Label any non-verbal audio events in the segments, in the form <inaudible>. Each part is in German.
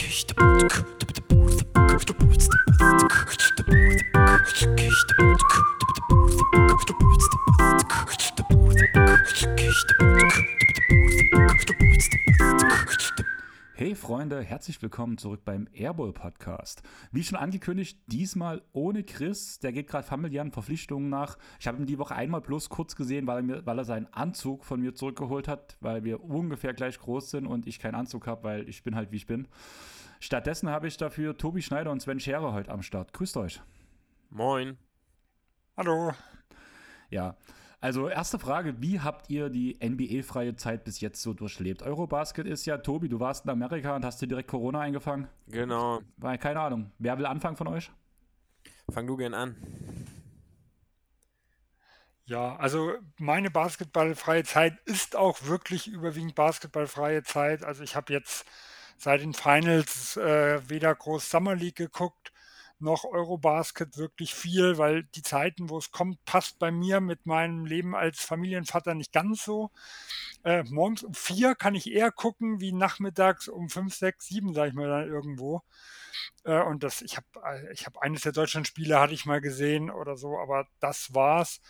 Okay, ich Freunde, herzlich willkommen zurück beim Airball Podcast. Wie schon angekündigt, diesmal ohne Chris. Der geht gerade familiären Verpflichtungen nach. Ich habe ihn die Woche einmal bloß kurz gesehen, weil er, mir, weil er seinen Anzug von mir zurückgeholt hat, weil wir ungefähr gleich groß sind und ich keinen Anzug habe, weil ich bin halt wie ich bin. Stattdessen habe ich dafür Tobi Schneider und Sven Scherer heute am Start. Grüßt euch. Moin. Hallo. Ja, also erste Frage, wie habt ihr die NBA-freie Zeit bis jetzt so durchlebt? Eurobasket ist ja, Tobi, du warst in Amerika und hast dir direkt Corona eingefangen. Genau. War keine Ahnung. Wer will anfangen von euch? Fang du gern an. Ja, also meine basketballfreie Zeit ist auch wirklich überwiegend basketballfreie Zeit. Also ich habe jetzt seit den Finals äh, weder groß Summer League geguckt, noch Eurobasket wirklich viel, weil die Zeiten, wo es kommt, passt bei mir mit meinem Leben als Familienvater nicht ganz so. Äh, morgens um vier kann ich eher gucken, wie nachmittags um fünf, sechs, sieben, sage ich mal dann irgendwo. Äh, und das, ich habe äh, ich hab eines der Deutschlandspiele hatte ich mal gesehen oder so, aber das war's.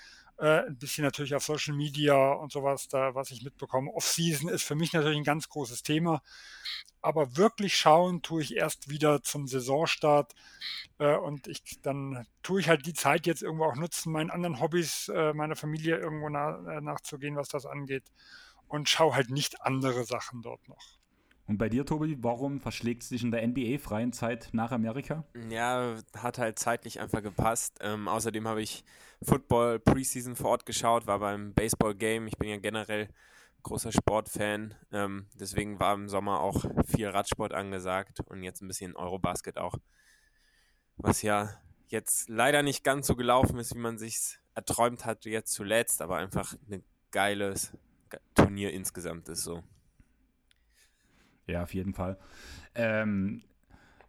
Äh, ein bisschen natürlich auf Social Media und sowas, da was ich mitbekomme. Off-Season ist für mich natürlich ein ganz großes Thema. Aber wirklich schauen tue ich erst wieder zum Saisonstart. Äh, und ich dann tue ich halt die Zeit jetzt irgendwo auch nutzen, meinen anderen Hobbys, äh, meiner Familie irgendwo na, äh, nachzugehen, was das angeht. Und schaue halt nicht andere Sachen dort noch. Und bei dir, Tobi, warum verschlägt es dich in der NBA-freien Zeit nach Amerika? Ja, hat halt zeitlich einfach gepasst. Ähm, außerdem habe ich Football Preseason vor Ort geschaut, war beim Baseball-Game. Ich bin ja generell großer Sportfan. Ähm, deswegen war im Sommer auch viel Radsport angesagt und jetzt ein bisschen Eurobasket auch. Was ja jetzt leider nicht ganz so gelaufen ist, wie man sich erträumt hat jetzt zuletzt, aber einfach ein geiles Turnier insgesamt ist so. Ja, auf jeden Fall. Ähm,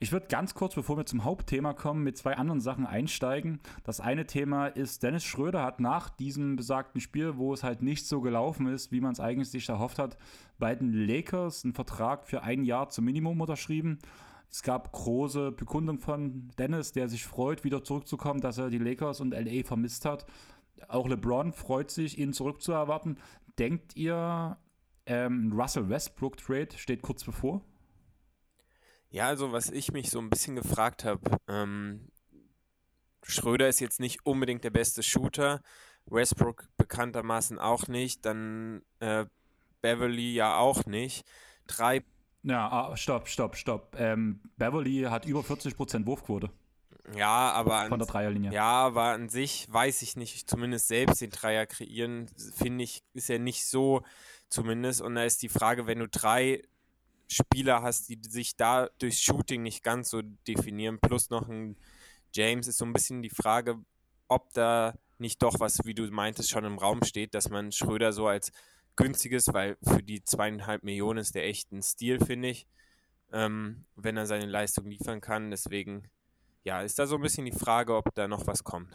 ich würde ganz kurz, bevor wir zum Hauptthema kommen, mit zwei anderen Sachen einsteigen. Das eine Thema ist, Dennis Schröder hat nach diesem besagten Spiel, wo es halt nicht so gelaufen ist, wie man es eigentlich sich erhofft hat, bei den Lakers einen Vertrag für ein Jahr zum Minimum unterschrieben. Es gab große Bekundung von Dennis, der sich freut, wieder zurückzukommen, dass er die Lakers und LA vermisst hat. Auch LeBron freut sich, ihn zurückzuerwarten. Denkt ihr, ähm, Russell Westbrook Trade steht kurz bevor. Ja, also was ich mich so ein bisschen gefragt habe, ähm, Schröder ist jetzt nicht unbedingt der beste Shooter, Westbrook bekanntermaßen auch nicht, dann äh, Beverly ja auch nicht. Drei. Ja, ah, stopp, stopp, stopp. Ähm, Beverly hat über 40% Wurfquote. Ja, aber von der Dreierlinie. Ja, aber an sich weiß ich nicht, zumindest selbst den Dreier kreieren, finde ich, ist ja nicht so zumindest. Und da ist die Frage, wenn du drei Spieler hast, die sich da durchs Shooting nicht ganz so definieren, plus noch ein James, ist so ein bisschen die Frage, ob da nicht doch was, wie du meintest, schon im Raum steht, dass man Schröder so als günstiges, weil für die zweieinhalb Millionen ist der echt ein Stil, finde ich, ähm, wenn er seine Leistung liefern kann. Deswegen, ja, ist da so ein bisschen die Frage, ob da noch was kommt.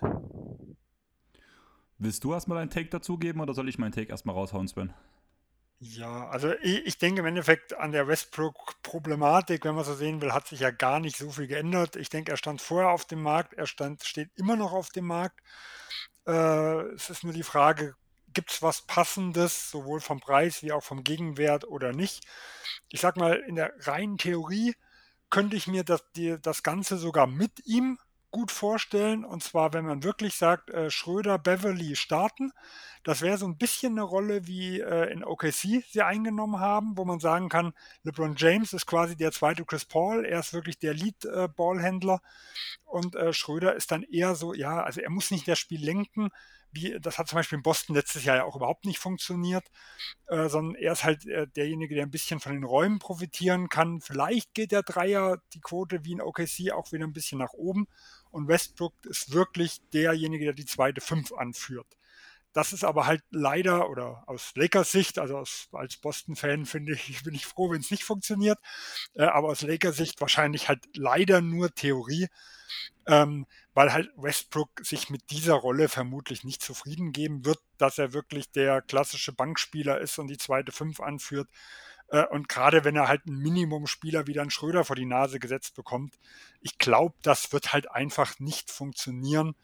Willst du erstmal einen Take dazugeben oder soll ich meinen Take erstmal raushauen, Sven? Ja, also ich, ich denke im Endeffekt an der Westbrook-Problematik, wenn man so sehen will, hat sich ja gar nicht so viel geändert. Ich denke, er stand vorher auf dem Markt, er stand, steht immer noch auf dem Markt. Äh, es ist nur die Frage, gibt es was Passendes, sowohl vom Preis wie auch vom Gegenwert oder nicht? Ich sag mal, in der reinen Theorie könnte ich mir das, die, das Ganze sogar mit ihm gut vorstellen. Und zwar, wenn man wirklich sagt, äh, Schröder, Beverly starten. Das wäre so ein bisschen eine Rolle, wie äh, in OKC sie eingenommen haben, wo man sagen kann, LeBron James ist quasi der zweite Chris Paul. Er ist wirklich der Lead-Ballhändler. Äh, und äh, Schröder ist dann eher so, ja, also er muss nicht das Spiel lenken. Das hat zum Beispiel in Boston letztes Jahr ja auch überhaupt nicht funktioniert, äh, sondern er ist halt äh, derjenige, der ein bisschen von den Räumen profitieren kann. Vielleicht geht der Dreier, die Quote wie in OKC auch wieder ein bisschen nach oben und Westbrook ist wirklich derjenige, der die zweite Fünf anführt. Das ist aber halt leider, oder aus Lakers Sicht, also aus, als Boston-Fan finde ich, <laughs> bin ich froh, wenn es nicht funktioniert, äh, aber aus Lakers Sicht wahrscheinlich halt leider nur Theorie, ähm, weil halt Westbrook sich mit dieser Rolle vermutlich nicht zufrieden geben wird, dass er wirklich der klassische Bankspieler ist und die zweite Fünf anführt. Äh, und gerade wenn er halt einen Minimumspieler wie dann Schröder vor die Nase gesetzt bekommt, ich glaube, das wird halt einfach nicht funktionieren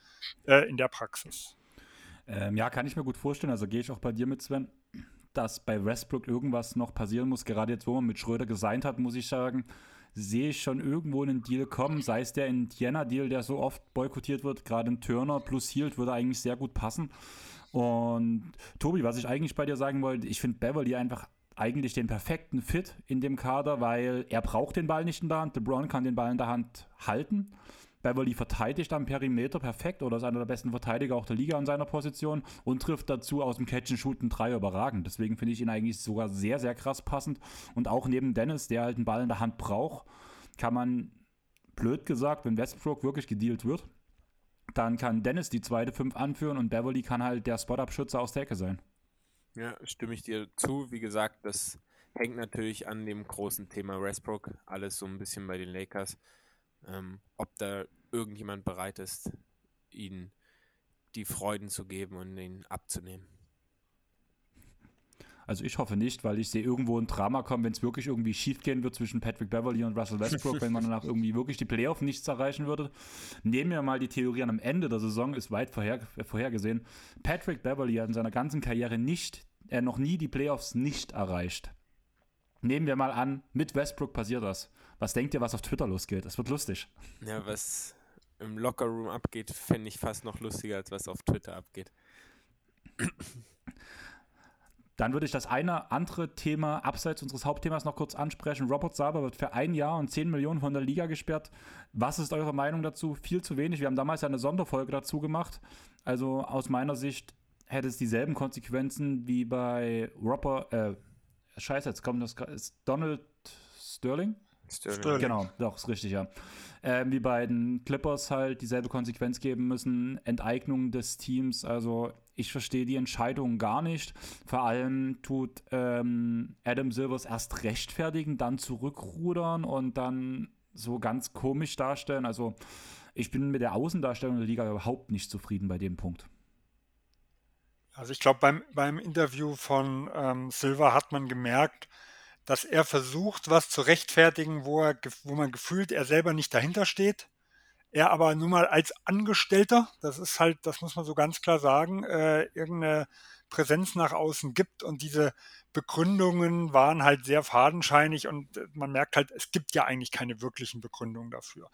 äh, in der Praxis. Ähm, ja, kann ich mir gut vorstellen. Also gehe ich auch bei dir mit, Sven, dass bei Westbrook irgendwas noch passieren muss. Gerade jetzt, wo man mit Schröder gesigned hat, muss ich sagen, sehe ich schon irgendwo einen Deal kommen. Sei es der Indiana-Deal, der so oft boykottiert wird. Gerade ein Turner plus Hield würde eigentlich sehr gut passen. Und Tobi, was ich eigentlich bei dir sagen wollte, ich finde Beverly einfach eigentlich den perfekten Fit in dem Kader, weil er braucht den Ball nicht in der Hand. LeBron kann den Ball in der Hand halten. Beverly verteidigt am Perimeter perfekt oder ist einer der besten Verteidiger auch der Liga an seiner Position und trifft dazu aus dem Catch and Shoot einen Dreier überragend. Deswegen finde ich ihn eigentlich sogar sehr, sehr krass passend. Und auch neben Dennis, der halt einen Ball in der Hand braucht, kann man, blöd gesagt, wenn Westbrook wirklich gedealt wird, dann kann Dennis die zweite Fünf anführen und Beverly kann halt der Spot-Up-Schütze aus der Ecke sein. Ja, stimme ich dir zu. Wie gesagt, das hängt natürlich an dem großen Thema Westbrook. Alles so ein bisschen bei den Lakers ähm, ob da irgendjemand bereit ist, ihnen die Freuden zu geben und ihn abzunehmen. Also ich hoffe nicht, weil ich sehe irgendwo ein Drama kommen, wenn es wirklich irgendwie schief gehen wird zwischen Patrick Beverly und Russell Westbrook, wenn man danach irgendwie wirklich die Playoff nichts erreichen würde. Nehmen wir mal die Theorie an, am Ende der Saison ist weit vorher, vorhergesehen. Patrick Beverly hat in seiner ganzen Karriere nicht, er noch nie die Playoffs nicht erreicht. Nehmen wir mal an, mit Westbrook passiert das. Was denkt ihr, was auf Twitter losgeht? Es wird lustig. Ja, was im Lockerroom abgeht, fände ich fast noch lustiger, als was auf Twitter abgeht. Dann würde ich das eine andere Thema abseits unseres Hauptthemas noch kurz ansprechen. Robert Saba wird für ein Jahr und 10 Millionen von der Liga gesperrt. Was ist eure Meinung dazu? Viel zu wenig. Wir haben damals ja eine Sonderfolge dazu gemacht. Also aus meiner Sicht hätte es dieselben Konsequenzen wie bei Robert, äh, scheiße, jetzt kommt das, ist Donald Sterling? Sterling. Sterling. Genau, doch, ist richtig, ja. Ähm, wie bei den Clippers halt dieselbe Konsequenz geben müssen, Enteignung des Teams. Also ich verstehe die Entscheidung gar nicht. Vor allem tut ähm, Adam Silvers erst rechtfertigen, dann zurückrudern und dann so ganz komisch darstellen. Also ich bin mit der Außendarstellung der Liga überhaupt nicht zufrieden bei dem Punkt. Also ich glaube, beim, beim Interview von ähm, Silver hat man gemerkt, dass er versucht, was zu rechtfertigen, wo, er, wo man gefühlt er selber nicht dahinter steht. Er aber nun mal als Angestellter, das ist halt, das muss man so ganz klar sagen, äh, irgendeine Präsenz nach außen gibt und diese Begründungen waren halt sehr fadenscheinig und äh, man merkt halt, es gibt ja eigentlich keine wirklichen Begründungen dafür.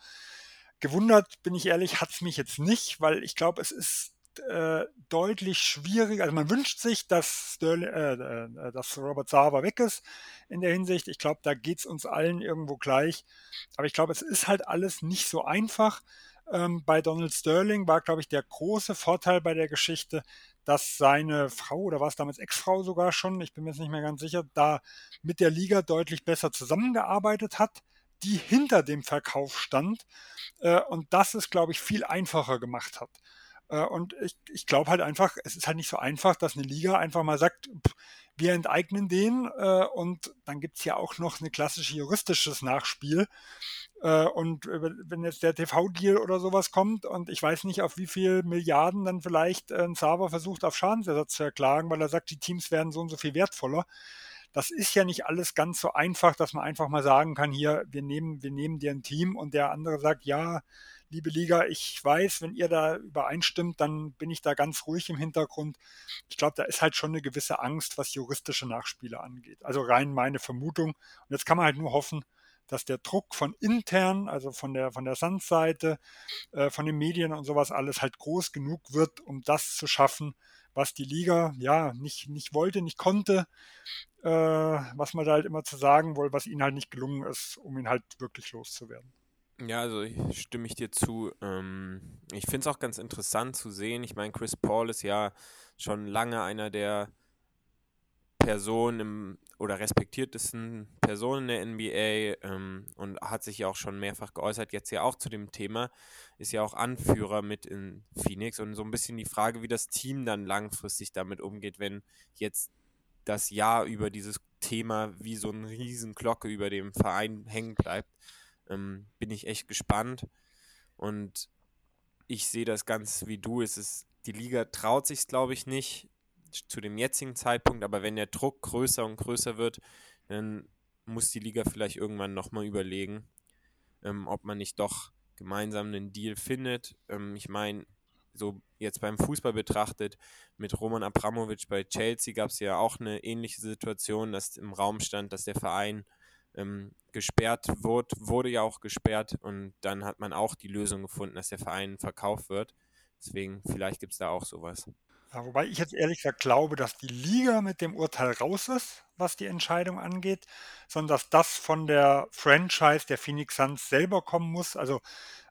Gewundert, bin ich ehrlich, hat es mich jetzt nicht, weil ich glaube, es ist äh, deutlich schwieriger. Also man wünscht sich, dass, Sterling, äh, äh, dass Robert Sava weg ist in der Hinsicht. Ich glaube, da geht es uns allen irgendwo gleich. Aber ich glaube, es ist halt alles nicht so einfach. Ähm, bei Donald Sterling war, glaube ich, der große Vorteil bei der Geschichte, dass seine Frau oder war es damals Ex-Frau sogar schon, ich bin mir jetzt nicht mehr ganz sicher, da mit der Liga deutlich besser zusammengearbeitet hat, die hinter dem Verkauf stand äh, und das es, glaube ich, viel einfacher gemacht hat. Äh, und ich, ich glaube halt einfach, es ist halt nicht so einfach, dass eine Liga einfach mal sagt, wir enteignen den äh, und dann gibt es ja auch noch ein klassisches juristisches Nachspiel. Äh, und wenn jetzt der TV-Deal oder sowas kommt und ich weiß nicht, auf wie viel Milliarden dann vielleicht ein Server versucht, auf Schadensersatz zu erklagen, weil er sagt, die Teams werden so und so viel wertvoller. Das ist ja nicht alles ganz so einfach, dass man einfach mal sagen kann, hier, wir nehmen, wir nehmen dir ein Team und der andere sagt, ja, liebe Liga, ich weiß, wenn ihr da übereinstimmt, dann bin ich da ganz ruhig im Hintergrund. Ich glaube, da ist halt schon eine gewisse Angst, was juristische Nachspiele angeht. Also rein meine Vermutung. Und jetzt kann man halt nur hoffen, dass der Druck von intern, also von der, von der Sandseite, äh, von den Medien und sowas alles halt groß genug wird, um das zu schaffen, was die Liga ja nicht, nicht wollte, nicht konnte, äh, was man da halt immer zu sagen wollte, was ihnen halt nicht gelungen ist, um ihn halt wirklich loszuwerden. Ja, also ich stimme ich dir zu. Ähm, ich finde es auch ganz interessant zu sehen. Ich meine, Chris Paul ist ja schon lange einer der Personen im, oder respektiertesten Personen in der NBA ähm, und hat sich ja auch schon mehrfach geäußert, jetzt ja auch zu dem Thema, ist ja auch Anführer mit in Phoenix und so ein bisschen die Frage, wie das Team dann langfristig damit umgeht, wenn jetzt das Jahr über dieses Thema wie so eine Riesenglocke über dem Verein hängen bleibt ähm, bin ich echt gespannt. Und ich sehe das ganz wie du. Es ist, die Liga traut sich, glaube ich, nicht zu dem jetzigen Zeitpunkt, aber wenn der Druck größer und größer wird, dann muss die Liga vielleicht irgendwann nochmal überlegen, ähm, ob man nicht doch gemeinsam einen Deal findet. Ähm, ich meine, so jetzt beim Fußball betrachtet, mit Roman Abramovic bei Chelsea gab es ja auch eine ähnliche Situation, dass im Raum stand, dass der Verein ähm, gesperrt wird, wurde ja auch gesperrt und dann hat man auch die Lösung gefunden, dass der Verein verkauft wird. Deswegen, vielleicht gibt es da auch sowas. Ja, wobei ich jetzt ehrlich gesagt glaube, dass die Liga mit dem Urteil raus ist, was die Entscheidung angeht, sondern dass das von der Franchise der Phoenix Suns selber kommen muss. Also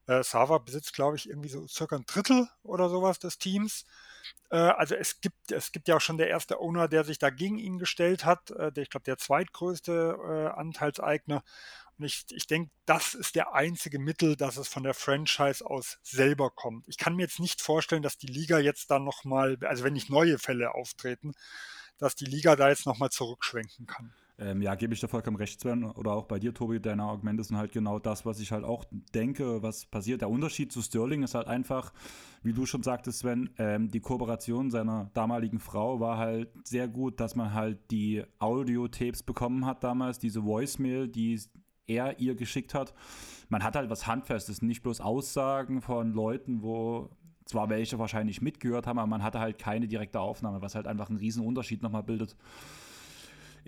äh, Sava besitzt, glaube ich, irgendwie so circa ein Drittel oder sowas des Teams. Äh, also es gibt, es gibt ja auch schon der erste Owner, der sich dagegen ihn gestellt hat, äh, der, ich glaube, der zweitgrößte äh, Anteilseigner. Und ich, ich denke, das ist der einzige Mittel, dass es von der Franchise aus selber kommt. Ich kann mir jetzt nicht vorstellen, dass die Liga jetzt dann nochmal, also wenn nicht neue Fälle auftreten, dass die Liga da jetzt nochmal zurückschwenken kann. Ähm, ja, gebe ich dir vollkommen recht, Sven. Oder auch bei dir, Tobi, deine Argumente sind halt genau das, was ich halt auch denke, was passiert. Der Unterschied zu Sterling ist halt einfach, wie du schon sagtest, Sven, ähm, die Kooperation seiner damaligen Frau war halt sehr gut, dass man halt die Audiotapes bekommen hat damals, diese Voicemail, die er ihr geschickt hat. Man hat halt was Handfestes, nicht bloß Aussagen von Leuten, wo zwar welche wahrscheinlich mitgehört haben, aber man hatte halt keine direkte Aufnahme, was halt einfach einen riesen Unterschied nochmal bildet.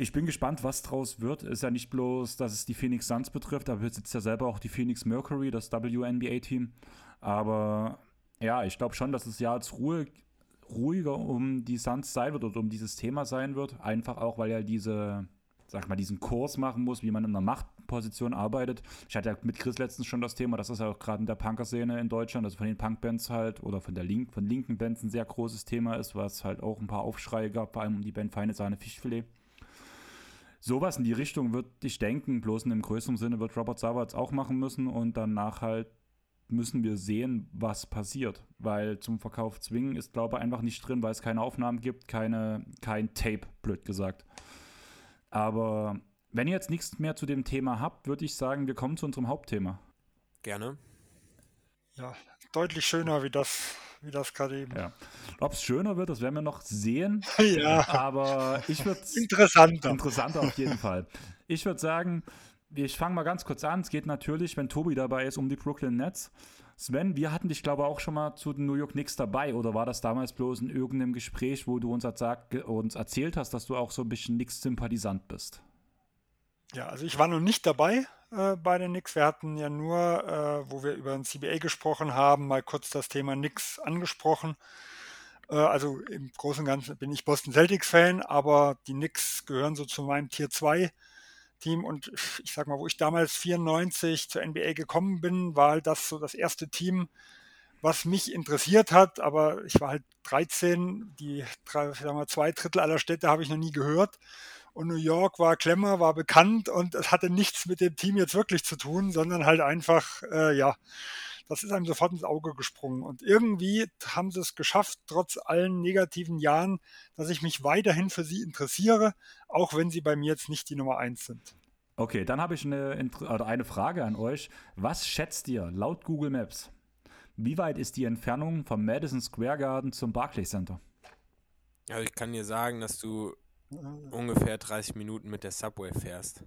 Ich bin gespannt, was draus wird. Ist ja nicht bloß, dass es die Phoenix Suns betrifft, da besitzt ja selber auch die Phoenix Mercury, das WNBA-Team. Aber ja, ich glaube schon, dass es ja als Ruhe, ruhiger um die Suns sein wird oder um dieses Thema sein wird. Einfach auch, weil ja diese, sag mal, diesen Kurs machen muss, wie man in einer Machtposition arbeitet. Ich hatte ja mit Chris letztens schon das Thema, das ist ja auch gerade in der Punker-Szene in Deutschland, also von den Punk-Bands halt oder von der Link, von linken Bands ein sehr großes Thema ist, was halt auch ein paar Aufschreie gab, vor allem um die Band Feine Sahne Fischfilet sowas in die Richtung wird ich denken, bloß in einem größeren Sinne wird Robert Savard auch machen müssen und danach halt müssen wir sehen, was passiert. Weil zum Verkauf zwingen ist, glaube ich, einfach nicht drin, weil es keine Aufnahmen gibt, keine, kein Tape, blöd gesagt. Aber wenn ihr jetzt nichts mehr zu dem Thema habt, würde ich sagen, wir kommen zu unserem Hauptthema. Gerne. Ja, deutlich schöner wie das, <laughs> wie das gerade eben. Ja. Ob es schöner wird, das werden wir noch sehen. <laughs> ja. Aber ich würde <laughs> Interessanter. Interessanter auf jeden Fall. Ich würde sagen, ich fange mal ganz kurz an. Es geht natürlich, wenn Tobi dabei ist, um die Brooklyn Nets. Sven, wir hatten dich, glaube ich, auch schon mal zu den New York Knicks dabei. Oder war das damals bloß in irgendeinem Gespräch, wo du uns, erzählt, uns erzählt hast, dass du auch so ein bisschen Knicks-Sympathisant bist? Ja, also ich war noch nicht dabei äh, bei den Knicks. Wir hatten ja nur, äh, wo wir über den CBA gesprochen haben, mal kurz das Thema Knicks angesprochen. Äh, also im Großen und Ganzen bin ich Boston Celtics-Fan, aber die Knicks gehören so zu meinem Tier 2 Team und ich sag mal, wo ich damals 94 zur NBA gekommen bin, war halt das so das erste Team, was mich interessiert hat, aber ich war halt 13, die drei, mal, zwei Drittel aller Städte habe ich noch nie gehört und New York war Klemmer, war bekannt und es hatte nichts mit dem Team jetzt wirklich zu tun, sondern halt einfach, äh, ja, das ist einem sofort ins Auge gesprungen. Und irgendwie haben sie es geschafft, trotz allen negativen Jahren, dass ich mich weiterhin für sie interessiere, auch wenn sie bei mir jetzt nicht die Nummer eins sind. Okay, dann habe ich eine, eine Frage an euch. Was schätzt ihr laut Google Maps? Wie weit ist die Entfernung vom Madison Square Garden zum Barclays Center? Also ich kann dir sagen, dass du ungefähr 30 Minuten mit der Subway fährst.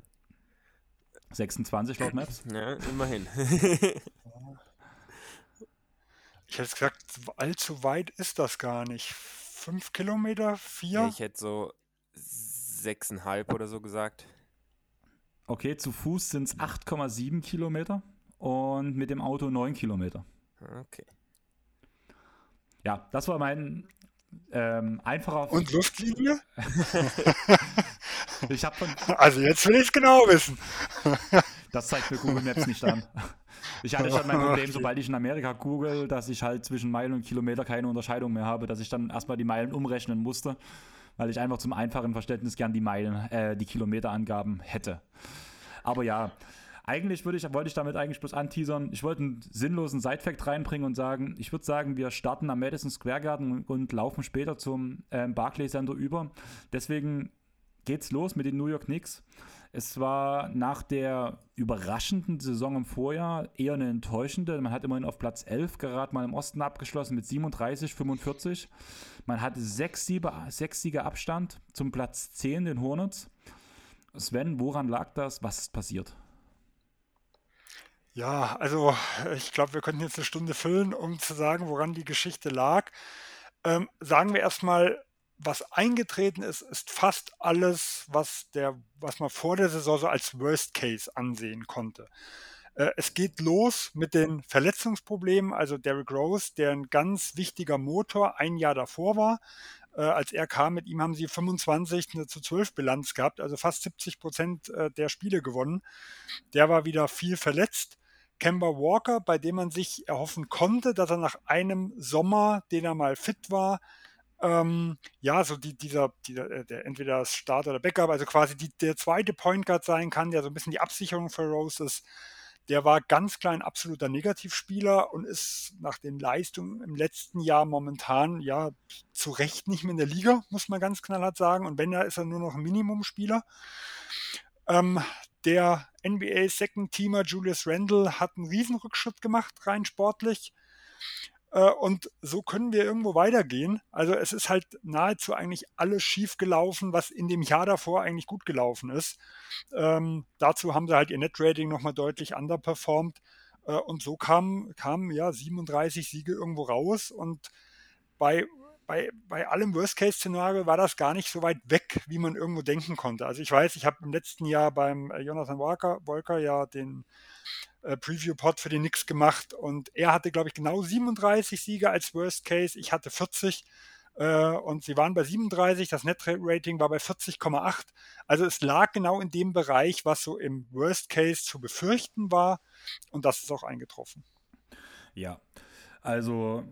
26 laut Maps? Ja, immerhin. ich hätte gesagt, allzu weit ist das gar nicht. Fünf Kilometer? Vier? Ja, ich hätte so sechseinhalb oder so gesagt. Okay, zu Fuß sind es 8,7 Kilometer und mit dem Auto 9 Kilometer. Okay. Ja, das war mein ähm, einfacher. Und Luftlinie? <laughs> ich habe. Also jetzt will ich es genau wissen. das zeigt mir Google Maps nicht an. Ich hatte schon mein Problem, sobald ich in Amerika google, dass ich halt zwischen Meilen und Kilometer keine Unterscheidung mehr habe, dass ich dann erstmal die Meilen umrechnen musste, weil ich einfach zum einfachen Verständnis gern die Meilen, äh, die Kilometerangaben hätte. Aber ja, eigentlich würde ich, wollte ich damit eigentlich bloß anteasern. Ich wollte einen sinnlosen Side-Fact reinbringen und sagen, ich würde sagen, wir starten am Madison Square Garden und, laufen später zum ähm, Barclays Center über. Deswegen geht's los mit den New York Knicks. Es war nach der überraschenden Saison im Vorjahr eher eine enttäuschende. Man hat immerhin auf Platz 11 gerade mal im Osten abgeschlossen mit 37, 45. Man hatte sechs Siege, sechs Siege Abstand zum Platz 10, den Hornets. Sven, woran lag das? Was ist passiert? Ja, also ich glaube, wir könnten jetzt eine Stunde füllen, um zu sagen, woran die Geschichte lag. Ähm, sagen wir erstmal, was eingetreten ist, ist fast alles, was, der, was man vor der Saison so als Worst Case ansehen konnte. Äh, es geht los mit den Verletzungsproblemen, also Derrick Rose, der ein ganz wichtiger Motor ein Jahr davor war. Äh, als er kam, mit ihm haben sie 25 eine zu 12 Bilanz gehabt, also fast 70 Prozent äh, der Spiele gewonnen. Der war wieder viel verletzt. Kemba Walker, bei dem man sich erhoffen konnte, dass er nach einem Sommer, den er mal fit war, ähm, ja, so die, dieser, dieser äh, der, entweder Start oder Backup, also quasi die, der zweite Point Guard sein kann, der so ein bisschen die Absicherung für Rose ist. Der war ganz klein absoluter Negativspieler und ist nach den Leistungen im letzten Jahr momentan ja zu Recht nicht mehr in der Liga, muss man ganz knallhart sagen. Und wenn er ist er nur noch ein Minimumspieler. Ähm, der NBA Second Teamer Julius Randle hat einen Riesenrückschritt gemacht, rein sportlich. Äh, und so können wir irgendwo weitergehen. Also es ist halt nahezu eigentlich alles schief gelaufen, was in dem Jahr davor eigentlich gut gelaufen ist. Ähm, dazu haben sie halt ihr Net-Rating nochmal deutlich underperformed. Äh, und so kamen kam, ja 37 Siege irgendwo raus. Und bei bei, bei allem Worst-Case-Szenario war das gar nicht so weit weg, wie man irgendwo denken konnte. Also ich weiß, ich habe im letzten Jahr beim äh, Jonathan Walker, Walker ja den äh, Preview-Pod für den Knicks gemacht und er hatte, glaube ich, genau 37 Siege als Worst-Case. Ich hatte 40 äh, und sie waren bei 37, das Net-Rating war bei 40,8. Also es lag genau in dem Bereich, was so im Worst-Case zu befürchten war und das ist auch eingetroffen. Ja, also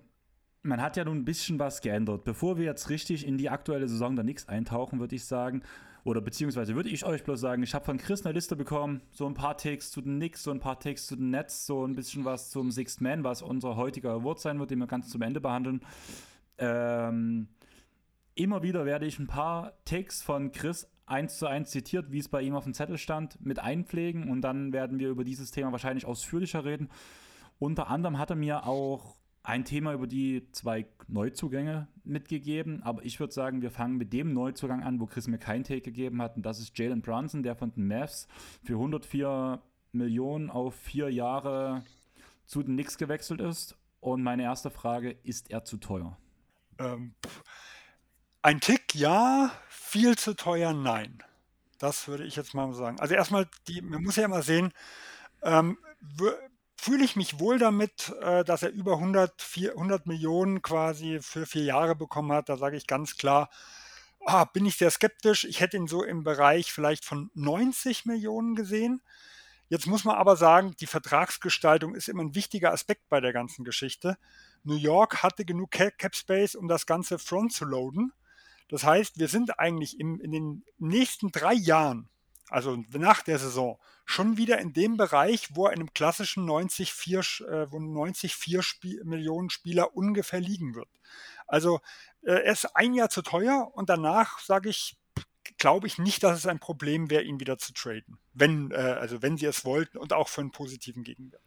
man hat ja nun ein bisschen was geändert. Bevor wir jetzt richtig in die aktuelle Saison der Knicks eintauchen, würde ich sagen, oder beziehungsweise würde ich euch bloß sagen, ich habe von Chris eine Liste bekommen, so ein paar Takes zu den Knicks, so ein paar Takes zu den Nets, so ein bisschen was zum Sixth Man, was unser heutiger Award sein wird, den wir ganz zum Ende behandeln. Ähm, immer wieder werde ich ein paar Takes von Chris eins zu eins zitiert, wie es bei ihm auf dem Zettel stand, mit einpflegen und dann werden wir über dieses Thema wahrscheinlich ausführlicher reden. Unter anderem hat er mir auch ein Thema über die zwei Neuzugänge mitgegeben, aber ich würde sagen, wir fangen mit dem Neuzugang an, wo Chris mir kein Take gegeben hat, und das ist Jalen Brunson, der von den Mavs für 104 Millionen auf vier Jahre zu den Knicks gewechselt ist. Und meine erste Frage, ist er zu teuer? Ähm, ein Tick ja, viel zu teuer nein. Das würde ich jetzt mal sagen. Also erstmal, die, man muss ja immer sehen, ähm, fühle ich mich wohl damit, äh, dass er über 100, 400 Millionen quasi für vier Jahre bekommen hat. Da sage ich ganz klar, ah, bin ich sehr skeptisch. Ich hätte ihn so im Bereich vielleicht von 90 Millionen gesehen. Jetzt muss man aber sagen, die Vertragsgestaltung ist immer ein wichtiger Aspekt bei der ganzen Geschichte. New York hatte genug Cap Space, um das Ganze front zu loaden. Das heißt, wir sind eigentlich im, in den nächsten drei Jahren also nach der Saison, schon wieder in dem Bereich, wo er in einem klassischen 90-4 äh, wo 90 Spiel Millionen Spieler ungefähr liegen wird. Also äh, er ist ein Jahr zu teuer und danach sage ich, glaube ich nicht, dass es ein Problem wäre, ihn wieder zu traden. Wenn, äh, also wenn sie es wollten und auch für einen positiven Gegenwert.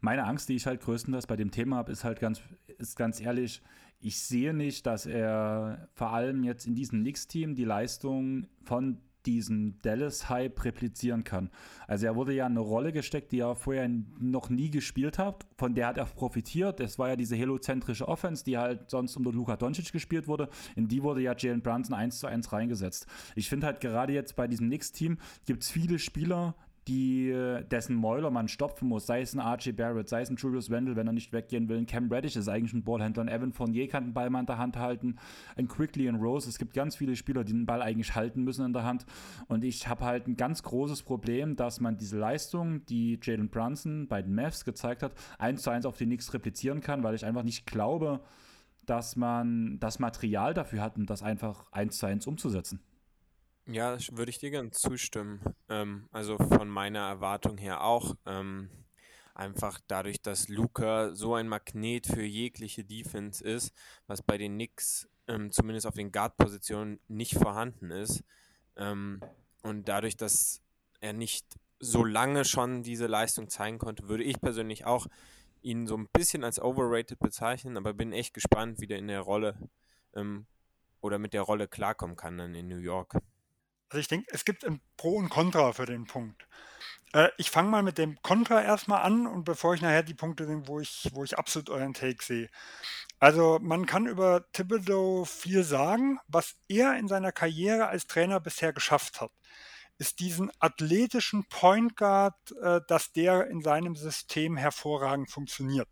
Meine Angst, die ich halt größtenteils bei dem Thema habe, ist halt ganz, ist ganz ehrlich, ich sehe nicht, dass er vor allem jetzt in diesem Knicks-Team die Leistung von diesen Dallas-Hype replizieren kann. Also er wurde ja in eine Rolle gesteckt, die er vorher noch nie gespielt hat, von der hat er profitiert. Das war ja diese helozentrische Offense, die halt sonst unter Luka Doncic gespielt wurde. In die wurde ja Jalen Brunson 1 zu 1 reingesetzt. Ich finde halt gerade jetzt bei diesem Knicks-Team gibt es viele Spieler, die, dessen Mäuler man stopfen muss, sei es ein RJ Barrett, sei es ein Julius Wendell, wenn er nicht weggehen will. Ein Cam Reddish ist eigentlich ein Ballhändler. Ein Evan Fournier kann den Ball mal in der Hand halten. Ein Quickly und Rose. Es gibt ganz viele Spieler, die den Ball eigentlich halten müssen in der Hand. Und ich habe halt ein ganz großes Problem, dass man diese Leistung, die Jalen Brunson bei den Mavs gezeigt hat, eins zu eins auf die Knicks replizieren kann, weil ich einfach nicht glaube, dass man das Material dafür hat, um das einfach eins zu eins umzusetzen. Ja, würde ich dir ganz zustimmen. Ähm, also von meiner Erwartung her auch. Ähm, einfach dadurch, dass Luca so ein Magnet für jegliche Defense ist, was bei den Knicks ähm, zumindest auf den Guard-Positionen nicht vorhanden ist. Ähm, und dadurch, dass er nicht so lange schon diese Leistung zeigen konnte, würde ich persönlich auch ihn so ein bisschen als overrated bezeichnen, aber bin echt gespannt, wie der in der Rolle ähm, oder mit der Rolle klarkommen kann dann in New York. Also ich denke, es gibt ein Pro und Contra für den Punkt. Äh, ich fange mal mit dem Contra erstmal an und bevor ich nachher die Punkte sind, wo ich, wo ich absolut euren Take sehe. Also man kann über Thibodeau viel sagen. Was er in seiner Karriere als Trainer bisher geschafft hat, ist diesen athletischen Point Guard, äh, dass der in seinem System hervorragend funktioniert.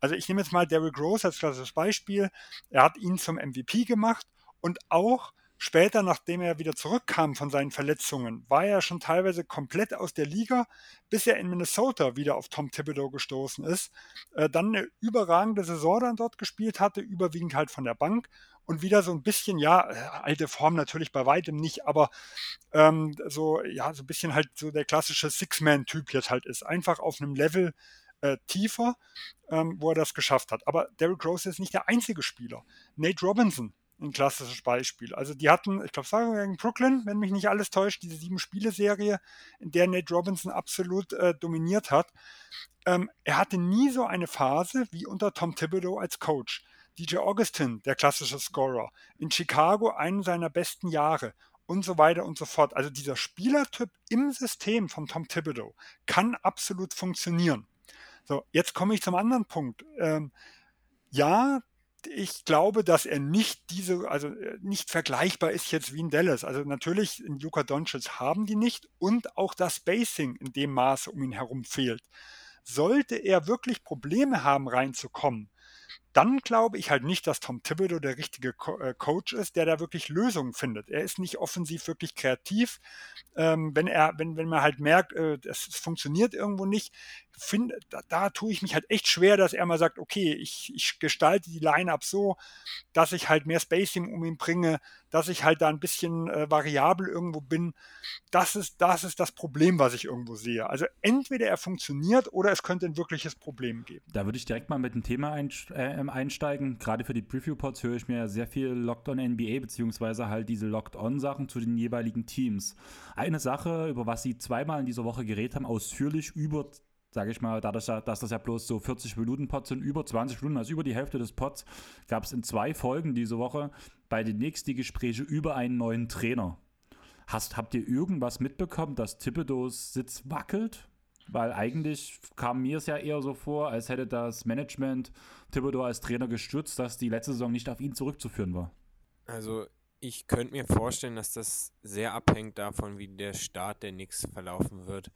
Also ich nehme jetzt mal Derrick Rose als klassisches Beispiel. Er hat ihn zum MVP gemacht und auch Später, nachdem er wieder zurückkam von seinen Verletzungen, war er schon teilweise komplett aus der Liga, bis er in Minnesota wieder auf Tom Thibodeau gestoßen ist. Äh, dann eine überragende Saison dann dort gespielt hatte, überwiegend halt von der Bank und wieder so ein bisschen, ja, äh, alte Form natürlich bei weitem nicht, aber ähm, so, ja, so ein bisschen halt so der klassische Six-Man-Typ jetzt halt ist. Einfach auf einem Level äh, tiefer, ähm, wo er das geschafft hat. Aber Derrick Rose ist nicht der einzige Spieler. Nate Robinson ein klassisches Beispiel. Also die hatten, ich glaube, es war gegen Brooklyn, wenn mich nicht alles täuscht, diese sieben-Spiele-Serie, in der Nate Robinson absolut äh, dominiert hat. Ähm, er hatte nie so eine Phase wie unter Tom Thibodeau als Coach. DJ Augustin, der klassische Scorer, in Chicago einen seiner besten Jahre und so weiter und so fort. Also dieser Spielertyp im System von Tom Thibodeau kann absolut funktionieren. So, jetzt komme ich zum anderen Punkt. Ähm, ja, ich glaube, dass er nicht diese, also äh, nicht vergleichbar ist jetzt wie in Dallas. Also natürlich, in Luka Doncic haben die nicht und auch das Spacing in dem Maße um ihn herum fehlt. Sollte er wirklich Probleme haben, reinzukommen, dann glaube ich halt nicht, dass Tom Thibodeau der richtige Co äh, Coach ist, der da wirklich Lösungen findet. Er ist nicht offensiv wirklich kreativ. Ähm, wenn er, wenn, wenn man halt merkt, äh, das funktioniert irgendwo nicht, find, da, da tue ich mich halt echt schwer, dass er mal sagt, okay, ich, ich gestalte die Line-Up so, dass ich halt mehr Spacing um ihn bringe, dass ich halt da ein bisschen äh, variabel irgendwo bin. Das ist, das ist das Problem, was ich irgendwo sehe. Also entweder er funktioniert oder es könnte ein wirkliches Problem geben. Da würde ich direkt mal mit dem Thema äh, ähm, einsteigen. Gerade für die Preview-Pods höre ich mir sehr viel Locked on NBA, beziehungsweise halt diese Locked on-Sachen zu den jeweiligen Teams. Eine Sache, über was sie zweimal in dieser Woche geredet haben, ausführlich über sage ich mal, dadurch, dass das ja bloß so 40 Minuten Pots sind, über 20 Minuten, also über die Hälfte des Pots, gab es in zwei Folgen diese Woche bei den nächsten die Gespräche über einen neuen Trainer. Hast, habt ihr irgendwas mitbekommen, dass Thibodeaus Sitz wackelt? Weil eigentlich kam mir es ja eher so vor, als hätte das Management Thibodeau als Trainer gestürzt, dass die letzte Saison nicht auf ihn zurückzuführen war. Also ich könnte mir vorstellen, dass das sehr abhängt davon, wie der Start der Knicks verlaufen wird.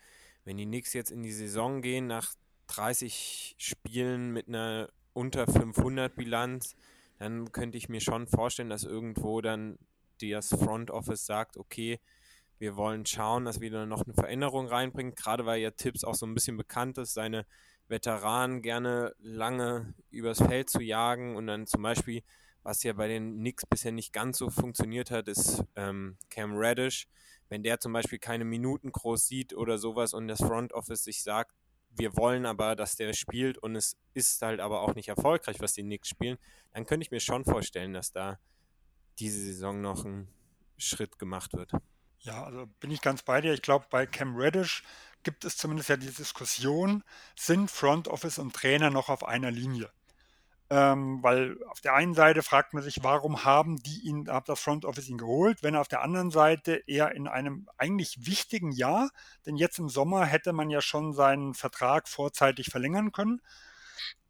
Wenn die Knicks jetzt in die Saison gehen nach 30 Spielen mit einer unter 500 Bilanz, dann könnte ich mir schon vorstellen, dass irgendwo dann das Front Office sagt, okay, wir wollen schauen, dass wir da noch eine Veränderung reinbringen, gerade weil ja Tipps auch so ein bisschen bekannt ist, seine Veteranen gerne lange übers Feld zu jagen und dann zum Beispiel, was ja bei den Knicks bisher nicht ganz so funktioniert hat, ist ähm, Cam Reddish, wenn der zum Beispiel keine Minuten groß sieht oder sowas und das Front Office sich sagt, wir wollen aber, dass der spielt und es ist halt aber auch nicht erfolgreich, was die Knicks spielen, dann könnte ich mir schon vorstellen, dass da diese Saison noch ein Schritt gemacht wird. Ja, also bin ich ganz bei dir. Ich glaube, bei Cam Reddish gibt es zumindest ja die Diskussion, sind Front Office und Trainer noch auf einer Linie? Ähm, weil auf der einen Seite fragt man sich, warum haben die ihn, hat das Front Office ihn geholt, wenn auf der anderen Seite er in einem eigentlich wichtigen Jahr, denn jetzt im Sommer hätte man ja schon seinen Vertrag vorzeitig verlängern können,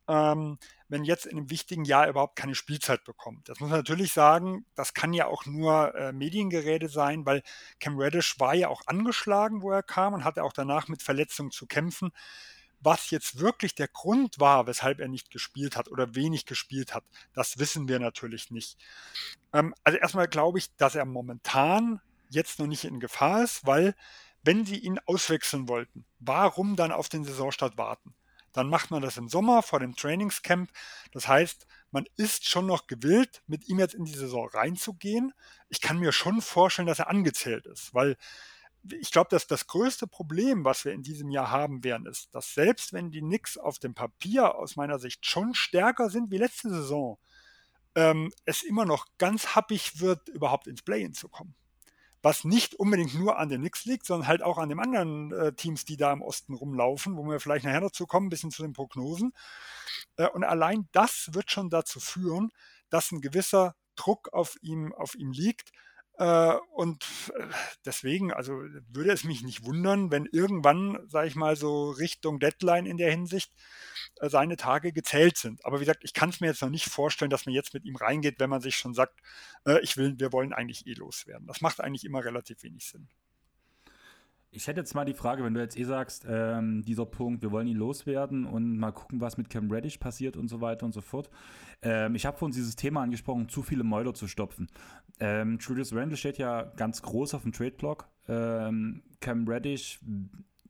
ähm, wenn jetzt in einem wichtigen Jahr überhaupt keine Spielzeit bekommt. Das muss man natürlich sagen, das kann ja auch nur äh, Mediengeräte sein, weil Cam Reddish war ja auch angeschlagen, wo er kam und hatte auch danach mit Verletzungen zu kämpfen. Was jetzt wirklich der Grund war, weshalb er nicht gespielt hat oder wenig gespielt hat, das wissen wir natürlich nicht. Ähm, also erstmal glaube ich, dass er momentan jetzt noch nicht in Gefahr ist, weil wenn sie ihn auswechseln wollten, warum dann auf den Saisonstart warten? Dann macht man das im Sommer vor dem Trainingscamp. Das heißt, man ist schon noch gewillt, mit ihm jetzt in die Saison reinzugehen. Ich kann mir schon vorstellen, dass er angezählt ist, weil ich glaube, dass das größte Problem, was wir in diesem Jahr haben werden, ist, dass selbst wenn die Knicks auf dem Papier aus meiner Sicht schon stärker sind wie letzte Saison, ähm, es immer noch ganz happig wird, überhaupt ins Play-In zu kommen. Was nicht unbedingt nur an den Knicks liegt, sondern halt auch an den anderen äh, Teams, die da im Osten rumlaufen, wo wir vielleicht nachher dazu kommen, ein bisschen zu den Prognosen. Äh, und allein das wird schon dazu führen, dass ein gewisser Druck auf ihm, auf ihm liegt, und äh, deswegen, also würde es mich nicht wundern, wenn irgendwann, sage ich mal, so Richtung Deadline in der Hinsicht äh, seine Tage gezählt sind. Aber wie gesagt, ich kann es mir jetzt noch nicht vorstellen, dass man jetzt mit ihm reingeht, wenn man sich schon sagt, äh, ich will, wir wollen eigentlich eh loswerden. Das macht eigentlich immer relativ wenig Sinn. Ich hätte jetzt mal die Frage, wenn du jetzt eh sagst, ähm, dieser Punkt, wir wollen ihn loswerden und mal gucken, was mit Cam Reddish passiert und so weiter und so fort. Ähm, ich habe vorhin dieses Thema angesprochen, zu viele Mäuler zu stopfen. Ähm, Julius Randle steht ja ganz groß auf dem Trade-Block. Ähm, Cam Reddish,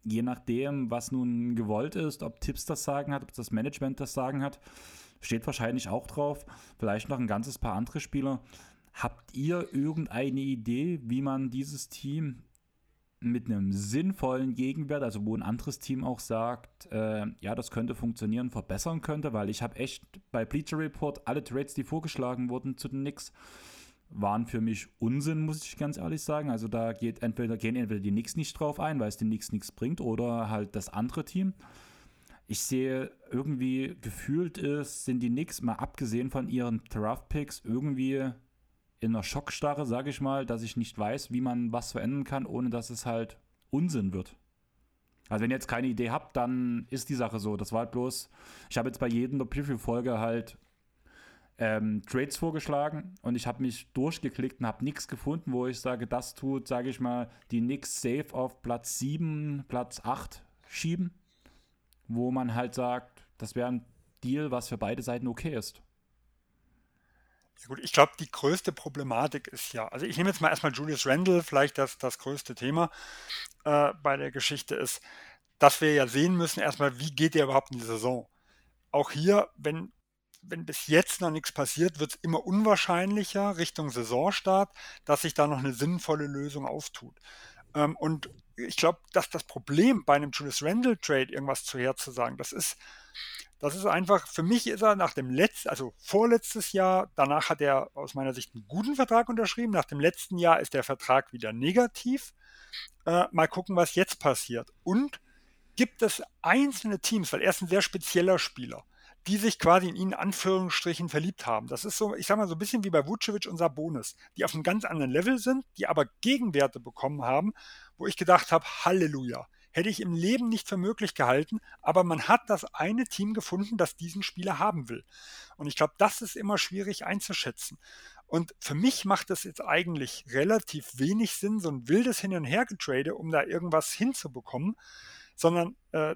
je nachdem, was nun gewollt ist, ob Tipps das Sagen hat, ob das Management das Sagen hat, steht wahrscheinlich auch drauf. Vielleicht noch ein ganzes paar andere Spieler. Habt ihr irgendeine Idee, wie man dieses Team mit einem sinnvollen Gegenwert, also wo ein anderes Team auch sagt, äh, ja, das könnte funktionieren, verbessern könnte, weil ich habe echt bei Bleacher Report alle Trades, die vorgeschlagen wurden zu den Knicks, waren für mich Unsinn, muss ich ganz ehrlich sagen. Also da geht entweder gehen entweder die Knicks nicht drauf ein, weil es den Knicks nichts bringt, oder halt das andere Team. Ich sehe irgendwie gefühlt ist, sind die Knicks mal abgesehen von ihren Draft Picks irgendwie in einer Schockstarre, sage ich mal, dass ich nicht weiß, wie man was verändern kann, ohne dass es halt Unsinn wird. Also wenn ihr jetzt keine Idee habt, dann ist die Sache so. Das war halt bloß, ich habe jetzt bei jedem der Preview-Folge halt ähm, Trades vorgeschlagen und ich habe mich durchgeklickt und habe nichts gefunden, wo ich sage, das tut, sage ich mal, die Knicks safe auf Platz 7, Platz 8 schieben, wo man halt sagt, das wäre ein Deal, was für beide Seiten okay ist. Ja gut, ich glaube, die größte Problematik ist ja, also ich nehme jetzt mal erstmal Julius Randle, vielleicht das, das größte Thema äh, bei der Geschichte ist, dass wir ja sehen müssen, erstmal, wie geht der überhaupt in die Saison? Auch hier, wenn, wenn bis jetzt noch nichts passiert, wird es immer unwahrscheinlicher Richtung Saisonstart, dass sich da noch eine sinnvolle Lösung auftut. Ähm, und ich glaube, dass das Problem bei einem Julius Randle Trade irgendwas zuherzusagen, das ist, das ist einfach, für mich ist er nach dem letzten, also vorletztes Jahr, danach hat er aus meiner Sicht einen guten Vertrag unterschrieben. Nach dem letzten Jahr ist der Vertrag wieder negativ. Äh, mal gucken, was jetzt passiert. Und gibt es einzelne Teams, weil er ist ein sehr spezieller Spieler, die sich quasi in ihn Anführungsstrichen verliebt haben. Das ist so, ich sag mal, so ein bisschen wie bei Vucevic und Sabonis, die auf einem ganz anderen Level sind, die aber Gegenwerte bekommen haben, wo ich gedacht habe, Halleluja hätte ich im Leben nicht für möglich gehalten, aber man hat das eine Team gefunden, das diesen Spieler haben will. Und ich glaube, das ist immer schwierig einzuschätzen. Und für mich macht es jetzt eigentlich relativ wenig Sinn, so ein wildes Hin- und Hergetrade, um da irgendwas hinzubekommen, sondern äh,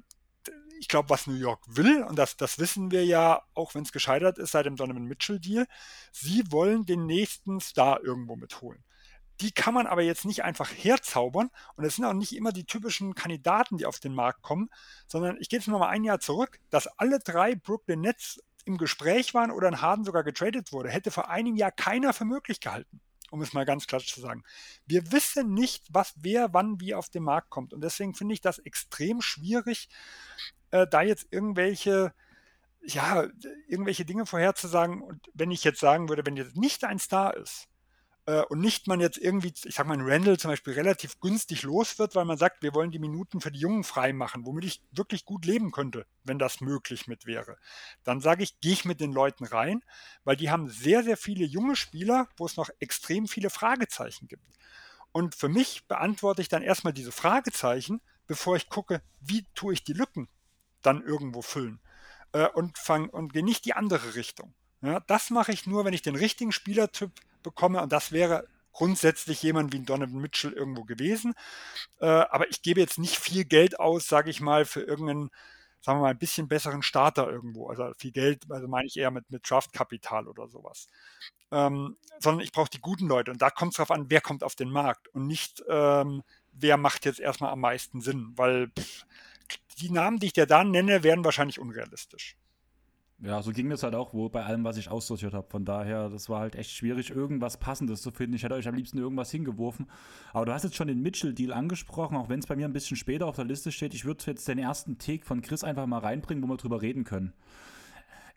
ich glaube, was New York will, und das, das wissen wir ja, auch wenn es gescheitert ist seit dem Donovan Mitchell-Deal, sie wollen den nächsten Star irgendwo mitholen. Die kann man aber jetzt nicht einfach herzaubern und es sind auch nicht immer die typischen Kandidaten, die auf den Markt kommen, sondern ich gehe jetzt nochmal ein Jahr zurück, dass alle drei Brooklyn Nets im Gespräch waren oder in Harden sogar getradet wurde, hätte vor einem Jahr keiner für möglich gehalten, um es mal ganz klar zu sagen. Wir wissen nicht, was wer wann wie auf den Markt kommt und deswegen finde ich das extrem schwierig, äh, da jetzt irgendwelche ja, irgendwelche Dinge vorherzusagen. Und wenn ich jetzt sagen würde, wenn jetzt nicht ein Star ist, äh, und nicht man jetzt irgendwie, ich sag mal, ein Randall zum Beispiel relativ günstig los wird, weil man sagt, wir wollen die Minuten für die Jungen frei machen, womit ich wirklich gut leben könnte, wenn das möglich mit wäre. Dann sage ich, gehe ich mit den Leuten rein, weil die haben sehr, sehr viele junge Spieler, wo es noch extrem viele Fragezeichen gibt. Und für mich beantworte ich dann erstmal diese Fragezeichen, bevor ich gucke, wie tue ich die Lücken dann irgendwo füllen. Äh, und, fang, und gehe nicht die andere Richtung. Ja, das mache ich nur, wenn ich den richtigen Spielertyp bekomme. Und das wäre grundsätzlich jemand wie ein Donovan Mitchell irgendwo gewesen. Äh, aber ich gebe jetzt nicht viel Geld aus, sage ich mal, für irgendeinen, sagen wir mal, ein bisschen besseren Starter irgendwo. Also viel Geld, also meine ich eher mit, mit Draftkapital oder sowas. Ähm, sondern ich brauche die guten Leute. Und da kommt es darauf an, wer kommt auf den Markt und nicht, ähm, wer macht jetzt erstmal am meisten Sinn. Weil pff, die Namen, die ich dir da nenne, werden wahrscheinlich unrealistisch. Ja, so ging das halt auch wo bei allem, was ich aussortiert habe. Von daher, das war halt echt schwierig, irgendwas Passendes zu finden. Ich hätte euch am liebsten irgendwas hingeworfen. Aber du hast jetzt schon den Mitchell-Deal angesprochen, auch wenn es bei mir ein bisschen später auf der Liste steht. Ich würde jetzt den ersten Take von Chris einfach mal reinbringen, wo wir drüber reden können.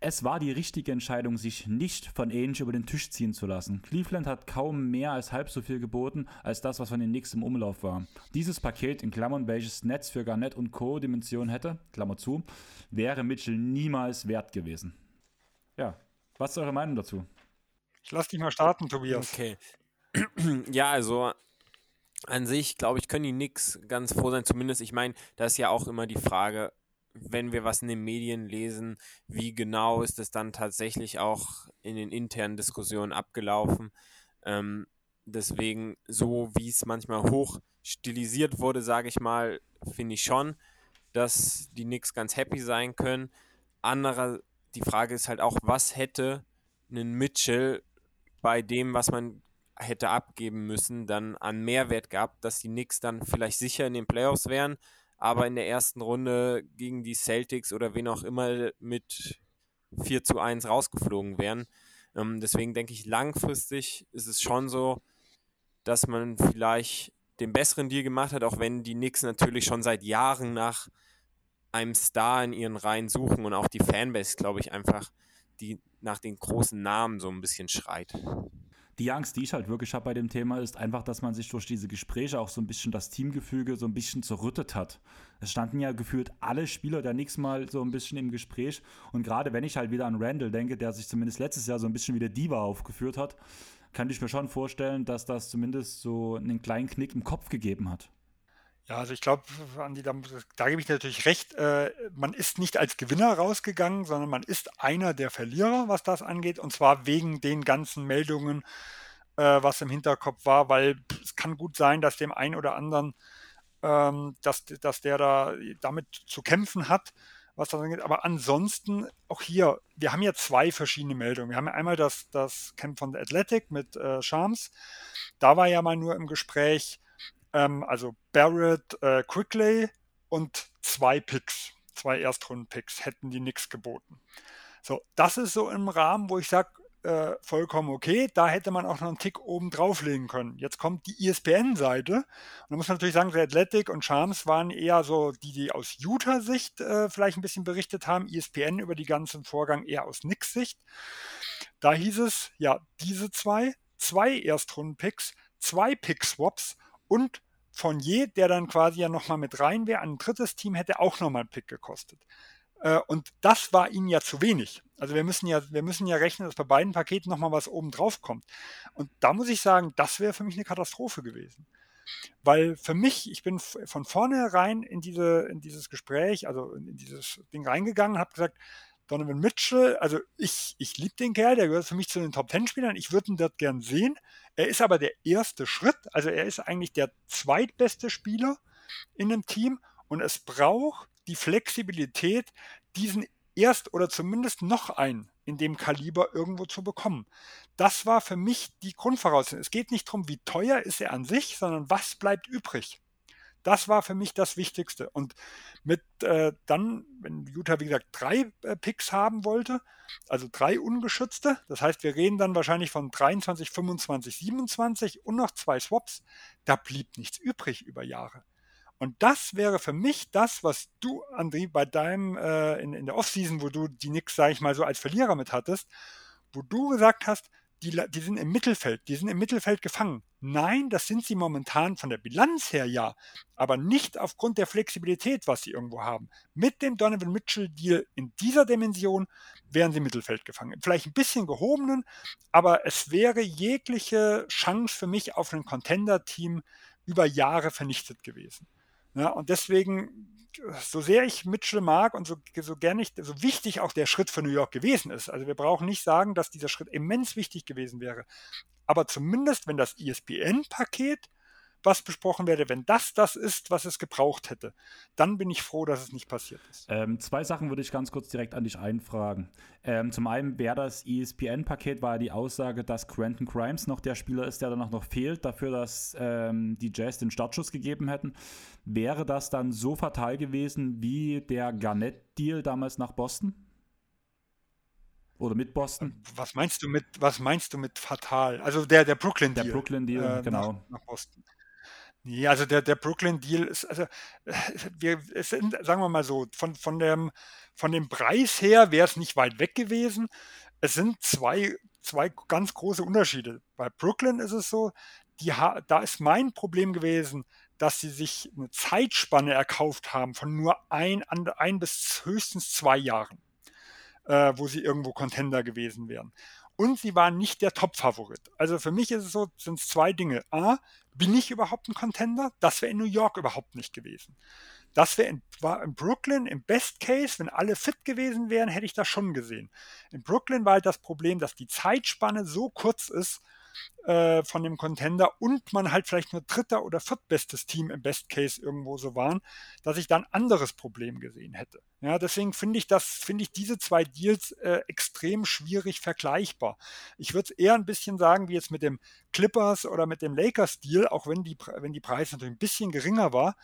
Es war die richtige Entscheidung, sich nicht von Ainge über den Tisch ziehen zu lassen. Cleveland hat kaum mehr als halb so viel geboten, als das, was von den Knicks im Umlauf war. Dieses Paket, in Klammern, welches Netz für Garnett und Co. Dimension hätte, Klammer zu, wäre Mitchell niemals wert gewesen. Ja, was ist eure Meinung dazu? Ich lasse dich mal starten, Tobias. Okay. <clears throat> Ja, also an sich, glaube ich, können die nix ganz froh sein. Zumindest, ich meine, da ist ja auch immer die Frage, wenn wir was in den Medien lesen, wie genau ist es dann tatsächlich auch in den internen Diskussionen abgelaufen. Ähm, deswegen, so wie es manchmal hoch stilisiert wurde, sage ich mal, finde ich schon, dass die Knicks ganz happy sein können. Anderer, die Frage ist halt auch, was hätte ein Mitchell bei dem, was man hätte abgeben müssen, dann an Mehrwert gehabt, dass die Knicks dann vielleicht sicher in den Playoffs wären, aber in der ersten Runde gegen die Celtics oder wen auch immer mit 4 zu 1 rausgeflogen wären. Ähm, deswegen denke ich, langfristig ist es schon so, dass man vielleicht den besseren Deal gemacht hat, auch wenn die Knicks natürlich schon seit Jahren nach einem Star in ihren Reihen suchen und auch die Fanbase, glaube ich, einfach die nach den großen Namen so ein bisschen schreit die Angst, die ich halt wirklich habe bei dem Thema, ist einfach, dass man sich durch diese Gespräche auch so ein bisschen das Teamgefüge so ein bisschen zerrüttet hat. Es standen ja gefühlt alle Spieler der Nix mal so ein bisschen im Gespräch. Und gerade wenn ich halt wieder an Randall denke, der sich zumindest letztes Jahr so ein bisschen wie der Diva aufgeführt hat, kann ich mir schon vorstellen, dass das zumindest so einen kleinen Knick im Kopf gegeben hat. Ja, also ich glaube, Andi, da, da gebe ich natürlich recht. Äh, man ist nicht als Gewinner rausgegangen, sondern man ist einer der Verlierer, was das angeht, und zwar wegen den ganzen Meldungen, äh, was im Hinterkopf war, weil es kann gut sein, dass dem einen oder anderen, ähm, dass, dass der da damit zu kämpfen hat, was das angeht. Aber ansonsten, auch hier, wir haben ja zwei verschiedene Meldungen. Wir haben ja einmal das, das Camp von The Athletic mit äh, Shams. Da war ja mal nur im Gespräch, ähm, also Barrett, äh, Quigley und zwei Picks, zwei Erstrunden-Picks hätten die nichts geboten. So, das ist so im Rahmen, wo ich sage, äh, vollkommen okay. Da hätte man auch noch einen Tick oben drauflegen können. Jetzt kommt die ESPN-Seite. Und da muss man natürlich sagen, The Athletic und Charms waren eher so die, die aus Utah-Sicht äh, vielleicht ein bisschen berichtet haben. ESPN über die ganzen Vorgang eher aus Knicks-Sicht. Da hieß es, ja, diese zwei, zwei Erstrunden-Picks, zwei Pick-Swaps und Fournier, der dann quasi ja nochmal mit rein wäre, ein drittes Team hätte auch nochmal einen Pick gekostet. Äh, und das war ihnen ja zu wenig. Also wir müssen ja, wir müssen ja rechnen, dass bei beiden Paketen nochmal was oben drauf kommt. Und da muss ich sagen, das wäre für mich eine Katastrophe gewesen. Weil für mich, ich bin von vornherein in, diese, in dieses Gespräch, also in dieses Ding reingegangen, habe gesagt, Donovan Mitchell, also ich, ich liebe den Kerl, der gehört für mich zu den Top Ten Spielern. Ich würde ihn dort gern sehen. Er ist aber der erste Schritt, also er ist eigentlich der zweitbeste Spieler in einem Team und es braucht die Flexibilität, diesen erst oder zumindest noch einen in dem Kaliber irgendwo zu bekommen. Das war für mich die Grundvoraussetzung. Es geht nicht darum, wie teuer ist er an sich, sondern was bleibt übrig. Das war für mich das Wichtigste. Und mit äh, dann, wenn Utah, wie gesagt, drei äh, Picks haben wollte, also drei ungeschützte, das heißt, wir reden dann wahrscheinlich von 23, 25, 27 und noch zwei Swaps, da blieb nichts übrig über Jahre. Und das wäre für mich das, was du, André, bei deinem, äh, in, in der Offseason, wo du die Knicks, sage ich mal, so als Verlierer mit hattest, wo du gesagt hast, die, die sind im Mittelfeld, die sind im Mittelfeld gefangen. Nein, das sind sie momentan von der Bilanz her ja, aber nicht aufgrund der Flexibilität, was sie irgendwo haben. Mit dem Donovan Mitchell Deal in dieser Dimension wären sie im Mittelfeld gefangen. Vielleicht ein bisschen gehobenen, aber es wäre jegliche Chance für mich auf ein Contender-Team über Jahre vernichtet gewesen. Ja, und deswegen so sehr ich Mitchell mag und so, so gerne ich, so wichtig auch der Schritt für New York gewesen ist. Also wir brauchen nicht sagen, dass dieser Schritt immens wichtig gewesen wäre. Aber zumindest, wenn das ESPN-Paket was besprochen werde, wenn das das ist, was es gebraucht hätte, dann bin ich froh, dass es nicht passiert ist. Ähm, zwei Sachen würde ich ganz kurz direkt an dich einfragen. Ähm, zum einen wäre das ESPN-Paket, war die Aussage, dass Quentin Grimes noch der Spieler ist, der danach noch fehlt, dafür, dass ähm, die Jazz den Startschuss gegeben hätten. Wäre das dann so fatal gewesen wie der Garnett-Deal damals nach Boston? Oder mit Boston? Was meinst du mit, was meinst du mit fatal? Also der, der Brooklyn Deal. Der Brooklyn Deal, äh, genau. Nach, nach Boston. Nee, also der, der Brooklyn-Deal ist, also wir es sind, sagen wir mal so, von, von, dem, von dem Preis her wäre es nicht weit weg gewesen. Es sind zwei, zwei ganz große Unterschiede. Bei Brooklyn ist es so, die, da ist mein Problem gewesen, dass sie sich eine Zeitspanne erkauft haben von nur ein, ein bis höchstens zwei Jahren, äh, wo sie irgendwo Contender gewesen wären. und sie waren nicht der Top-Favorit. Also für mich ist es so, sind es zwei Dinge. A, bin ich überhaupt ein Contender? Das wäre in New York überhaupt nicht gewesen. Das wäre in, in Brooklyn im Best Case, wenn alle fit gewesen wären, hätte ich das schon gesehen. In Brooklyn war halt das Problem, dass die Zeitspanne so kurz ist, äh, von dem Contender und man halt vielleicht nur dritter oder viertbestes Team im Best Case irgendwo so waren, dass ich dann anderes Problem gesehen hätte. Ja, deswegen finde ich das, finde ich diese zwei Deals äh, extrem schwierig vergleichbar. Ich würde es eher ein bisschen sagen, wie jetzt mit dem Clippers oder mit dem Lakers Deal, auch wenn die, wenn die Preise natürlich ein bisschen geringer war,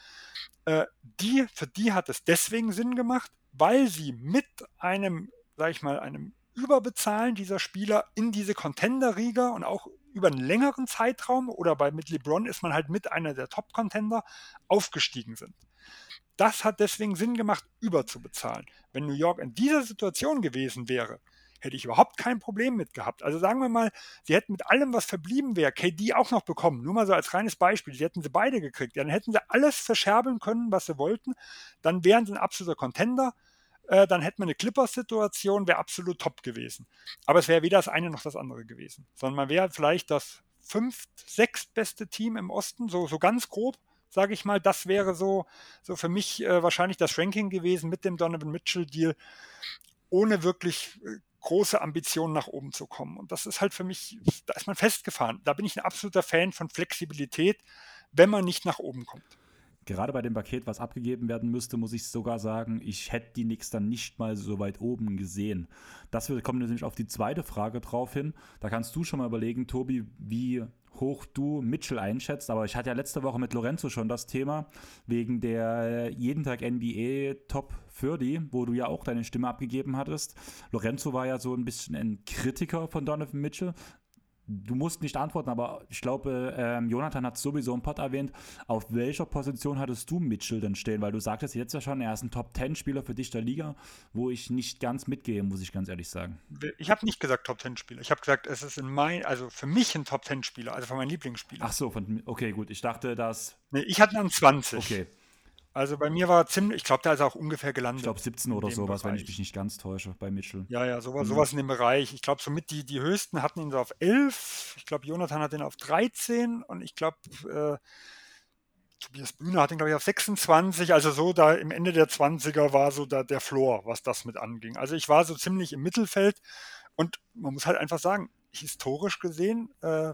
äh, die, für die hat es deswegen Sinn gemacht, weil sie mit einem, sag ich mal, einem Überbezahlen dieser Spieler in diese Contender-Riga und auch über einen längeren Zeitraum oder bei mit LeBron ist man halt mit einer der Top-Contender aufgestiegen sind. Das hat deswegen Sinn gemacht, überzubezahlen. Wenn New York in dieser Situation gewesen wäre, hätte ich überhaupt kein Problem mit gehabt. Also sagen wir mal, sie hätten mit allem, was verblieben wäre, KD auch noch bekommen. Nur mal so als reines Beispiel. Sie hätten sie beide gekriegt. Dann hätten sie alles verscherbeln können, was sie wollten. Dann wären sie ein absoluter Contender. Äh, dann hätten wir eine Clippers-Situation, wäre absolut top gewesen. Aber es wäre weder das eine noch das andere gewesen, sondern man wäre vielleicht das fünft, sechstbeste Team im Osten, so, so ganz grob, sage ich mal. Das wäre so, so für mich äh, wahrscheinlich das Ranking gewesen mit dem Donovan Mitchell-Deal, ohne wirklich äh, große Ambitionen nach oben zu kommen. Und das ist halt für mich, da ist man festgefahren. Da bin ich ein absoluter Fan von Flexibilität, wenn man nicht nach oben kommt gerade bei dem Paket, was abgegeben werden müsste, muss ich sogar sagen, ich hätte die Knicks dann nicht mal so weit oben gesehen. Das kommt nämlich auf die zweite Frage drauf hin. Da kannst du schon mal überlegen, Tobi, wie hoch du Mitchell einschätzt. Aber ich hatte ja letzte Woche mit Lorenzo schon das Thema wegen der jeden Tag NBA Top 30, wo du ja auch deine Stimme abgegeben hattest. Lorenzo war ja so ein bisschen ein Kritiker von Donovan Mitchell, du musst nicht antworten, aber ich glaube, ähm, Jonathan hat sowieso im Pod erwähnt. Auf welcher Position hattest du Mitchell denn stehen? Weil du sagtest jetzt ja schon, er ist ein Top-10-Spieler für dich der Liga, wo ich nicht ganz mitgehe, muss ich ganz ehrlich sagen. Ich habe nicht gesagt Top-10-Spieler. Ich habe gesagt, es ist in mein, also für mich ein Top-10-Spieler, also für meinen Lieblingsspieler. Ach so, von, okay, gut. Ich dachte, dass. Nee, ich hatte einen 20. Okay. Also bei mir war ziemlich, ich glaube, da ist er auch ungefähr gelandet. Ich glaube 17 oder sowas, Bereich. wenn ich mich nicht ganz täusche, bei Mitchell. Ja, ja, sowas, mhm. sowas in dem Bereich. Ich glaube, somit die, die höchsten hatten ihn so auf 11. Ich glaube, Jonathan hat ihn auf 13 und ich glaube, äh, Tobias Bühne hat ihn, glaube ich, auf 26. Also so da im Ende der 20er war so da der Floor, was das mit anging. Also ich war so ziemlich im Mittelfeld und man muss halt einfach sagen, historisch gesehen äh,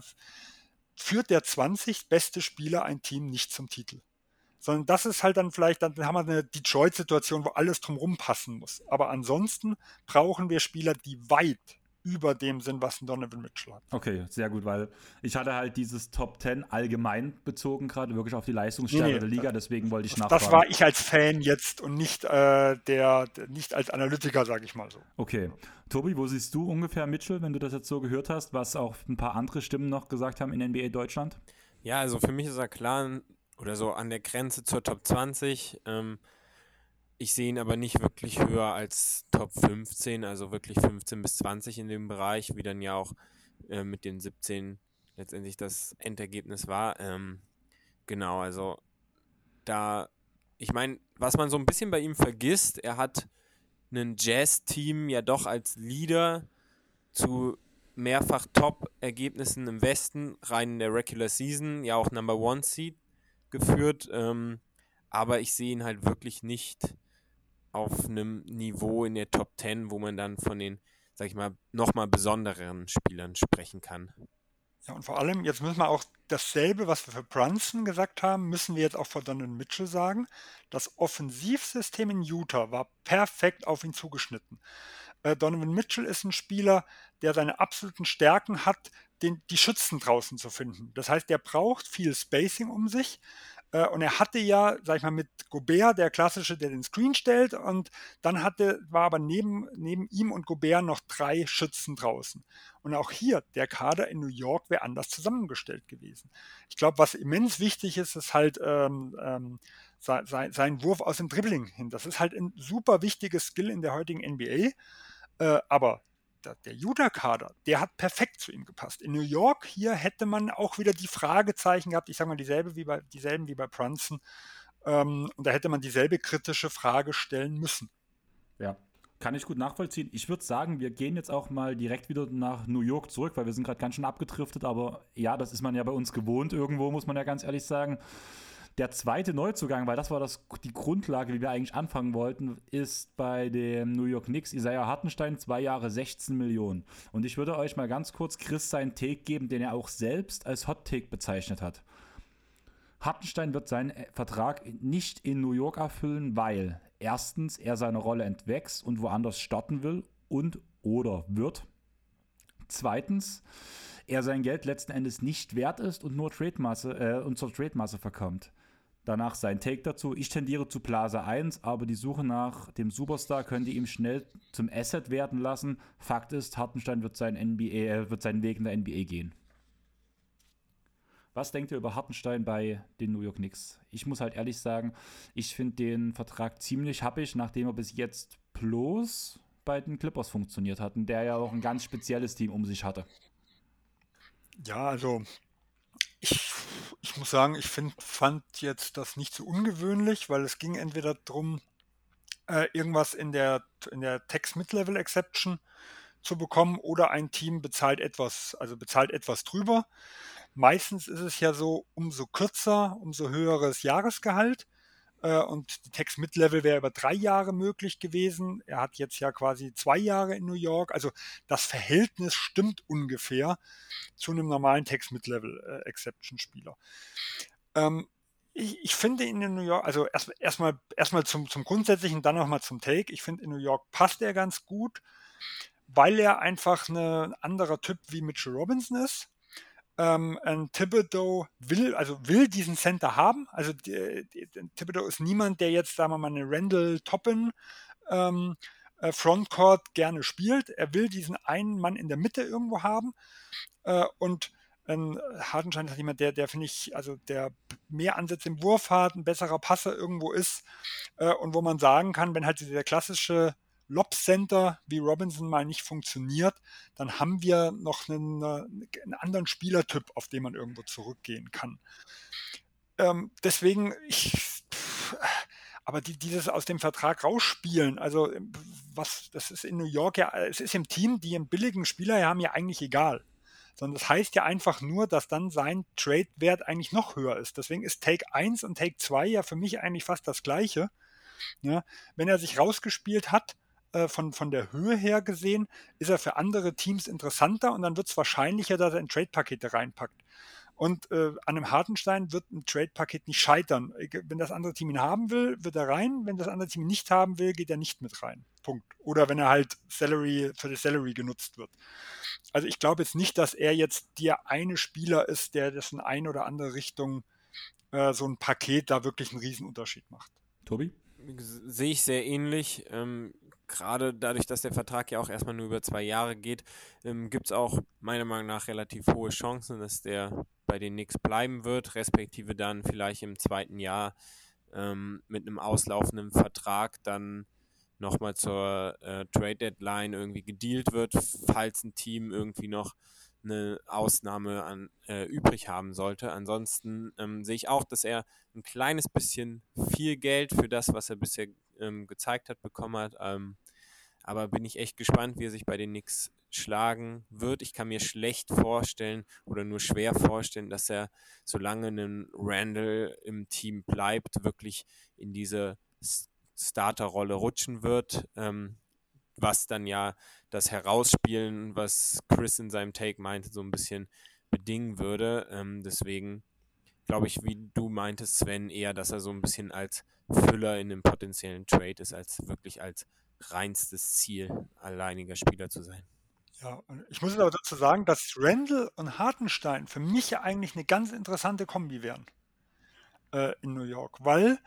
führt der 20 beste Spieler ein Team nicht zum Titel sondern das ist halt dann vielleicht, dann haben wir eine Detroit-Situation, wo alles drumherum passen muss. Aber ansonsten brauchen wir Spieler, die weit über dem sind, was ein Donovan Mitchell hat. Okay, sehr gut, weil ich hatte halt dieses Top 10 allgemein bezogen gerade, wirklich auf die Leistungsstärke nee, nee, der Liga, deswegen wollte ich nachfragen. Das war ich als Fan jetzt und nicht, äh, der, nicht als Analytiker, sage ich mal so. Okay. Tobi, wo siehst du ungefähr Mitchell, wenn du das jetzt so gehört hast, was auch ein paar andere Stimmen noch gesagt haben in NBA Deutschland? Ja, also für mich ist er klar oder so an der Grenze zur Top 20. Ähm, ich sehe ihn aber nicht wirklich höher als Top 15, also wirklich 15 bis 20 in dem Bereich, wie dann ja auch äh, mit den 17 letztendlich das Endergebnis war. Ähm, genau, also da, ich meine, was man so ein bisschen bei ihm vergisst, er hat ein Jazz-Team ja doch als Leader zu mehrfach Top-Ergebnissen im Westen, rein in der Regular Season, ja auch Number One Seed geführt. Ähm, aber ich sehe ihn halt wirklich nicht auf einem Niveau in der Top 10, wo man dann von den, sag ich mal, nochmal besonderen Spielern sprechen kann. Ja, und vor allem, jetzt müssen wir auch dasselbe, was wir für Brunson gesagt haben, müssen wir jetzt auch für Donovan Mitchell sagen. Das Offensivsystem in Utah war perfekt auf ihn zugeschnitten. Äh, Donovan Mitchell ist ein Spieler, der seine absoluten Stärken hat, den, die Schützen draußen zu finden. Das heißt, der braucht viel Spacing um sich. Äh, und er hatte ja, sag ich mal, mit Gobert der klassische, der den Screen stellt. Und dann hatte, war aber neben, neben ihm und Gobert noch drei Schützen draußen. Und auch hier, der Kader in New York wäre anders zusammengestellt gewesen. Ich glaube, was immens wichtig ist, ist halt ähm, ähm, sein, sein Wurf aus dem Dribbling hin. Das ist halt ein super wichtiges Skill in der heutigen NBA. Äh, aber der, der Utah-Kader, der hat perfekt zu ihm gepasst. In New York hier hätte man auch wieder die Fragezeichen gehabt, ich sage mal dieselbe wie bei, dieselben wie bei Brunson. Ähm, und da hätte man dieselbe kritische Frage stellen müssen. Ja, kann ich gut nachvollziehen. Ich würde sagen, wir gehen jetzt auch mal direkt wieder nach New York zurück, weil wir sind gerade ganz schön abgedriftet, aber ja, das ist man ja bei uns gewohnt irgendwo, muss man ja ganz ehrlich sagen. Der zweite Neuzugang, weil das war das, die Grundlage, wie wir eigentlich anfangen wollten, ist bei dem New York Knicks Isaiah Hartenstein, zwei Jahre 16 Millionen. Und ich würde euch mal ganz kurz Chris seinen Take geben, den er auch selbst als Hot Take bezeichnet hat. Hartenstein wird seinen Vertrag nicht in New York erfüllen, weil erstens er seine Rolle entwächst und woanders starten will und oder wird. Zweitens, er sein Geld letzten Endes nicht wert ist und nur Trademasse äh, und zur Trademasse verkommt. Danach sein Take dazu. Ich tendiere zu Plaza 1, aber die Suche nach dem Superstar könnte ihm schnell zum Asset werden lassen. Fakt ist, Hartenstein wird, sein NBA, äh, wird seinen Weg in der NBA gehen. Was denkt ihr über Hartenstein bei den New York Knicks? Ich muss halt ehrlich sagen, ich finde den Vertrag ziemlich happig, nachdem er bis jetzt bloß bei den Clippers funktioniert hat, und der ja auch ein ganz spezielles Team um sich hatte. Ja, also ich, ich muss sagen, ich find, fand jetzt das nicht so ungewöhnlich, weil es ging entweder darum, äh, irgendwas in der, in der Text-Mid-Level-Exception zu bekommen oder ein Team bezahlt etwas, also bezahlt etwas drüber. Meistens ist es ja so, umso kürzer, umso höheres Jahresgehalt. Äh, und die Text-Mid-Level wäre über drei Jahre möglich gewesen. Er hat jetzt ja quasi zwei Jahre in New York. Also das Verhältnis stimmt ungefähr zu einem normalen Text-Mid-Level-Exception-Spieler. Äh, ähm, ich, ich, finde ihn in New York, also erstmal erst erstmal zum, zum Grundsätzlichen, dann nochmal zum Take. Ich finde in New York passt er ganz gut, weil er einfach ein anderer Typ wie Mitchell Robinson ist. Ähm, Thibodeau will, also will diesen Center haben. Also die, die, Thibodeau ist niemand, der jetzt, sagen wir mal, eine Randall Toppen ähm, äh, Frontcourt gerne spielt. Er will diesen einen Mann in der Mitte irgendwo haben. Äh, und ähm, Hartenstein ist jemand, der, der finde ich, also der mehr Ansätze im Wurf hat, ein besserer Passer irgendwo ist äh, und wo man sagen kann, wenn halt dieser klassische Lob-Center wie Robinson mal nicht funktioniert, dann haben wir noch einen, äh, einen anderen Spielertyp, auf den man irgendwo zurückgehen kann. Ähm, deswegen, ich, aber die, dieses aus dem Vertrag rausspielen, also ähm, was, das ist in New York ja, es ist im Team, die einen billigen Spieler haben, ja eigentlich egal. Sondern das heißt ja einfach nur, dass dann sein Trade-Wert eigentlich noch höher ist. Deswegen ist Take 1 und Take 2 ja für mich eigentlich fast das gleiche. Ja, wenn er sich rausgespielt hat, äh, von, von der Höhe her gesehen, ist er für andere Teams interessanter und dann wird es wahrscheinlicher, dass er in Trade-Pakete reinpackt. Und äh, an einem Hartenstein wird ein Trade-Paket nicht scheitern. Wenn das andere Team ihn haben will, wird er rein. Wenn das andere Team ihn nicht haben will, geht er nicht mit rein. Punkt. Oder wenn er halt Salary für das Salary genutzt wird. Also ich glaube jetzt nicht, dass er jetzt der eine Spieler ist, der das in eine oder andere Richtung äh, so ein Paket da wirklich einen Riesenunterschied macht. Tobi? Sehe ich sehr ähnlich. Ähm, gerade dadurch, dass der Vertrag ja auch erstmal nur über zwei Jahre geht, ähm, gibt es auch meiner Meinung nach relativ hohe Chancen, dass der bei den Knicks bleiben wird, respektive dann vielleicht im zweiten Jahr ähm, mit einem auslaufenden Vertrag dann nochmal zur äh, Trade Deadline irgendwie gedealt wird, falls ein Team irgendwie noch eine Ausnahme an, äh, übrig haben sollte. Ansonsten ähm, sehe ich auch, dass er ein kleines bisschen viel Geld für das, was er bisher ähm, gezeigt hat, bekommen hat. Ähm, aber bin ich echt gespannt, wie er sich bei den Knicks schlagen wird. Ich kann mir schlecht vorstellen oder nur schwer vorstellen, dass er, solange ein Randall im Team bleibt, wirklich in diese Starterrolle rutschen wird. Ähm, was dann ja das Herausspielen, was Chris in seinem Take meinte, so ein bisschen bedingen würde. Ähm, deswegen glaube ich, wie du meintest, Sven, eher, dass er so ein bisschen als Füller in einem potenziellen Trade ist, als wirklich als reinstes Ziel, alleiniger Spieler zu sein. Ja, ich muss aber dazu sagen, dass Randall und Hartenstein für mich ja eigentlich eine ganz interessante Kombi wären äh, in New York, weil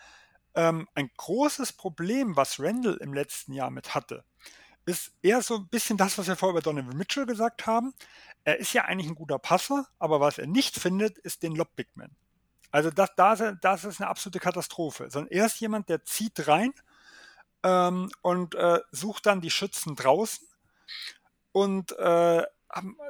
ähm, ein großes Problem, was Randall im letzten Jahr mit hatte, ist eher so ein bisschen das, was wir vorher über Donovan Mitchell gesagt haben. Er ist ja eigentlich ein guter Passer, aber was er nicht findet, ist den Lob Big Man. Also das, das, das ist eine absolute Katastrophe. Sondern er ist jemand, der zieht rein ähm, und äh, sucht dann die Schützen draußen. Und äh,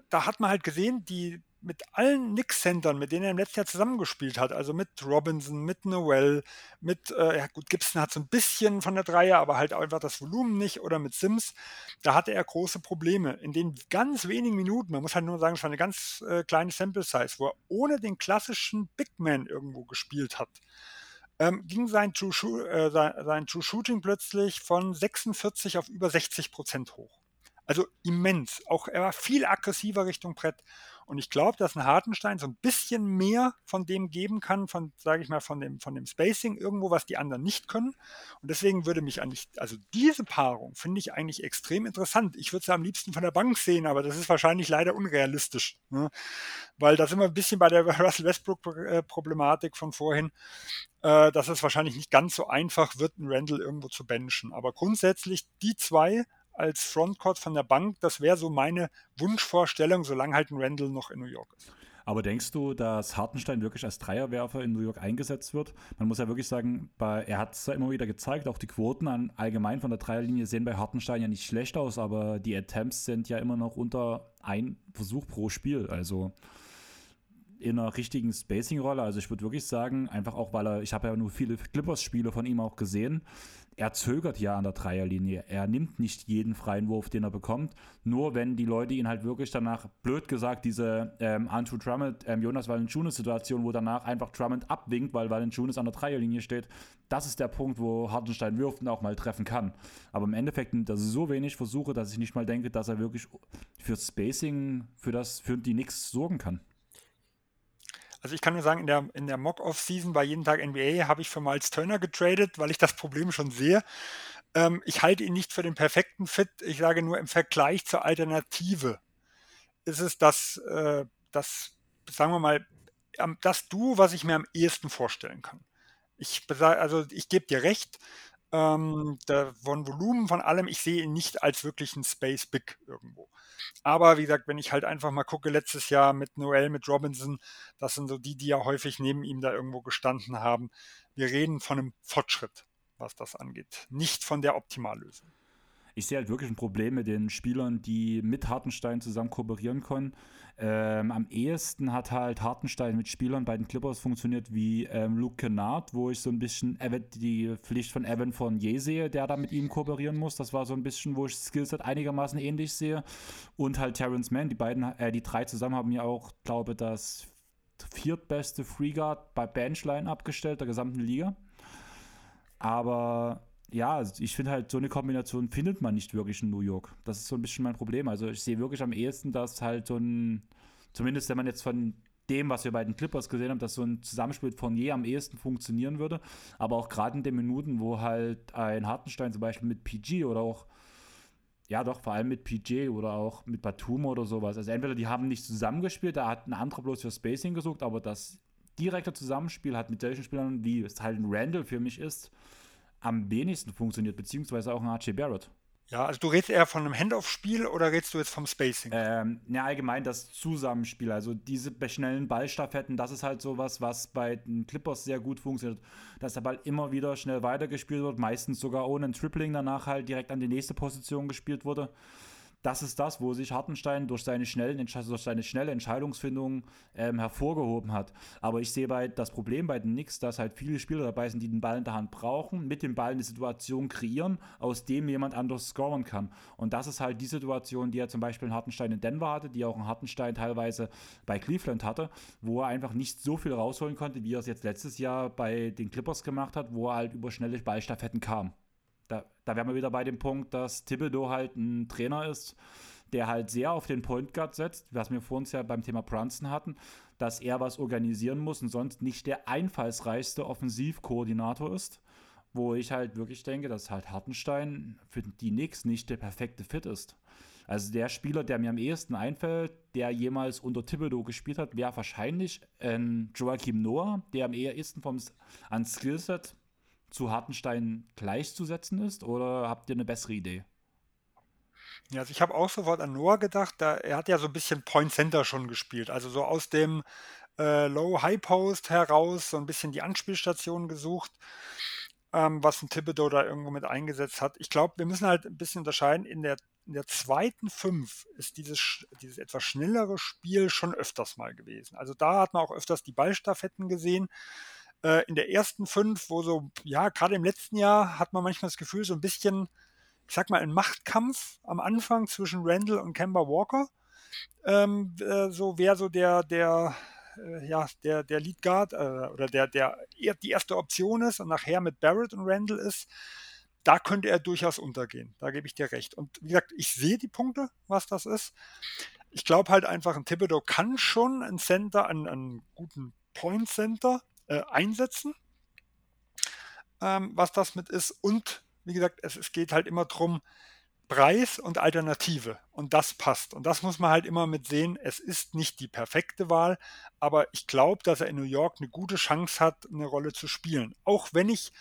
da hat man halt gesehen, die, mit allen Knicks-Centern, mit denen er im letzten Jahr zusammengespielt hat, also mit Robinson, mit Noel, mit, äh, ja gut, Gibson hat so ein bisschen von der Dreier, aber halt einfach das Volumen nicht, oder mit Sims, da hatte er große Probleme. In den ganz wenigen Minuten, man muss halt nur sagen, es war eine ganz äh, kleine Sample-Size, wo er ohne den klassischen Big Man irgendwo gespielt hat, ähm, ging sein True, äh, sein, sein True Shooting plötzlich von 46 auf über 60 Prozent hoch. Also immens. Auch er war viel aggressiver Richtung Brett. Und ich glaube, dass ein Hartenstein so ein bisschen mehr von dem geben kann, von, sage ich mal, von dem, von dem Spacing irgendwo, was die anderen nicht können. Und deswegen würde mich eigentlich, also diese Paarung finde ich eigentlich extrem interessant. Ich würde sie am liebsten von der Bank sehen, aber das ist wahrscheinlich leider unrealistisch. Ne? Weil da sind wir ein bisschen bei der <laughs> Russell Westbrook-Problematik von vorhin, äh, dass es wahrscheinlich nicht ganz so einfach wird, einen Randall irgendwo zu benchen. Aber grundsätzlich die zwei als Frontcourt von der Bank, das wäre so meine Wunschvorstellung, solange halt ein Randall noch in New York ist. Aber denkst du, dass Hartenstein wirklich als Dreierwerfer in New York eingesetzt wird? Man muss ja wirklich sagen, bei, er hat es ja immer wieder gezeigt, auch die Quoten an, allgemein von der Dreierlinie sehen bei Hartenstein ja nicht schlecht aus, aber die Attempts sind ja immer noch unter ein Versuch pro Spiel. Also in einer richtigen Spacing-Rolle. Also ich würde wirklich sagen, einfach auch, weil er, ich habe ja nur viele Clippers-Spiele von ihm auch gesehen, er zögert ja an der Dreierlinie. Er nimmt nicht jeden freien Wurf, den er bekommt. Nur wenn die Leute ihn halt wirklich danach, blöd gesagt, diese ähm, Andrew Drummond, ähm, Jonas Valanciunas-Situation, wo danach einfach Drummond abwinkt, weil Valanciunas an der Dreierlinie steht, das ist der Punkt, wo Hartenstein wirft und auch mal treffen kann. Aber im Endeffekt nimmt er so wenig Versuche, dass ich nicht mal denke, dass er wirklich für Spacing, für das, für die Nix sorgen kann. Also ich kann nur sagen, in der, in der Mock-Off-Season bei jeden Tag NBA habe ich für Miles Turner getradet, weil ich das Problem schon sehe. Ähm, ich halte ihn nicht für den perfekten Fit. Ich sage nur im Vergleich zur Alternative ist es das, äh, das sagen wir mal, das Du, was ich mir am ehesten vorstellen kann. Ich, also ich gebe dir recht, ähm, der, von Volumen, von allem, ich sehe ihn nicht als wirklichen Space Big irgendwo. Aber wie gesagt, wenn ich halt einfach mal gucke, letztes Jahr mit Noel, mit Robinson, das sind so die, die ja häufig neben ihm da irgendwo gestanden haben. Wir reden von einem Fortschritt, was das angeht, nicht von der Optimallösung ich sehe halt wirklich ein Problem mit den Spielern, die mit Hartenstein zusammen kooperieren können. Ähm, am ehesten hat halt Hartenstein mit Spielern bei den Clippers funktioniert wie ähm, Luke Kennard, wo ich so ein bisschen die Pflicht von Evan von Je sehe, der da mit ihm kooperieren muss. Das war so ein bisschen, wo ich Skillset einigermaßen ähnlich sehe. Und halt Terrence Mann, die beiden, äh, die drei zusammen haben ja auch, glaube ich, das viertbeste Freeguard bei Benchline abgestellt der gesamten Liga. Aber ja, ich finde halt, so eine Kombination findet man nicht wirklich in New York. Das ist so ein bisschen mein Problem. Also ich sehe wirklich am ehesten, dass halt so ein, zumindest wenn man jetzt von dem, was wir bei den Clippers gesehen haben, dass so ein Zusammenspiel von je am ehesten funktionieren würde. Aber auch gerade in den Minuten, wo halt ein Hartenstein zum Beispiel mit PG oder auch, ja doch, vor allem mit PG oder auch mit Batum oder sowas. Also entweder die haben nicht zusammengespielt, da hat ein anderer bloß für Spacing gesucht, aber das direkte Zusammenspiel hat mit solchen Spielern, wie es halt ein Randall für mich ist, am wenigsten funktioniert, beziehungsweise auch ein Archie Barrett. Ja, also du redest eher von einem Handoff-Spiel oder redest du jetzt vom Spacing? Ähm, ja, allgemein das Zusammenspiel. Also diese schnellen Ballstaffetten, das ist halt sowas, was bei den Clippers sehr gut funktioniert. Dass der Ball immer wieder schnell weitergespielt wird, meistens sogar ohne ein Tripling danach halt direkt an die nächste Position gespielt wurde das ist das, wo sich Hartenstein durch seine, schnellen, durch seine schnelle Entscheidungsfindung ähm, hervorgehoben hat. Aber ich sehe bei, das Problem bei den Knicks, dass halt viele Spieler dabei sind, die den Ball in der Hand brauchen, mit dem Ball eine Situation kreieren, aus dem jemand anders scoren kann. Und das ist halt die Situation, die er zum Beispiel in Hartenstein in Denver hatte, die auch in Hartenstein teilweise bei Cleveland hatte, wo er einfach nicht so viel rausholen konnte, wie er es jetzt letztes Jahr bei den Clippers gemacht hat, wo er halt über schnelle Ballstaffetten kam da, da wären wir wieder bei dem Punkt, dass Thibodeau halt ein Trainer ist, der halt sehr auf den Point Guard setzt, was wir vor uns ja beim Thema Brunson hatten, dass er was organisieren muss und sonst nicht der einfallsreichste Offensivkoordinator ist, wo ich halt wirklich denke, dass halt Hartenstein für die Knicks nicht der perfekte Fit ist. Also der Spieler, der mir am ehesten einfällt, der jemals unter Thibodeau gespielt hat, wäre wahrscheinlich ein Joachim Noah, der am ehesten vom, an Skillset zu Hartenstein gleichzusetzen ist oder habt ihr eine bessere Idee? Ja, also ich habe auch sofort an Noah gedacht, da, er hat ja so ein bisschen Point Center schon gespielt, also so aus dem äh, Low-High-Post heraus so ein bisschen die Anspielstation gesucht, ähm, was ein Thibodeau da irgendwo mit eingesetzt hat. Ich glaube, wir müssen halt ein bisschen unterscheiden in der in der zweiten Fünf ist dieses, dieses etwas schnellere Spiel schon öfters mal gewesen. Also da hat man auch öfters die Ballstaffetten gesehen. Äh, in der ersten Fünf, wo so, ja, gerade im letzten Jahr hat man manchmal das Gefühl, so ein bisschen, ich sag mal, ein Machtkampf am Anfang zwischen Randall und Kemba Walker. Ähm, äh, so wer so der, der, äh, ja, der, der Lead Guard äh, oder der, der die erste Option ist und nachher mit Barrett und Randall ist, da könnte er durchaus untergehen. Da gebe ich dir recht. Und wie gesagt, ich sehe die Punkte, was das ist. Ich glaube halt einfach, ein Thibodeau kann schon ein Center, einen, einen guten Point Center äh, einsetzen, ähm, was das mit ist. Und wie gesagt, es, es geht halt immer darum, Preis und Alternative. Und das passt. Und das muss man halt immer mit sehen. Es ist nicht die perfekte Wahl, aber ich glaube, dass er in New York eine gute Chance hat, eine Rolle zu spielen. Auch wenn ich,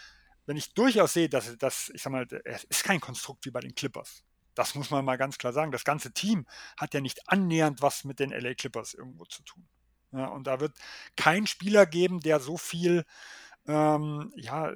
wenn ich durchaus sehe, dass das, ich sag mal, es ist kein Konstrukt wie bei den Clippers. Das muss man mal ganz klar sagen. Das ganze Team hat ja nicht annähernd was mit den LA Clippers irgendwo zu tun. Ja, und da wird kein Spieler geben, der so viel, ähm, ja,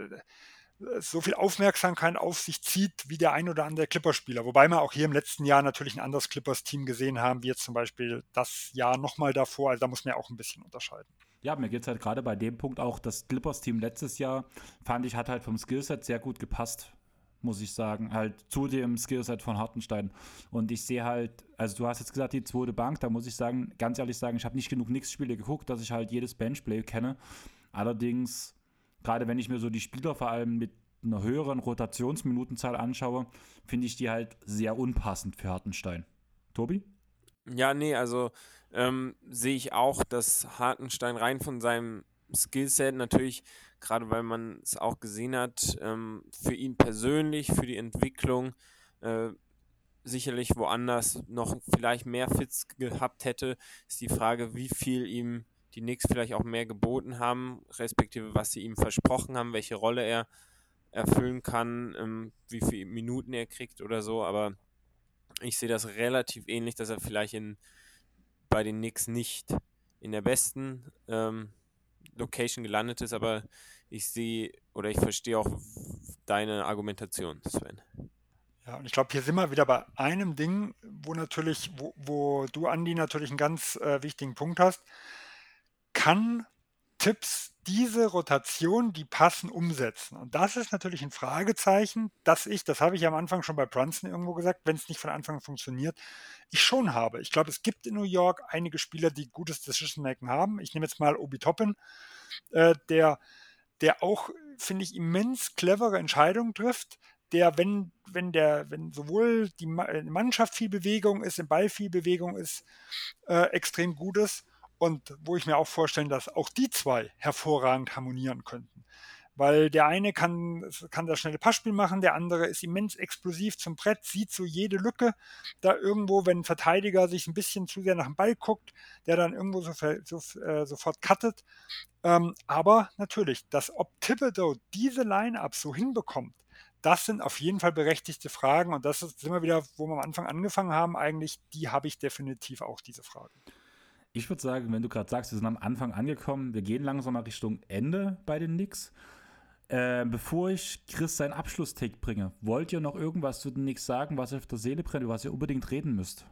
so viel Aufmerksamkeit auf sich zieht wie der ein oder andere Clippers-Spieler. Wobei wir auch hier im letzten Jahr natürlich ein anderes Clippers-Team gesehen haben, wie jetzt zum Beispiel das Jahr nochmal davor. Also da muss man ja auch ein bisschen unterscheiden. Ja, mir geht es halt gerade bei dem Punkt auch, das Clippers-Team letztes Jahr, fand ich, hat halt vom Skillset sehr gut gepasst, muss ich sagen. Halt zu dem Skillset von Hartenstein. Und ich sehe halt, also du hast jetzt gesagt, die zweite Bank, da muss ich sagen, ganz ehrlich sagen, ich habe nicht genug Nix-Spiele geguckt, dass ich halt jedes Benchplay kenne. Allerdings gerade wenn ich mir so die Spieler vor allem mit einer höheren Rotationsminutenzahl anschaue, finde ich die halt sehr unpassend für Hartenstein. Tobi? Ja, nee, also ähm, sehe ich auch, dass Hartenstein rein von seinem Skillset natürlich, gerade weil man es auch gesehen hat, ähm, für ihn persönlich, für die Entwicklung, äh, sicherlich woanders noch vielleicht mehr Fits gehabt hätte, ist die Frage, wie viel ihm die Knicks vielleicht auch mehr geboten haben, respektive was sie ihm versprochen haben, welche Rolle er erfüllen kann, ähm, wie viele Minuten er kriegt oder so. Aber ich sehe das relativ ähnlich, dass er vielleicht in, bei den Knicks nicht in der besten ähm, Location gelandet ist, aber ich sehe oder ich verstehe auch deine Argumentation, Sven. Ja, und ich glaube, hier sind wir wieder bei einem Ding, wo natürlich, wo, wo du, Andi, natürlich einen ganz äh, wichtigen Punkt hast kann Tipps diese Rotation, die passen, umsetzen? Und das ist natürlich ein Fragezeichen, dass ich, das habe ich am Anfang schon bei Brunson irgendwo gesagt, wenn es nicht von Anfang an funktioniert, ich schon habe. Ich glaube, es gibt in New York einige Spieler, die gutes Decision-Making haben. Ich nehme jetzt mal Obi Toppin, äh, der, der auch, finde ich, immens clevere Entscheidungen trifft, der, wenn, wenn der, wenn sowohl die Mannschaft viel Bewegung ist, im Ball viel Bewegung ist, äh, extrem gut ist und wo ich mir auch vorstellen, dass auch die zwei hervorragend harmonieren könnten. Weil der eine kann, kann das schnelle Passspiel machen, der andere ist immens explosiv zum Brett, sieht so jede Lücke da irgendwo, wenn ein Verteidiger sich ein bisschen zu sehr nach dem Ball guckt, der dann irgendwo so, so, äh, sofort cuttet. Ähm, aber natürlich, dass ob Thibodeau diese Line-Up so hinbekommt, das sind auf jeden Fall berechtigte Fragen und das ist immer wieder, wo wir am Anfang angefangen haben, eigentlich, die habe ich definitiv auch, diese Fragen. Ich würde sagen, wenn du gerade sagst, wir sind am Anfang angekommen, wir gehen langsam mal Richtung Ende bei den Knicks. Äh, bevor ich Chris seinen Abschlusstick bringe, wollt ihr noch irgendwas zu den Knicks sagen, was ihr auf der Seele brennt, über was ihr unbedingt reden müsst?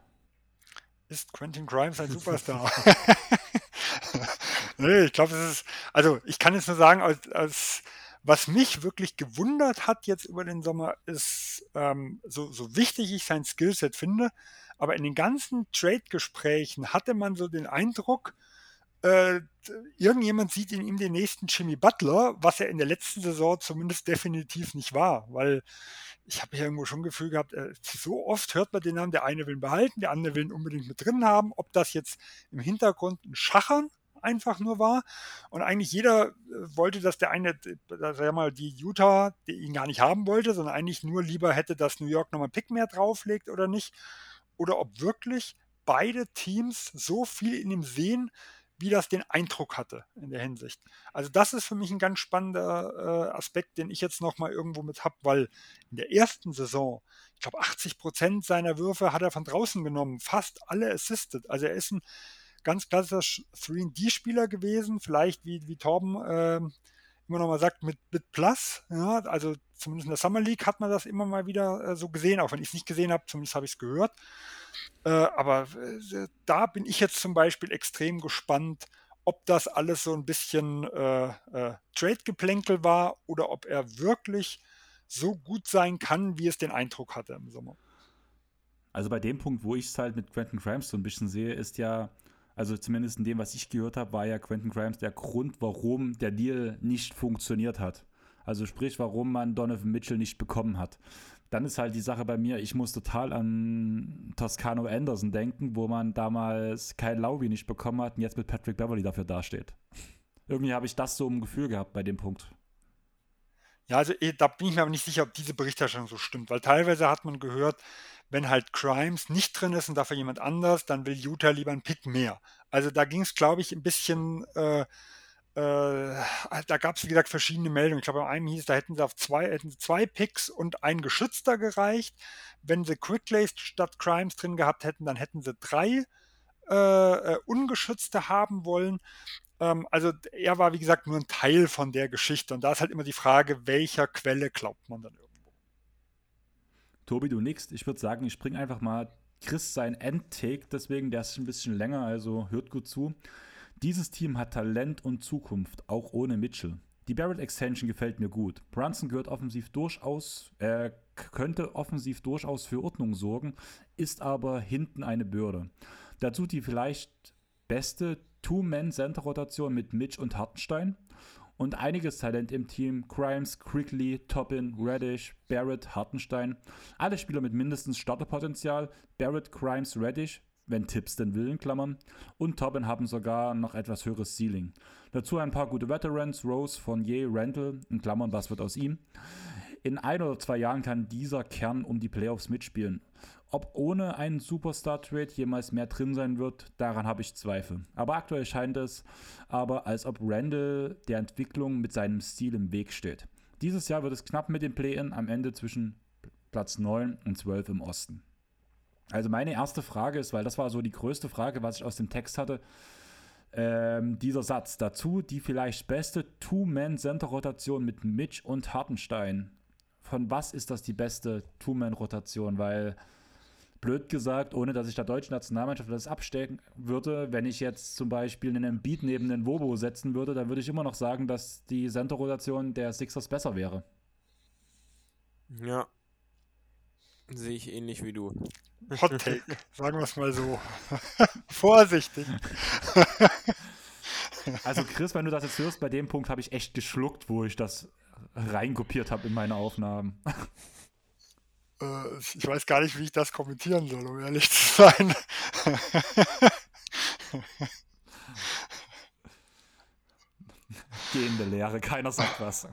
Ist Quentin Grimes ein Superstar? <laughs> nee, ich glaube, es ist, also ich kann jetzt nur sagen, als, als was mich wirklich gewundert hat jetzt über den Sommer, ist, ähm, so, so wichtig ich sein Skillset finde, aber in den ganzen Trade-Gesprächen hatte man so den Eindruck, äh, irgendjemand sieht in ihm den nächsten Jimmy Butler, was er in der letzten Saison zumindest definitiv nicht war, weil ich habe hier irgendwo schon Gefühl gehabt, äh, so oft hört man den Namen, der eine will ihn behalten, der andere will ihn unbedingt mit drin haben, ob das jetzt im Hintergrund ein Schachern einfach nur war. Und eigentlich jeder äh, wollte, dass der eine, er mal die Utah, die ihn gar nicht haben wollte, sondern eigentlich nur lieber hätte, dass New York nochmal einen Pick mehr drauflegt oder nicht. Oder ob wirklich beide Teams so viel in ihm sehen, wie das den Eindruck hatte in der Hinsicht. Also das ist für mich ein ganz spannender äh, Aspekt, den ich jetzt noch mal irgendwo mit habe, weil in der ersten Saison, ich glaube 80 Prozent seiner Würfe hat er von draußen genommen, fast alle assisted. Also er ist ein ganz klassischer 3D-Spieler gewesen, vielleicht wie, wie Torben äh, immer noch mal sagt, mit, mit Plus, ja, also zumindest in der Summer League hat man das immer mal wieder äh, so gesehen, auch wenn ich es nicht gesehen habe, zumindest habe ich es gehört. Äh, aber äh, da bin ich jetzt zum Beispiel extrem gespannt, ob das alles so ein bisschen äh, äh, Trade-Geplänkel war oder ob er wirklich so gut sein kann, wie es den Eindruck hatte im Sommer. Also bei dem Punkt, wo ich es halt mit Quentin Grimes so ein bisschen sehe, ist ja, also zumindest in dem, was ich gehört habe, war ja Quentin Grimes der Grund, warum der Deal nicht funktioniert hat. Also sprich, warum man Donovan Mitchell nicht bekommen hat. Dann ist halt die Sache bei mir, ich muss total an Toscano Anderson denken, wo man damals Kyle Lowry nicht bekommen hat und jetzt mit Patrick Beverly dafür dasteht. Irgendwie habe ich das so im Gefühl gehabt bei dem Punkt. Ja, also eh, da bin ich mir aber nicht sicher, ob diese Berichterstattung so stimmt, weil teilweise hat man gehört, wenn halt Crimes nicht drin ist und dafür jemand anders, dann will Utah lieber einen Pick mehr. Also da ging es, glaube ich, ein bisschen, äh, da gab es, wie gesagt, verschiedene Meldungen. Ich glaube, bei einem hieß, da hätten sie auf zwei, hätten sie zwei Picks und ein Geschützter gereicht. Wenn sie Quickley statt Crimes drin gehabt hätten, dann hätten sie drei äh, äh Ungeschützte haben wollen. Ähm, also er war, wie gesagt, nur ein Teil von der Geschichte. Und da ist halt immer die Frage, welcher Quelle glaubt man dann irgendwo. Tobi, du nix. Ich würde sagen, ich bringe einfach mal Chris sein Endtake, deswegen der ist ein bisschen länger, also hört gut zu. Dieses Team hat Talent und Zukunft, auch ohne Mitchell. Die Barrett Extension gefällt mir gut. Brunson gehört offensiv durchaus, äh, könnte offensiv durchaus für Ordnung sorgen, ist aber hinten eine Bürde. Dazu die vielleicht beste Two-Man-Center-Rotation mit Mitch und Hartenstein und einiges Talent im Team. Grimes, Quickly, Toppin, Reddish, Barrett, Hartenstein. Alle Spieler mit mindestens Starterpotenzial. Barrett, Grimes, Reddish, wenn Tipps denn will, in Klammern. Und Toppin haben sogar noch etwas höheres Ceiling. Dazu ein paar gute Veterans, Rose, Fournier, Randall, in Klammern, was wird aus ihm. In ein oder zwei Jahren kann dieser Kern um die Playoffs mitspielen. Ob ohne einen Superstar-Trade jemals mehr drin sein wird, daran habe ich Zweifel. Aber aktuell scheint es aber, als ob Randall der Entwicklung mit seinem Stil im Weg steht. Dieses Jahr wird es knapp mit dem Play-In am Ende zwischen Platz 9 und 12 im Osten. Also meine erste Frage ist, weil das war so die größte Frage, was ich aus dem Text hatte, ähm, dieser Satz dazu, die vielleicht beste Two-Man-Center-Rotation mit Mitch und Hartenstein. Von was ist das die beste Two-Man-Rotation? Weil blöd gesagt, ohne dass ich der deutschen Nationalmannschaft das abstecken würde, wenn ich jetzt zum Beispiel einen Beat neben den Wobo setzen würde, dann würde ich immer noch sagen, dass die Center-Rotation der Sixers besser wäre. Ja. Sehe ich ähnlich wie du. Hot <laughs> Take, sagen wir es mal so. <laughs> Vorsichtig. <laughs> also Chris, wenn du das jetzt hörst, bei dem Punkt habe ich echt geschluckt, wo ich das reinkopiert habe in meine Aufnahmen. Äh, ich weiß gar nicht, wie ich das kommentieren soll, um ehrlich zu sein. Gehende Lehre, keiner sagt was.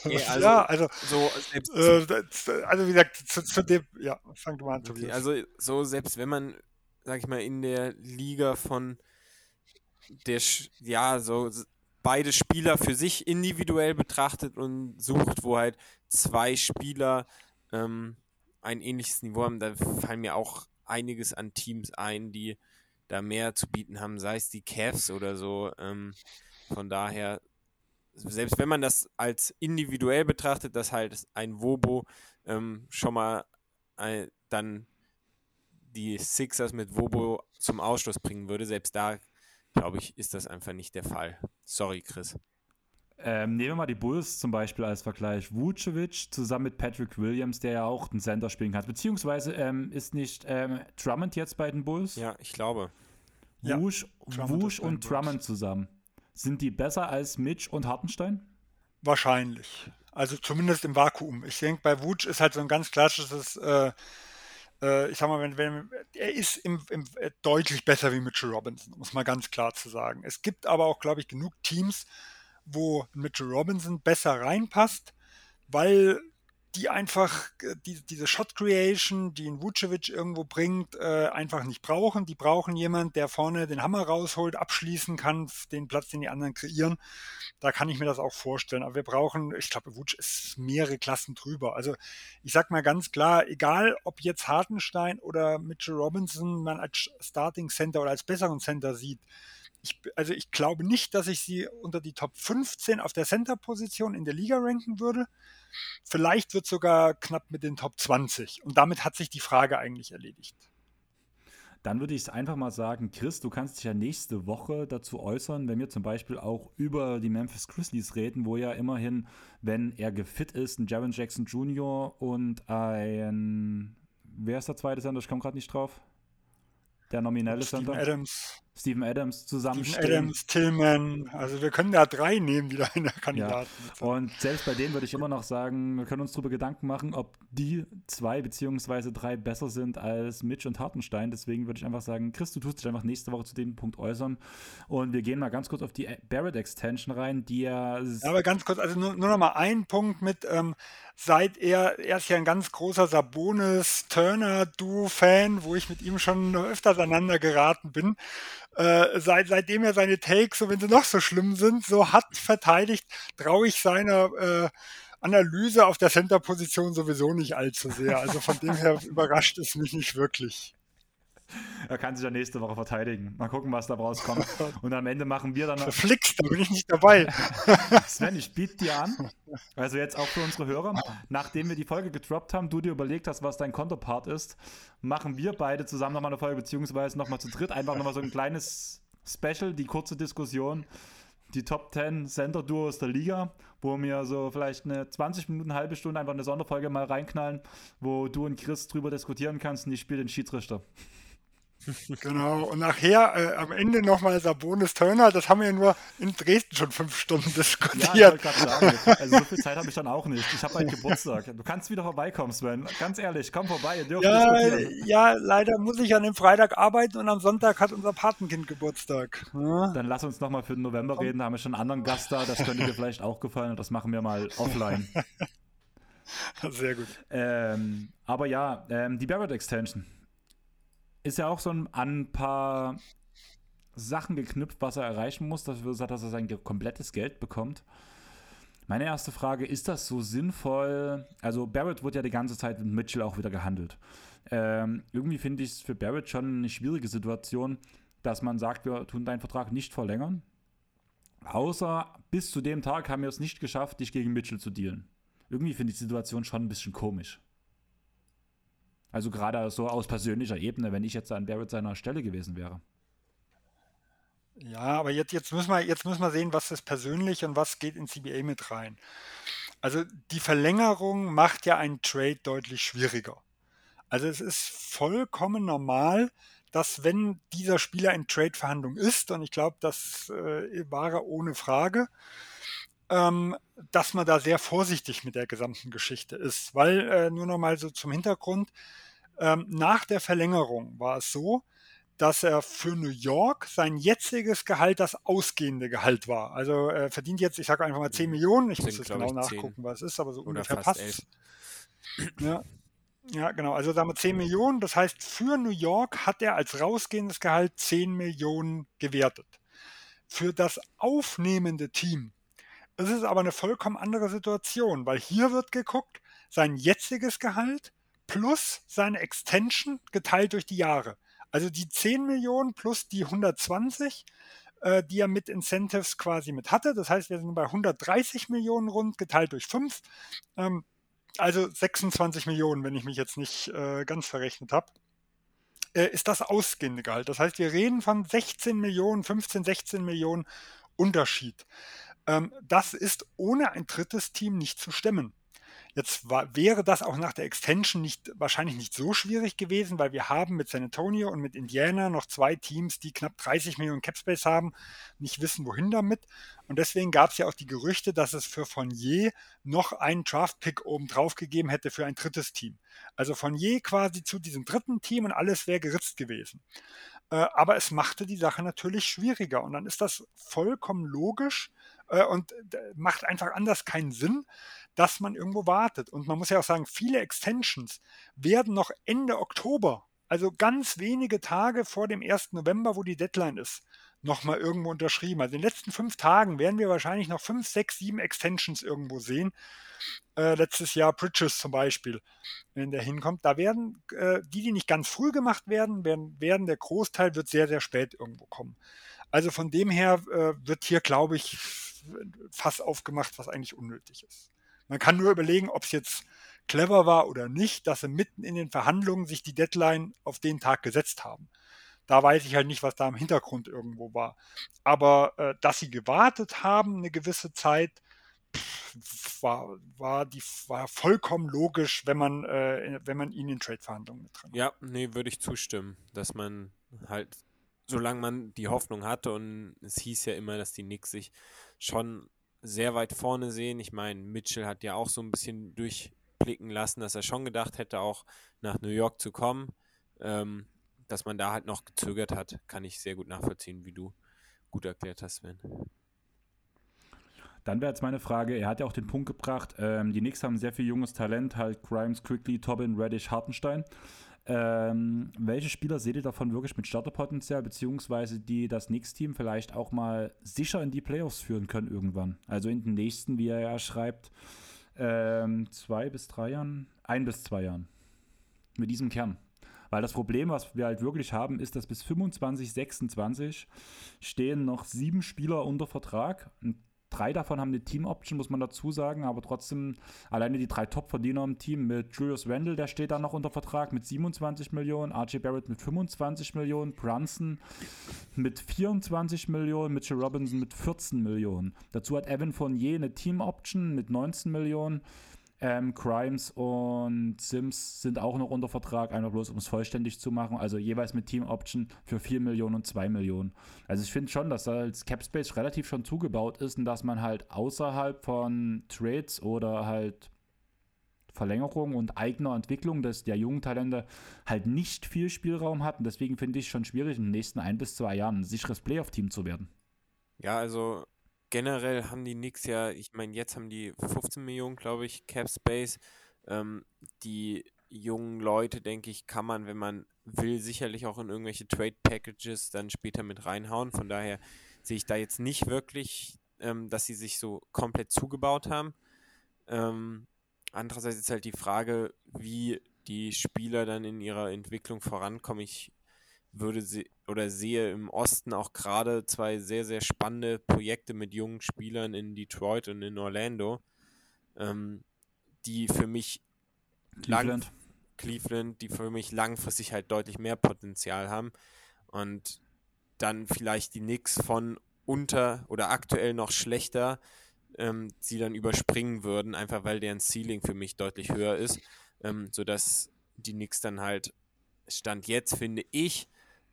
<laughs> Okay, also, ja, also, so, selbst, äh, also wie gesagt, zu, zu, dem, ja, fang du mal an, Tobias. Okay, also so selbst wenn man, sag ich mal, in der Liga von der, ja, so beide Spieler für sich individuell betrachtet und sucht, wo halt zwei Spieler ähm, ein ähnliches Niveau haben, da fallen mir auch einiges an Teams ein, die da mehr zu bieten haben, sei es die Cavs oder so. Ähm, von daher, selbst wenn man das als individuell betrachtet, dass halt ein Wobo ähm, schon mal äh, dann die Sixers mit Wobo zum Ausschluss bringen würde, selbst da, glaube ich, ist das einfach nicht der Fall. Sorry, Chris. Ähm, nehmen wir mal die Bulls zum Beispiel als Vergleich. Vucevic zusammen mit Patrick Williams, der ja auch den Center spielen kann. Beziehungsweise ähm, ist nicht ähm, Drummond jetzt bei den Bulls? Ja, ich glaube. Wusch, ja, Wusch und Drummond zusammen. Sind die besser als Mitch und Hartenstein? Wahrscheinlich. Also zumindest im Vakuum. Ich denke, bei Wusch ist halt so ein ganz klassisches, äh, äh, ich sag mal, wenn, wenn, er ist im, im, äh, deutlich besser wie Mitchell Robinson, um es mal ganz klar zu sagen. Es gibt aber auch, glaube ich, genug Teams, wo Mitchell Robinson besser reinpasst, weil die einfach äh, die, diese Shot Creation, die ein Vucevic irgendwo bringt, äh, einfach nicht brauchen. Die brauchen jemand, der vorne den Hammer rausholt, abschließen kann, den Platz, den die anderen kreieren. Da kann ich mir das auch vorstellen. Aber wir brauchen, ich glaube, Vuce ist mehrere Klassen drüber. Also ich sag mal ganz klar, egal ob jetzt Hartenstein oder Mitchell Robinson man als Starting Center oder als besseren Center sieht, Ich, also ich glaube nicht, dass ich sie unter die Top 15 auf der Center-Position in der Liga ranken würde. Vielleicht wird sogar knapp mit den Top 20. Und damit hat sich die Frage eigentlich erledigt. Dann würde ich es einfach mal sagen, Chris, du kannst dich ja nächste Woche dazu äußern, wenn wir zum Beispiel auch über die Memphis Grizzlies reden, wo ja immerhin, wenn er gefit ist, ein Jaron Jackson Jr. und ein, wer ist der zweite Sender? Ich komme gerade nicht drauf. Der nominelle Center. Adams. Steven Adams zusammenstehen. Steven Adams, Tillman. Also wir können da drei nehmen, die da in der Kandidaten ja. Und selbst bei denen würde ich immer noch sagen, wir können uns darüber Gedanken machen, ob die zwei beziehungsweise drei besser sind als Mitch und Hartenstein. Deswegen würde ich einfach sagen, Chris, du tust dich einfach nächste Woche zu dem Punkt äußern. Und wir gehen mal ganz kurz auf die Barrett Extension rein, die ja. ja aber ganz kurz, also nur, nur noch mal ein Punkt mit, ähm, seit er, er ist ja ein ganz großer Sabonis-Turner-Duo-Fan, wo ich mit ihm schon öfters aneinander geraten bin äh, seit, seitdem er seine Takes, so wenn sie noch so schlimm sind, so hat verteidigt, traue ich seiner äh, Analyse auf der Center-Position sowieso nicht allzu sehr. Also von dem her <laughs> überrascht es mich nicht wirklich. Er kann sich ja nächste Woche verteidigen. Mal gucken, was da rauskommt. <laughs> Und am Ende machen wir dann. Verflixt, da bin ich nicht dabei. <laughs> Sven, ich biete dir an. Also jetzt auch für unsere Hörer. Nachdem wir die Folge gedroppt haben, du dir überlegt hast, was dein Kontopart ist, machen wir beide zusammen nochmal eine Folge, beziehungsweise nochmal zu dritt. Einfach nochmal so ein kleines Special, die kurze Diskussion. Die Top 10 Center-Duos der Liga, wo wir so vielleicht eine 20 Minuten, halbe Stunde einfach eine Sonderfolge mal reinknallen, wo du und Chris drüber diskutieren kannst und ich spiele den Schiedsrichter. Genau, und nachher äh, am Ende nochmal Sabonis Turner, das haben wir ja nur in Dresden schon fünf Stunden diskutiert. Ja, ich sagen, also so viel Zeit habe ich dann auch nicht. Ich habe einen Geburtstag. Du kannst wieder vorbeikommen, Sven. Ganz ehrlich, komm vorbei. Ja, ja, leider muss ich an dem Freitag arbeiten und am Sonntag hat unser Patenkind Geburtstag. Ja. Dann lass uns nochmal für den November reden. Da haben wir schon einen anderen Gast da. Das könnte dir vielleicht auch gefallen und das machen wir mal offline. <laughs> Sehr gut. Ähm, aber ja, ähm, die Barrett Extension ist ja auch so ein, an ein paar Sachen geknüpft, was er erreichen muss, dass er sein komplettes Geld bekommt. Meine erste Frage, ist das so sinnvoll? Also Barrett wird ja die ganze Zeit mit Mitchell auch wieder gehandelt. Ähm, irgendwie finde ich es für Barrett schon eine schwierige Situation, dass man sagt, wir tun deinen Vertrag nicht verlängern. Außer bis zu dem Tag haben wir es nicht geschafft, dich gegen Mitchell zu dealen. Irgendwie finde ich die Situation schon ein bisschen komisch. Also gerade so aus persönlicher Ebene, wenn ich jetzt an Barrett seiner Stelle gewesen wäre. Ja, aber jetzt, jetzt, müssen wir, jetzt müssen wir sehen, was ist persönlich und was geht in CBA mit rein. Also die Verlängerung macht ja einen Trade deutlich schwieriger. Also es ist vollkommen normal, dass wenn dieser Spieler in Trade-Verhandlung ist, und ich glaube, das äh, war er ohne Frage, ähm, dass man da sehr vorsichtig mit der gesamten Geschichte ist. Weil, äh, nur noch mal so zum Hintergrund, ähm, nach der Verlängerung war es so, dass er für New York sein jetziges Gehalt das ausgehende Gehalt war. Also er verdient jetzt, ich sage einfach mal 10 mhm. Millionen, ich muss jetzt genau nachgucken, 10. was es ist, aber so Oder ungefähr passt. Ja, ja, genau. Also sagen wir 10 Millionen. Das heißt, für New York hat er als rausgehendes Gehalt 10 Millionen gewertet. Für das aufnehmende Team es ist aber eine vollkommen andere Situation, weil hier wird geguckt, sein jetziges Gehalt plus seine Extension geteilt durch die Jahre. Also die 10 Millionen plus die 120, äh, die er mit Incentives quasi mit hatte. Das heißt, wir sind bei 130 Millionen rund geteilt durch 5. Ähm, also 26 Millionen, wenn ich mich jetzt nicht äh, ganz verrechnet habe äh, ist das ausgehende Gehalt. Das heißt, wir reden von 16 Millionen, 15, 16 Millionen Unterschied. Ähm, das ist ohne ein drittes Team nicht zu stemmen. Jetzt war, wäre das auch nach der Extension nicht, wahrscheinlich nicht so schwierig gewesen, weil wir haben mit San Antonio und mit Indiana noch zwei Teams, die knapp 30 Millionen Capspace haben, nicht wissen, wohin damit. Und deswegen gab es ja auch die Gerüchte, dass es für Fournier noch einen Draft-Pick obendrauf gegeben hätte für ein drittes Team. Also Fournier quasi zu diesem dritten Team und alles wäre geritzt gewesen. Äh, aber es machte die Sache natürlich schwieriger. Und dann ist das vollkommen logisch, äh, und macht einfach anders keinen Sinn, dass man irgendwo wartet. Und man muss ja auch sagen, viele Extensions werden noch Ende Oktober, also ganz wenige Tage vor dem 1. November, wo die Deadline ist, nochmal irgendwo unterschrieben. Also in den letzten fünf Tagen werden wir wahrscheinlich noch fünf, sechs, sieben Extensions irgendwo sehen. Äh, letztes Jahr Bridges zum Beispiel, wenn der hinkommt. Da werden äh, die, die nicht ganz früh gemacht werden, werden, werden der Großteil wird sehr, sehr spät irgendwo kommen. Also von dem her äh, wird hier, glaube ich, Fass aufgemacht, was eigentlich unnötig ist. Man kann nur überlegen, ob es jetzt clever war oder nicht, dass sie mitten in den Verhandlungen sich die Deadline auf den Tag gesetzt haben. Da weiß ich halt nicht, was da im Hintergrund irgendwo war. Aber äh, dass sie gewartet haben eine gewisse Zeit, pff, war, war, die, war vollkommen logisch, wenn man, äh, wenn man ihn in Trade-Verhandlungen mit drin Ja, nee, würde ich zustimmen, dass man halt, solange man die Hoffnung hatte und es hieß ja immer, dass die Knicks sich schon sehr weit vorne sehen. Ich meine, Mitchell hat ja auch so ein bisschen durchblicken lassen, dass er schon gedacht hätte, auch nach New York zu kommen. Ähm, dass man da halt noch gezögert hat, kann ich sehr gut nachvollziehen, wie du gut erklärt hast, Sven. Dann wäre jetzt meine Frage, er hat ja auch den Punkt gebracht, ähm, die Knicks haben sehr viel junges Talent, halt Grimes, Quickly, Tobin, Reddish, Hartenstein. Ähm, welche Spieler seht ihr davon wirklich mit Starterpotenzial, beziehungsweise die das Knicks-Team vielleicht auch mal sicher in die Playoffs führen können irgendwann? Also in den nächsten, wie er ja schreibt, ähm, zwei bis drei Jahren, ein bis zwei Jahren. Mit diesem Kern. Weil das Problem, was wir halt wirklich haben, ist, dass bis 25, 26 stehen noch sieben Spieler unter Vertrag. Und drei davon haben eine Team-Option, muss man dazu sagen, aber trotzdem alleine die drei Top-Verdiener im Team mit Julius Randle, der steht da noch unter Vertrag mit 27 Millionen, RJ Barrett mit 25 Millionen, Brunson mit 24 Millionen, Mitchell Robinson mit 14 Millionen. Dazu hat Evan Fournier eine Team-Option mit 19 Millionen. Ähm, Crimes und Sims sind auch noch unter Vertrag, einfach bloß um es vollständig zu machen. Also jeweils mit Team Option für 4 Millionen und 2 Millionen. Also ich finde schon, dass da als Cap Space relativ schon zugebaut ist und dass man halt außerhalb von Trades oder halt Verlängerung und eigener Entwicklung des, der jungen Talente halt nicht viel Spielraum hat. Und deswegen finde ich es schon schwierig, in den nächsten ein bis zwei Jahren ein sicheres Playoff-Team zu werden. Ja, also generell haben die Knicks ja, ich meine, jetzt haben die 15 Millionen, glaube ich, Cap Space. Ähm, die jungen Leute, denke ich, kann man, wenn man will, sicherlich auch in irgendwelche Trade Packages dann später mit reinhauen. Von daher sehe ich da jetzt nicht wirklich, ähm, dass sie sich so komplett zugebaut haben. Ähm, andererseits ist halt die Frage, wie die Spieler dann in ihrer Entwicklung vorankommen. Ich würde sie oder sehe im Osten auch gerade zwei sehr, sehr spannende Projekte mit jungen Spielern in Detroit und in Orlando, ähm, die für mich Cleveland. Lang, Cleveland, die für mich langfristig halt deutlich mehr Potenzial haben. Und dann vielleicht die Knicks von unter oder aktuell noch schlechter ähm, sie dann überspringen würden, einfach weil deren Ceiling für mich deutlich höher ist, ähm, sodass die Knicks dann halt Stand jetzt, finde ich,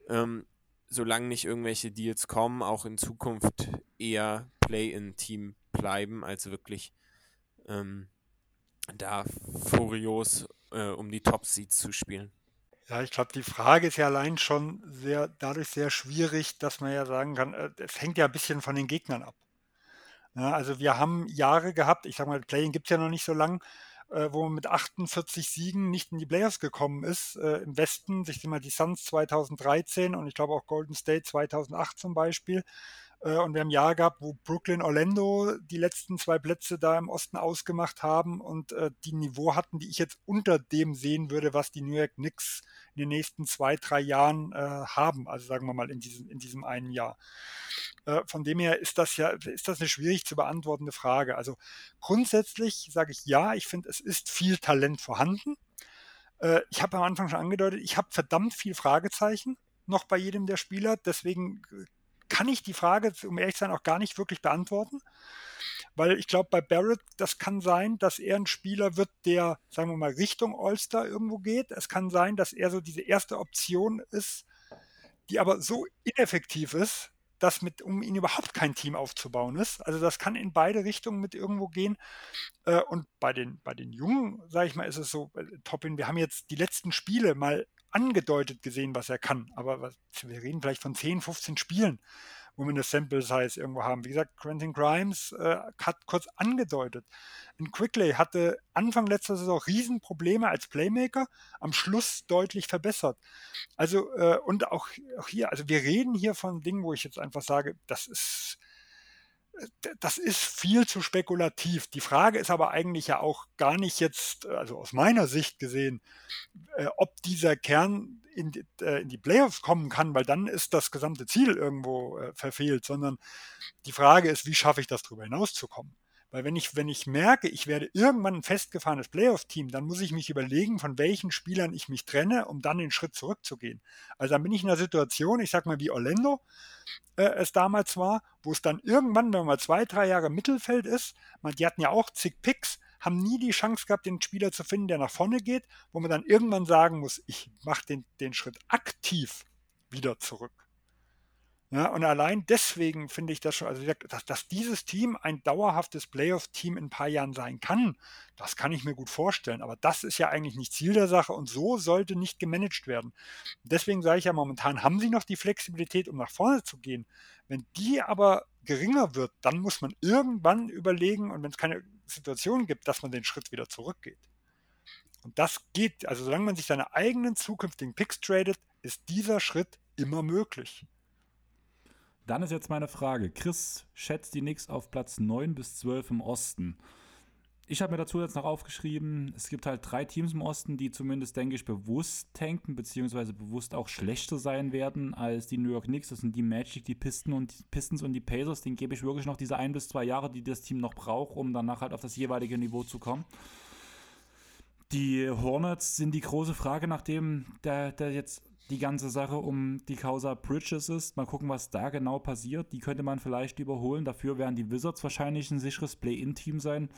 ähm, solange nicht irgendwelche Deals kommen, auch in Zukunft eher Play-in-Team bleiben, als wirklich ähm, da furios äh, um die Top-Seeds zu spielen. Ja, ich glaube, die Frage ist ja allein schon sehr, dadurch sehr schwierig, dass man ja sagen kann, äh, es hängt ja ein bisschen von den Gegnern ab. Ja, also wir haben Jahre gehabt, ich sage mal, Playing gibt es ja noch nicht so lang, äh, wo man mit 48 Siegen nicht in die Playoffs gekommen ist. Äh, Im Westen, sich mal die Suns 2013 und ich glaube auch Golden State 2008 zum Beispiel. Äh, und wir haben Jahre gehabt, wo Brooklyn, Orlando die letzten zwei Plätze da im Osten ausgemacht haben und äh, die Niveau hatten, die ich jetzt unter dem sehen würde, was die New York Knicks in den nächsten zwei, drei Jahren äh, haben. Also sagen wir mal in diesem, in diesem einen Jahr. Äh, von dem her ist das ja, ist das eine schwierig zu beantwortende Frage. Also grundsätzlich sage ich ja, ich finde, es ist viel Talent vorhanden. Äh, ich habe am Anfang schon angedeutet, ich habe verdammt viel Fragezeichen noch bei jedem der Spieler. Deswegen äh, kann ich die Frage, um ehrlich zu sein, auch gar nicht wirklich beantworten. Weil ich glaube, bei Barrett, das kann sein, dass er ein Spieler wird, der, sagen wir mal, Richtung All-Star irgendwo geht. Es kann sein, dass er so diese erste Option ist, die aber so ineffektiv ist, dass mit, um ihn überhaupt kein Team aufzubauen ist. Also das kann in beide Richtungen mit irgendwo gehen. Äh, und bei den, bei den Jungen, sage ich mal, ist es so, äh, Toppin, wir haben jetzt die letzten Spiele mal angedeutet gesehen, was er kann. Aber was, wir reden vielleicht von 10, 15 Spielen, wo wir eine Sample Size irgendwo haben. Wie gesagt, Quentin Grimes äh, hat kurz angedeutet. Ein Quickley hatte Anfang letzter Saison Riesenprobleme als Playmaker, am Schluss deutlich verbessert. Also, äh, und auch, auch hier, also wir reden hier von Dingen, wo ich jetzt einfach sage, das ist das ist viel zu spekulativ. Die Frage ist aber eigentlich ja auch gar nicht jetzt, also aus meiner Sicht gesehen, äh, ob dieser Kern in die, äh, in die Playoffs kommen kann, weil dann ist das gesamte Ziel irgendwo äh, verfehlt, sondern die Frage ist, wie schaffe ich das darüber hinaus zu kommen? Weil wenn ich, wenn ich merke, ich werde irgendwann ein festgefahrenes Playoff-Team, dann muss ich mich überlegen, von welchen Spielern ich mich trenne, um dann den Schritt zurückzugehen. Also dann bin ich in einer Situation, ich sag mal wie Orlando äh, es damals war, wo es dann irgendwann, wenn man zwei, drei Jahre Mittelfeld ist, man, die hatten ja auch zig Picks, haben nie die Chance gehabt, den Spieler zu finden, der nach vorne geht, wo man dann irgendwann sagen muss, ich mache den, den Schritt aktiv wieder zurück. Ja, und allein deswegen finde ich das schon, also dass, dass dieses Team ein dauerhaftes Playoff-Team in ein paar Jahren sein kann, das kann ich mir gut vorstellen. Aber das ist ja eigentlich nicht Ziel der Sache und so sollte nicht gemanagt werden. Deswegen sage ich ja, momentan haben sie noch die Flexibilität, um nach vorne zu gehen. Wenn die aber geringer wird, dann muss man irgendwann überlegen und wenn es keine Situation gibt, dass man den Schritt wieder zurückgeht. Und das geht, also solange man sich seine eigenen zukünftigen Picks tradet, ist dieser Schritt immer möglich. Dann ist jetzt meine Frage. Chris schätzt die Knicks auf Platz 9 bis 12 im Osten. Ich habe mir dazu jetzt noch aufgeschrieben, es gibt halt drei Teams im Osten, die zumindest, denke ich, bewusst tanken, beziehungsweise bewusst auch schlechter sein werden als die New York Knicks. Das sind die Magic, die Pisten und, Pistons und die Pacers. Den gebe ich wirklich noch diese ein bis zwei Jahre, die das Team noch braucht, um danach halt auf das jeweilige Niveau zu kommen. Die Hornets sind die große Frage, nachdem der, der jetzt die ganze Sache um die Causa Bridges ist. Mal gucken, was da genau passiert. Die könnte man vielleicht überholen. Dafür werden die Wizards wahrscheinlich ein sicheres Play-In-Team sein.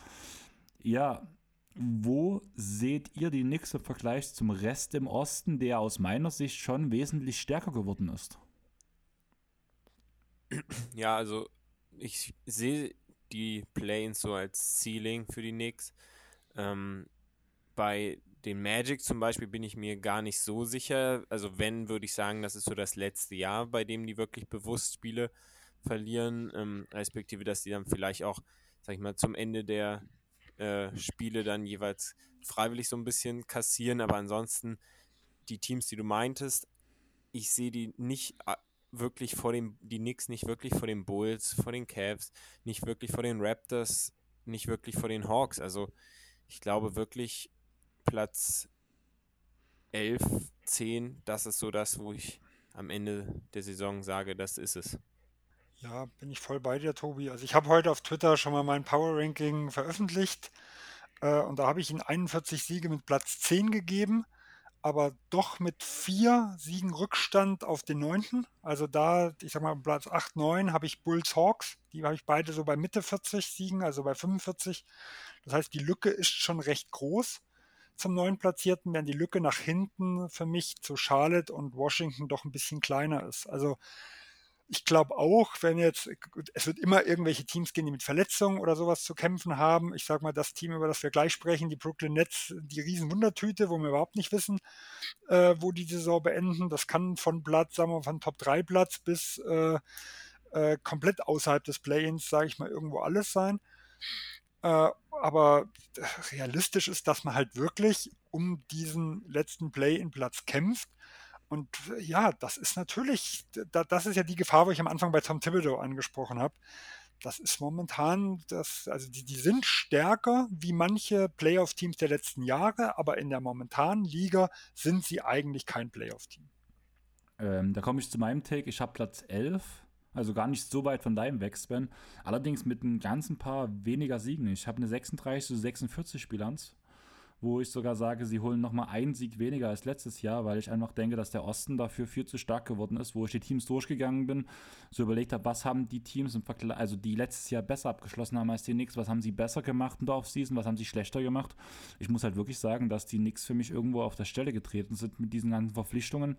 Ja, wo seht ihr die Knicks im Vergleich zum Rest im Osten, der aus meiner Sicht schon wesentlich stärker geworden ist? Ja, also ich sehe die Play-ins so als Ceiling für die Knicks. Ähm, bei den Magic zum Beispiel bin ich mir gar nicht so sicher. Also wenn, würde ich sagen, das ist so das letzte Jahr, bei dem die wirklich bewusst Spiele verlieren, ähm, respektive, dass die dann vielleicht auch, sag ich mal, zum Ende der äh, Spiele dann jeweils freiwillig so ein bisschen kassieren. Aber ansonsten, die Teams, die du meintest, ich sehe die nicht äh, wirklich vor dem, die Knicks nicht wirklich vor den Bulls, vor den Cavs, nicht wirklich vor den Raptors, nicht wirklich vor den Hawks. Also ich glaube wirklich, Platz 11, 10, das ist so das, wo ich am Ende der Saison sage, das ist es. Ja, bin ich voll bei dir, Tobi. Also ich habe heute auf Twitter schon mal mein Power Ranking veröffentlicht äh, und da habe ich ihm 41 Siege mit Platz 10 gegeben, aber doch mit vier Siegen Rückstand auf den neunten. Also da, ich sag mal, Platz 8, 9 habe ich Bulls Hawks. Die habe ich beide so bei Mitte 40 Siegen, also bei 45. Das heißt, die Lücke ist schon recht groß zum neuen Platzierten, während die Lücke nach hinten für mich zu Charlotte und Washington doch ein bisschen kleiner ist. Also ich glaube auch, wenn jetzt, es wird immer irgendwelche Teams gehen, die mit Verletzungen oder sowas zu kämpfen haben. Ich sage mal, das Team, über das wir gleich sprechen, die Brooklyn Nets, die Riesenwundertüte, wo wir überhaupt nicht wissen, äh, wo die Saison beenden. Das kann von Platz, sagen wir, von Top 3 Platz bis äh, äh, komplett außerhalb des Play-ins, sage ich mal, irgendwo alles sein. Äh, aber realistisch ist, dass man halt wirklich um diesen letzten Play-in-Platz kämpft. Und ja, das ist natürlich, das ist ja die Gefahr, wo ich am Anfang bei Tom Thibodeau angesprochen habe. Das ist momentan, das, also die, die sind stärker wie manche Playoff-Teams der letzten Jahre, aber in der momentanen Liga sind sie eigentlich kein Playoff-Team. Ähm, da komme ich zu meinem Take. Ich habe Platz 11 also gar nicht so weit von deinem weg, Sven. Allerdings mit ein ganzen paar weniger Siegen. Ich habe eine 36 zu 46 Bilanz, wo ich sogar sage, sie holen nochmal einen Sieg weniger als letztes Jahr, weil ich einfach denke, dass der Osten dafür viel zu stark geworden ist, wo ich die Teams durchgegangen bin, so überlegt habe, was haben die Teams im Vergleich, also die letztes Jahr besser abgeschlossen haben als die Knicks, was haben sie besser gemacht in der Offseason, was haben sie schlechter gemacht. Ich muss halt wirklich sagen, dass die Knicks für mich irgendwo auf der Stelle getreten sind mit diesen ganzen Verpflichtungen.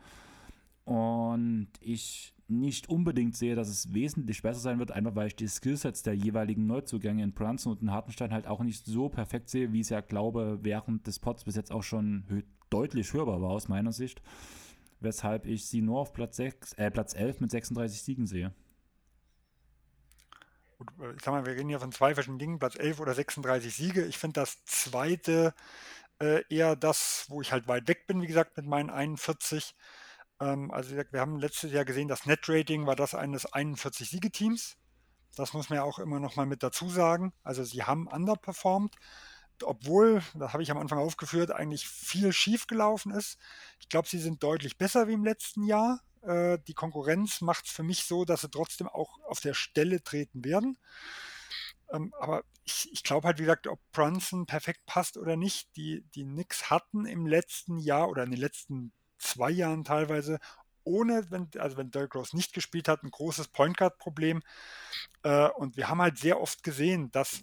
Und ich nicht unbedingt sehe, dass es wesentlich besser sein wird, einfach weil ich die Skillsets der jeweiligen Neuzugänge in Brunson und in Hartenstein halt auch nicht so perfekt sehe, wie es ja, glaube während des Pots bis jetzt auch schon deutlich hörbar war aus meiner Sicht. Weshalb ich sie nur auf Platz, 6, äh, Platz 11 mit 36 Siegen sehe. Äh, ich sag mal, wir reden hier von zwei verschiedenen Dingen, Platz 11 oder 36 Siege. Ich finde das zweite äh, eher das, wo ich halt weit weg bin, wie gesagt, mit meinen 41. Ähm, also wir haben letztes Jahr gesehen, das Net-Rating war das eines 41-Siegeteams. Das muss man ja auch immer noch mal mit dazu sagen. Also sie haben underperformed. obwohl, das habe ich am Anfang aufgeführt, eigentlich viel schief gelaufen ist. Ich glaube, sie sind deutlich besser wie im letzten Jahr. Äh, die Konkurrenz macht es für mich so, dass sie trotzdem auch auf der Stelle treten werden. Ähm, aber ich, ich glaube halt, wie gesagt, ob Brunson perfekt passt oder nicht, die, die Knicks hatten im letzten Jahr oder in den letzten zwei Jahren teilweise ohne, wenn, also wenn Derrick Rose nicht gespielt hat, ein großes Point Guard Problem. Äh, und wir haben halt sehr oft gesehen, dass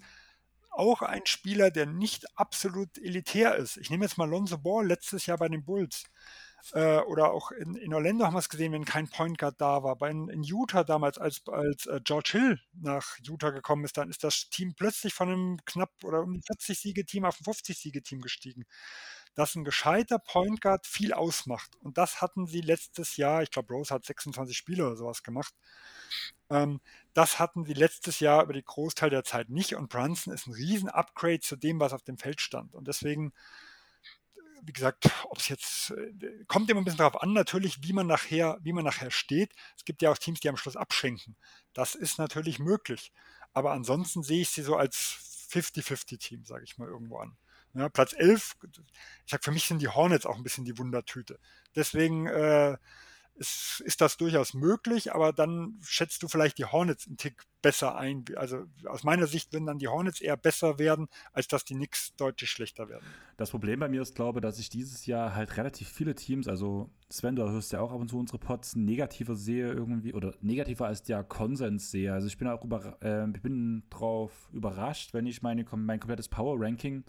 auch ein Spieler, der nicht absolut elitär ist. Ich nehme jetzt mal Lonzo Ball letztes Jahr bei den Bulls. Äh, oder auch in, in, Orlando haben wir es gesehen, wenn kein Point Guard da war. Bei, in, Utah damals, als, als äh, George Hill nach Utah gekommen ist, dann ist das Team plötzlich von einem knapp oder um 40 Siege-Team auf ein 50 Siege-Team gestiegen. Dass ein gescheiter Point Guard viel ausmacht. Und das hatten sie letztes Jahr, ich glaube, Rose hat 26 Spiele oder sowas gemacht. Ähm, das hatten sie letztes Jahr über den Großteil der Zeit nicht und Brunson ist ein Riesen-Upgrade zu dem, was auf dem Feld stand. Und deswegen, wie gesagt, ob es jetzt, äh, kommt immer ein bisschen darauf an, natürlich, wie man nachher, wie man nachher steht. Es gibt ja auch Teams, die am Schluss abschenken. Das ist natürlich möglich. Aber ansonsten sehe ich sie so als 50-50-Team, sage ich mal irgendwo an. Ja, Platz 11, ich sage, für mich sind die Hornets auch ein bisschen die Wundertüte. Deswegen äh, ist, ist das durchaus möglich, aber dann schätzt du vielleicht die Hornets einen Tick besser ein. Also aus meiner Sicht würden dann die Hornets eher besser werden, als dass die Knicks deutlich schlechter werden. Das Problem bei mir ist, glaube dass ich dieses Jahr halt relativ viele Teams, also Sven, du hörst ja auch ab und zu unsere Pots, negativer sehe irgendwie oder negativer als der Konsens sehe. Also ich bin auch über, äh, bin drauf überrascht, wenn ich meine, mein komplettes Power Ranking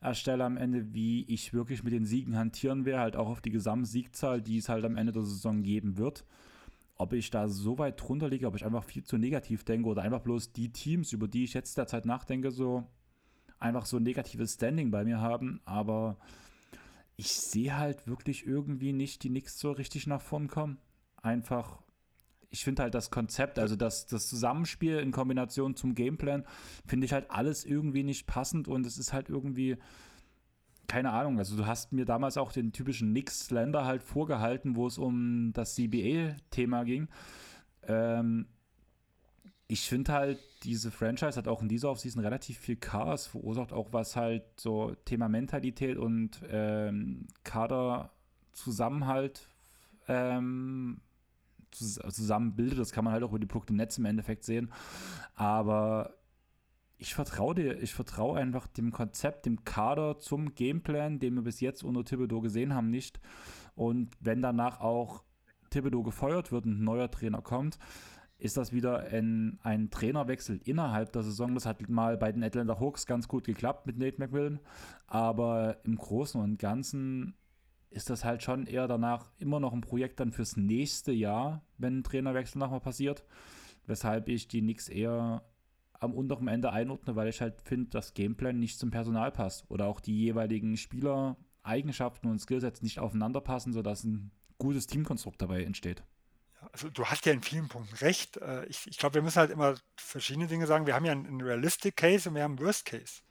erstelle am Ende, wie ich wirklich mit den Siegen hantieren werde, halt auch auf die Gesamtsiegzahl, die es halt am Ende der Saison geben wird. Ob ich da so weit drunter liege, ob ich einfach viel zu negativ denke oder einfach bloß die Teams, über die ich jetzt derzeit nachdenke, so einfach so ein negatives Standing bei mir haben. Aber ich sehe halt wirklich irgendwie nicht die Nix so richtig nach vorn kommen. Einfach ich finde halt das Konzept, also das, das Zusammenspiel in Kombination zum Gameplan, finde ich halt alles irgendwie nicht passend und es ist halt irgendwie, keine Ahnung, also du hast mir damals auch den typischen Nix-Slender halt vorgehalten, wo es um das CBA-Thema ging. Ähm, ich finde halt, diese Franchise hat auch in dieser Offseason relativ viel Chaos verursacht, auch was halt so Thema Mentalität und ähm, Kaderzusammenhalt ähm, zusammenbildet. Das kann man halt auch über die Produkte im Netz im Endeffekt sehen. Aber ich vertraue dir, ich vertraue einfach dem Konzept, dem Kader zum Gameplan, den wir bis jetzt unter Thibodeau gesehen haben, nicht. Und wenn danach auch Thibodeau gefeuert wird und ein neuer Trainer kommt, ist das wieder ein, ein Trainerwechsel innerhalb der Saison. Das hat mal bei den Atlanta Hawks ganz gut geklappt mit Nate McMillan. Aber im Großen und Ganzen ist das halt schon eher danach immer noch ein Projekt dann fürs nächste Jahr, wenn ein Trainerwechsel nochmal passiert. Weshalb ich die Knicks eher am unteren Ende einordne, weil ich halt finde, dass Gameplan nicht zum Personal passt oder auch die jeweiligen Spieler-Eigenschaften und Skillsets nicht aufeinander passen, sodass ein gutes Teamkonstrukt dabei entsteht. also du hast ja in vielen Punkten recht. Äh, ich, ich glaube, wir müssen halt immer verschiedene Dinge sagen. Wir haben ja einen Realistic Case und wir haben einen Worst Case.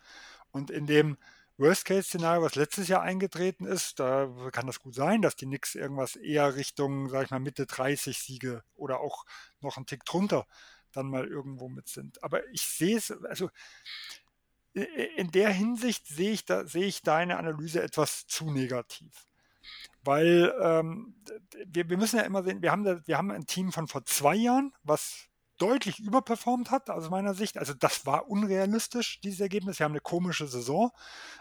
Und in dem Worst-Case-Szenario, was letztes Jahr eingetreten ist, da kann das gut sein, dass die Knicks irgendwas eher Richtung, sag ich mal, Mitte 30 Siege oder auch noch einen Tick drunter dann mal irgendwo mit sind. Aber ich sehe es, also in der Hinsicht sehe ich, da, sehe ich deine Analyse etwas zu negativ. Weil ähm, wir, wir müssen ja immer sehen, wir haben, wir haben ein Team von vor zwei Jahren, was deutlich überperformt hat, aus meiner Sicht. Also das war unrealistisch, dieses Ergebnis. Wir haben eine komische Saison.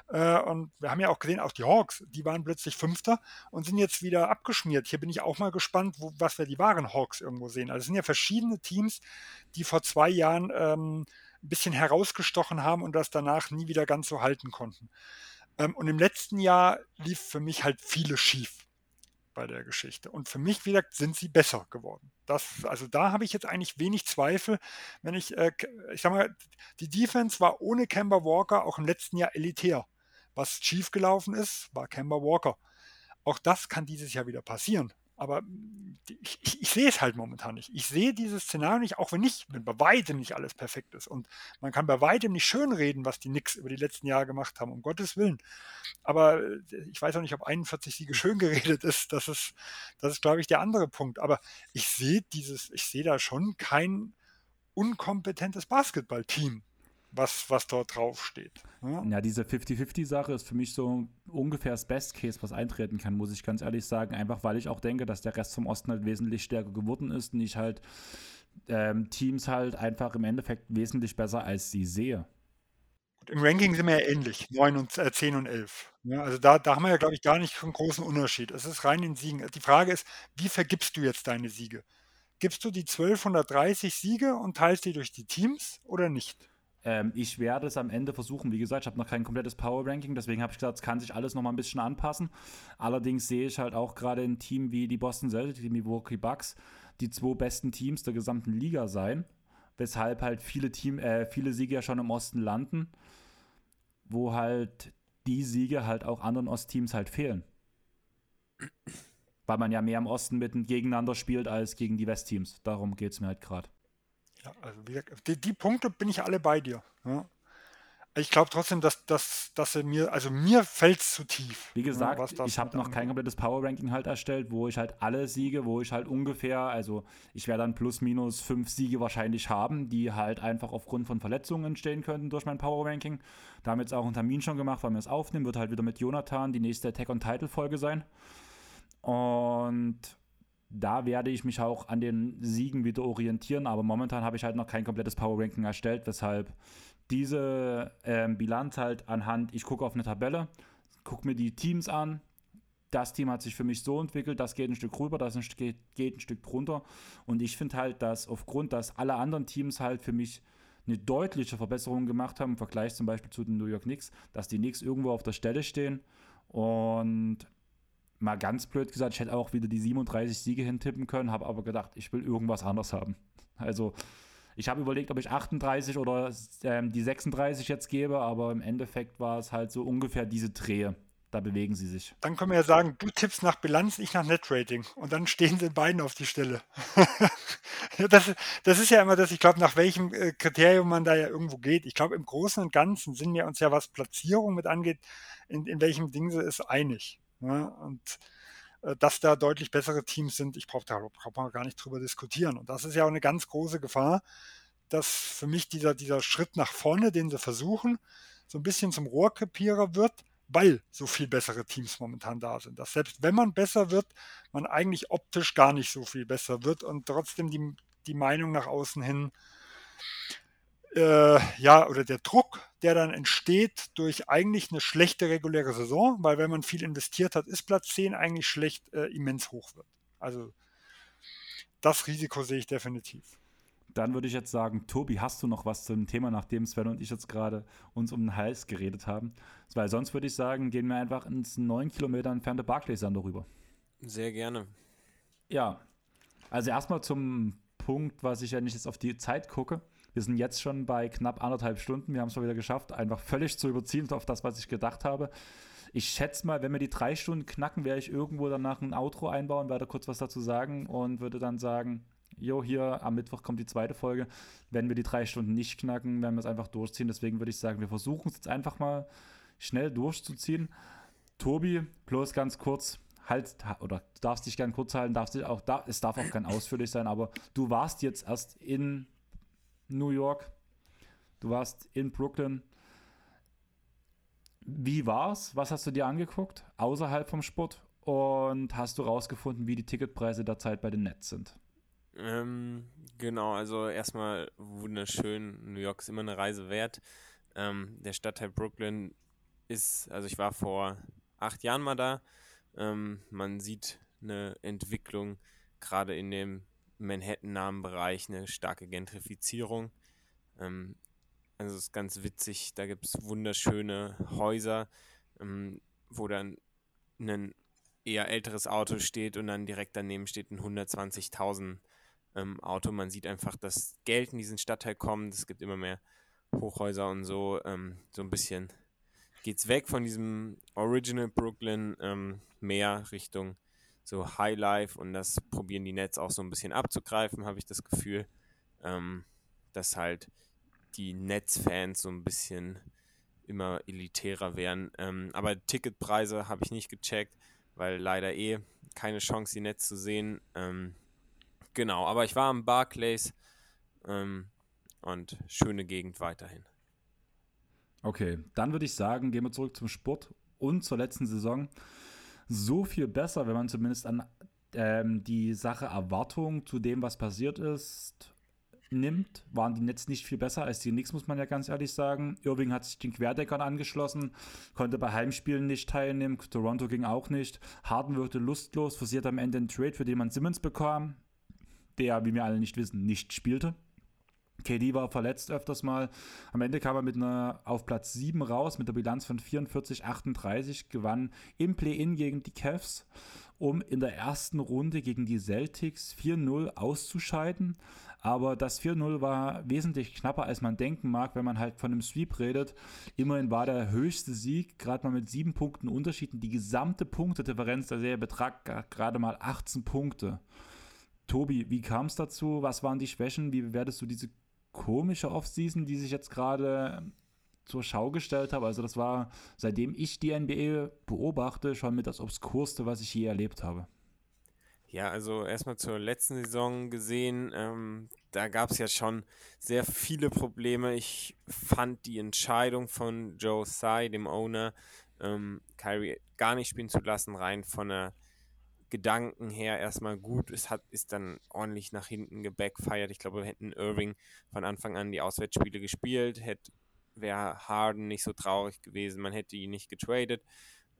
Äh, und wir haben ja auch gesehen, auch die Hawks, die waren plötzlich Fünfter und sind jetzt wieder abgeschmiert. Hier bin ich auch mal gespannt, wo, was wir die wahren Hawks irgendwo sehen. Also es sind ja verschiedene Teams, die vor zwei Jahren ähm, ein bisschen herausgestochen haben und das danach nie wieder ganz so halten konnten. Ähm, und im letzten Jahr lief für mich halt vieles schief bei der Geschichte. Und für mich, wie gesagt, sind sie besser geworden. Das, also da habe ich jetzt eigentlich wenig Zweifel, wenn ich, äh, ich sag mal, die Defense war ohne Kemba Walker auch im letzten Jahr elitär. Was schief gelaufen ist, war Kemba Walker. Auch das kann dieses Jahr wieder passieren. Aber ich, ich, ich, sehe es halt momentan nicht. Ich sehe dieses Szenario nicht, auch wenn nicht, wenn bei weitem nicht alles perfekt ist. Und man kann bei weitem nicht schönreden, was die Knicks über die letzten Jahre gemacht haben, um Gottes Willen. Aber äh, ich weiß auch nicht, ob 41 Siege schön <laughs> geredet ist. Das ist, das ist, glaube ich, der andere Punkt. Aber ich sehe dieses, ich sehe da schon kein unkompetentes Basketballteam was, was dort draufsteht. Ja, ja diese 50-50-Sache ist für mich so ungefähr das Best Case, was eintreten kann, muss ich ganz ehrlich sagen. Einfach weil ich auch denke, dass der Rest vom Osten halt wesentlich stärker geworden ist und ich halt ähm, Teams halt einfach im Endeffekt wesentlich besser als sie sehe. Im Ranking sind wir ja ähnlich, 9 und, äh, 10 und 11. Ja, also da, da haben wir ja, glaube ich, gar nicht einen großen Unterschied. Es ist rein in Siegen. Die Frage ist, wie vergibst du jetzt deine Siege? Gibst du die 1230 Siege und teilst die durch die Teams oder nicht? Ähm, ich werde es am Ende versuchen. Wie gesagt, ich habe noch kein komplettes Power Ranking, deswegen habe ich gesagt, es kann sich alles noch mal ein bisschen anpassen. Allerdings sehe ich halt auch gerade ein Team wie die Boston Celtics, die Milwaukee Bucks, die zwei besten Teams der gesamten Liga sein, weshalb halt viele, Team, äh, viele Siege ja schon im Osten landen, wo halt die Siege halt auch anderen Ostteams halt fehlen. Weil man ja mehr im Osten mit gegeneinander spielt als gegen die Westteams. Darum geht es mir halt gerade. Ja, also wie gesagt, die, die, Punkte bin ich alle bei dir. Ja. Ich glaube trotzdem, dass, dass, dass er mir, also mir fällt es zu tief. Wie gesagt, ja, ich habe noch kein komplettes Power Ranking halt erstellt, wo ich halt alle Siege, wo ich halt ungefähr, also ich werde dann plus minus fünf Siege wahrscheinlich haben, die halt einfach aufgrund von Verletzungen entstehen könnten durch mein Power Ranking. Da haben wir jetzt auch einen Termin schon gemacht, weil wir es aufnehmen, wird halt wieder mit Jonathan die nächste Attack on Title Folge sein. Und da werde ich mich auch an den Siegen wieder orientieren, aber momentan habe ich halt noch kein komplettes Power Ranking erstellt, weshalb diese ähm, Bilanz halt anhand, ich gucke auf eine Tabelle, gucke mir die Teams an, das Team hat sich für mich so entwickelt, das geht ein Stück rüber, das geht, ein Stück drunter und ich finde halt, dass aufgrund, dass alle anderen Teams halt für mich eine deutliche Verbesserung gemacht haben im Vergleich zum Beispiel zu den New York Knicks, dass die Knicks irgendwo auf der Stelle stehen. Und mal ganz blöd gesagt, ich hätte auch wieder die 37 Siege hintippen können, habe aber gedacht, ich will irgendwas anderes haben. Also ich habe überlegt, ob ich 38 oder ähm, die 36 jetzt gebe, aber im Endeffekt war es halt so ungefähr diese Drehe. Da bewegen sie sich. Dann können wir ja sagen, du tippst nach Bilanz, ich nach Netrating. Und dann stehen sie beiden auf die Stelle. <laughs> das, das, ist ja immer das, ich glaube, nach welchem äh, Kriterium man da ja irgendwo geht. Ich glaube, im Großen und Ganzen sind wir uns ja, was Platzierung mit angeht, in, in welchem Ding sie ist, einig. Ja, und äh, dass da deutlich bessere Teams sind, ich brauche da braucht man gar nicht drüber diskutieren. Und das ist ja auch eine ganz große Gefahr, dass für mich dieser, dieser Schritt nach vorne, den sie versuchen, so ein bisschen zum Rohrkrepierer wird, weil so viel bessere Teams momentan da sind. Dass selbst wenn man besser wird, man eigentlich optisch gar nicht so viel besser wird und trotzdem die, die Meinung nach außen hin äh, ja, oder der Druck, der dann entsteht durch eigentlich eine schlechte reguläre Saison, weil wenn man viel investiert hat, ist Platz 10 eigentlich schlecht, äh, immens hoch wird. Also das Risiko sehe ich definitiv. Dann würde ich jetzt sagen, Tobi, hast du noch was zum Thema, nachdem Sven und ich jetzt gerade uns um den Hals geredet haben? Weil sonst würde ich sagen, gehen wir einfach ins 9 Kilometer entfernte Barclays-Sand rüber. Sehr gerne. Ja, also erstmal zum Punkt, was ich ja nicht jetzt auf die Zeit gucke. Wir sind jetzt schon bei knapp anderthalb Stunden. Wir haben es mal wieder geschafft, einfach völlig zu überziehen auf das, was ich gedacht habe. Ich schätze mal, wenn wir die drei Stunden knacken, werde ich irgendwo danach ein Outro einbauen, werde kurz was dazu sagen und würde dann sagen, jo, hier am Mittwoch kommt die zweite Folge. Wenn wir die drei Stunden nicht knacken, werden wir es einfach durchziehen. Deswegen würde ich sagen, wir versuchen es jetzt einfach mal schnell durchzuziehen. Tobi, bloß ganz kurz, halt, oder darfst dich gern kurz halten, darfst dich auch, es darf auch gern ausführlich sein, aber du warst jetzt erst in New York, du warst in Brooklyn. Wie war's? Was hast du dir angeguckt außerhalb vom Sport? Und hast du rausgefunden, wie die Ticketpreise derzeit bei den Nets sind? Ähm, genau, also erstmal wunderschön. New York ist immer eine Reise wert. Ähm, der Stadtteil Brooklyn ist, also ich war vor acht Jahren mal da. Ähm, man sieht eine Entwicklung gerade in dem Manhattan-nahen Bereich eine starke Gentrifizierung. Ähm, also es ist ganz witzig, da gibt es wunderschöne Häuser, ähm, wo dann ein eher älteres Auto steht und dann direkt daneben steht ein 120.000 ähm, Auto. Man sieht einfach, dass Geld in diesen Stadtteil kommt. Es gibt immer mehr Hochhäuser und so. Ähm, so ein bisschen geht es weg von diesem Original Brooklyn ähm, mehr Richtung so Highlife und das probieren die Nets auch so ein bisschen abzugreifen, habe ich das Gefühl, ähm, dass halt die Nets-Fans so ein bisschen immer elitärer werden. Ähm, aber Ticketpreise habe ich nicht gecheckt, weil leider eh keine Chance, die Nets zu sehen. Ähm, genau, aber ich war am Barclays ähm, und schöne Gegend weiterhin. Okay, dann würde ich sagen, gehen wir zurück zum Sport und zur letzten Saison. So viel besser, wenn man zumindest an ähm, die Sache Erwartung zu dem, was passiert ist, nimmt, waren die Nets nicht viel besser als die Knicks, muss man ja ganz ehrlich sagen. Irving hat sich den Querdeckern angeschlossen, konnte bei Heimspielen nicht teilnehmen, Toronto ging auch nicht. Harden wirkte lustlos, forciert am Ende einen Trade, für den man Simmons bekam, der, wie wir alle nicht wissen, nicht spielte. KD war verletzt öfters mal. Am Ende kam er mit einer auf Platz 7 raus mit der Bilanz von 44, 38, gewann im Play-In gegen die Cavs, um in der ersten Runde gegen die Celtics 4-0 auszuscheiden. Aber das 4-0 war wesentlich knapper, als man denken mag, wenn man halt von einem Sweep redet. Immerhin war der höchste Sieg, gerade mal mit sieben Punkten Unterschied. Und die gesamte Punktedifferenz der Serie betrag gerade mal 18 Punkte. Tobi, wie kam es dazu? Was waren die Schwächen? Wie bewertest du diese komische Offseason, die sich jetzt gerade zur Schau gestellt habe. Also das war, seitdem ich die NBA beobachte, schon mit das Obskurste, was ich je erlebt habe. Ja, also erstmal zur letzten Saison gesehen, ähm, da gab es ja schon sehr viele Probleme. Ich fand die Entscheidung von Joe Tsai, dem Owner, ähm, Kyrie gar nicht spielen zu lassen, rein von der Gedanken her erstmal gut. Es hat, ist dann ordentlich nach hinten gebackfired. Ich glaube, wir hätten Irving von Anfang an die Auswärtsspiele gespielt, hätte wäre Harden nicht so traurig gewesen, man hätte ihn nicht getradet.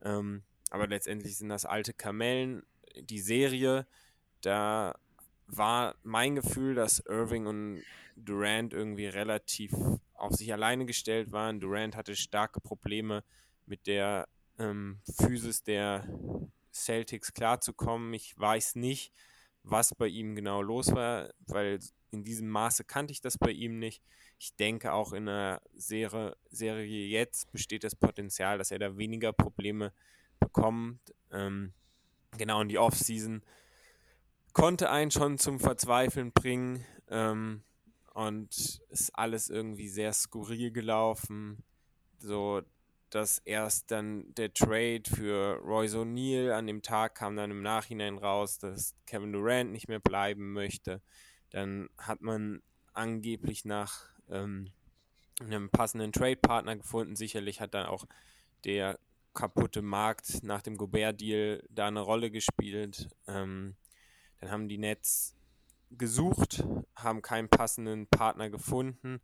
Ähm, aber letztendlich sind das alte Kamellen. Die Serie, da war mein Gefühl, dass Irving und Durant irgendwie relativ auf sich alleine gestellt waren. Durant hatte starke Probleme mit der ähm, Physis der Celtics klarzukommen. Ich weiß nicht, was bei ihm genau los war, weil in diesem Maße kannte ich das bei ihm nicht. Ich denke auch in der Serie, Serie jetzt besteht das Potenzial, dass er da weniger Probleme bekommt. Ähm, genau in die Offseason konnte einen schon zum Verzweifeln bringen ähm, und ist alles irgendwie sehr skurril gelaufen. So dass erst dann der Trade für Royce O'Neill an dem Tag kam dann im Nachhinein raus, dass Kevin Durant nicht mehr bleiben möchte. Dann hat man angeblich nach ähm, einem passenden Trade-Partner gefunden. Sicherlich hat dann auch der kaputte Markt nach dem Gobert-Deal da eine Rolle gespielt. Ähm, dann haben die Nets gesucht, haben keinen passenden Partner gefunden.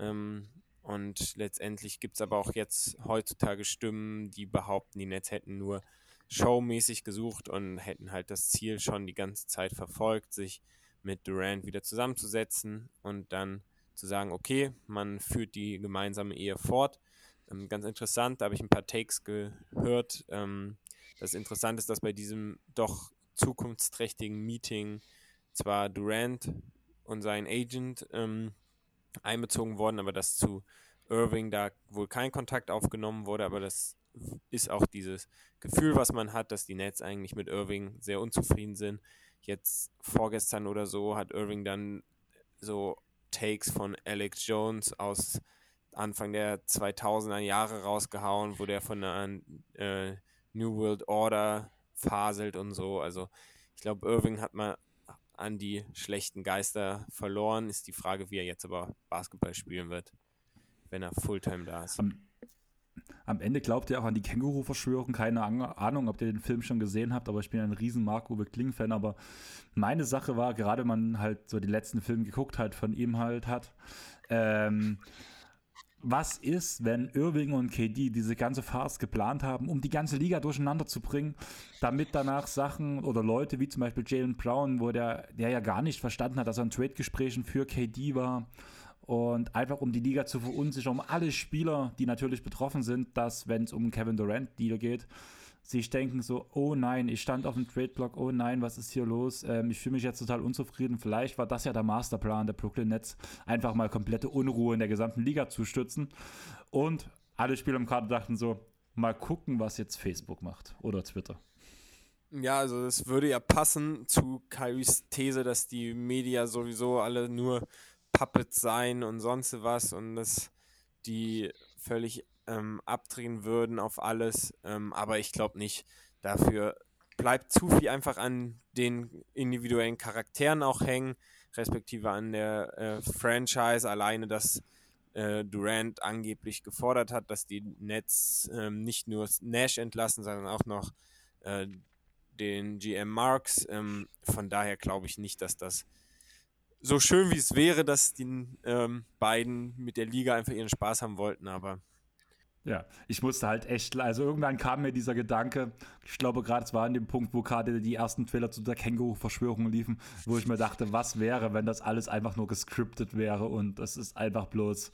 Ähm, und letztendlich gibt es aber auch jetzt heutzutage Stimmen, die behaupten, die Nets hätten nur showmäßig gesucht und hätten halt das Ziel schon die ganze Zeit verfolgt, sich mit Durant wieder zusammenzusetzen und dann zu sagen, okay, man führt die gemeinsame Ehe fort. Ähm, ganz interessant, da habe ich ein paar Takes gehört. Ähm, das Interessante ist, dass bei diesem doch zukunftsträchtigen Meeting zwar Durant und sein Agent ähm, einbezogen worden, aber dass zu Irving da wohl kein Kontakt aufgenommen wurde, aber das ist auch dieses Gefühl, was man hat, dass die Nets eigentlich mit Irving sehr unzufrieden sind. Jetzt vorgestern oder so hat Irving dann so Takes von Alex Jones aus Anfang der 2000er Jahre rausgehauen, wo der von einer äh, New World Order faselt und so. Also ich glaube, Irving hat mal an die schlechten Geister verloren. Ist die Frage, wie er jetzt aber Basketball spielen wird, wenn er Fulltime da ist. Am, am Ende glaubt ihr auch an die Känguru-Verschwörung. Keine Ahnung, ob ihr den Film schon gesehen habt, aber ich bin ein riesen Marco Kling-Fan. Aber meine Sache war, gerade man halt so die letzten Filme geguckt hat, von ihm halt hat, ähm, was ist, wenn Irving und KD diese ganze Farce geplant haben, um die ganze Liga durcheinander zu bringen, damit danach Sachen oder Leute wie zum Beispiel Jalen Brown, wo der, der ja gar nicht verstanden hat, dass er in Trade-Gesprächen für KD war und einfach um die Liga zu verunsichern, um alle Spieler, die natürlich betroffen sind, dass, wenn es um Kevin Durant-Deal geht, sich denken so, oh nein, ich stand auf dem Trade-Block, oh nein, was ist hier los? Ähm, ich fühle mich jetzt total unzufrieden. Vielleicht war das ja der Masterplan der Brooklyn Nets, einfach mal komplette Unruhe in der gesamten Liga zu stützen. Und alle Spieler im Kader dachten so, mal gucken, was jetzt Facebook macht oder Twitter. Ja, also das würde ja passen zu Kyries These, dass die Media sowieso alle nur Puppets seien und sonst was und dass die völlig ähm, abdrehen würden auf alles. Ähm, aber ich glaube nicht. Dafür bleibt zu viel einfach an den individuellen Charakteren auch hängen, respektive an der äh, Franchise. Alleine, dass äh, Durant angeblich gefordert hat, dass die Nets ähm, nicht nur Nash entlassen, sondern auch noch äh, den GM Marks. Ähm, von daher glaube ich nicht, dass das so schön wie es wäre, dass die ähm, beiden mit der Liga einfach ihren Spaß haben wollten, aber ja, ich musste halt echt, also irgendwann kam mir dieser Gedanke, ich glaube gerade es war an dem Punkt, wo gerade die ersten Trailer zu der Känguru-Verschwörung liefen, wo ich mir dachte, was wäre, wenn das alles einfach nur gescriptet wäre und das ist einfach bloß,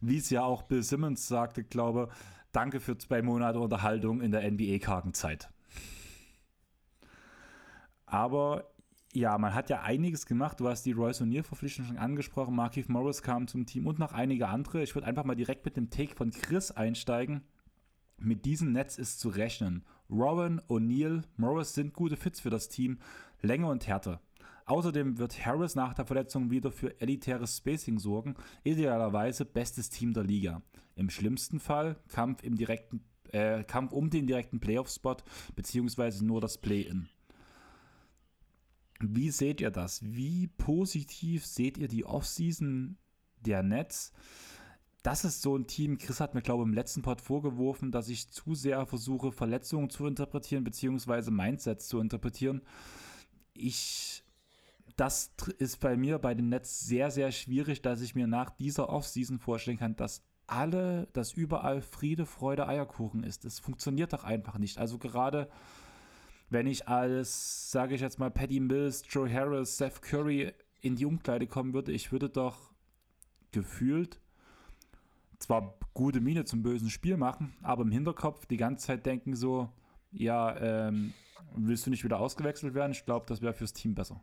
wie es ja auch Bill Simmons sagte, glaube, danke für zwei Monate Unterhaltung in der NBA-Kargenzeit. Aber ja, man hat ja einiges gemacht. Du hast die Royce O'Neill-Verpflichtung schon angesprochen. Markeith Morris kam zum Team und noch einige andere. Ich würde einfach mal direkt mit dem Take von Chris einsteigen. Mit diesem Netz ist zu rechnen. Rowan, O'Neill, Morris sind gute Fits für das Team. Länge und Härte. Außerdem wird Harris nach der Verletzung wieder für elitäres Spacing sorgen. Idealerweise bestes Team der Liga. Im schlimmsten Fall Kampf, im direkten, äh, Kampf um den direkten Playoff-Spot beziehungsweise nur das Play-In. Wie seht ihr das? Wie positiv seht ihr die Offseason der Nets? Das ist so ein Team, Chris hat mir, glaube ich, im letzten Part vorgeworfen, dass ich zu sehr versuche, Verletzungen zu interpretieren, beziehungsweise Mindsets zu interpretieren. Ich, das ist bei mir bei den Nets sehr, sehr schwierig, dass ich mir nach dieser Offseason vorstellen kann, dass alle, dass überall Friede, Freude, Eierkuchen ist. Es funktioniert doch einfach nicht. Also gerade wenn ich als, sage ich jetzt mal, Patty Mills, Joe Harris, Seth Curry in die Umkleide kommen würde, ich würde doch gefühlt zwar gute Miene zum bösen Spiel machen, aber im Hinterkopf die ganze Zeit denken so, ja, ähm, willst du nicht wieder ausgewechselt werden? Ich glaube, das wäre fürs Team besser.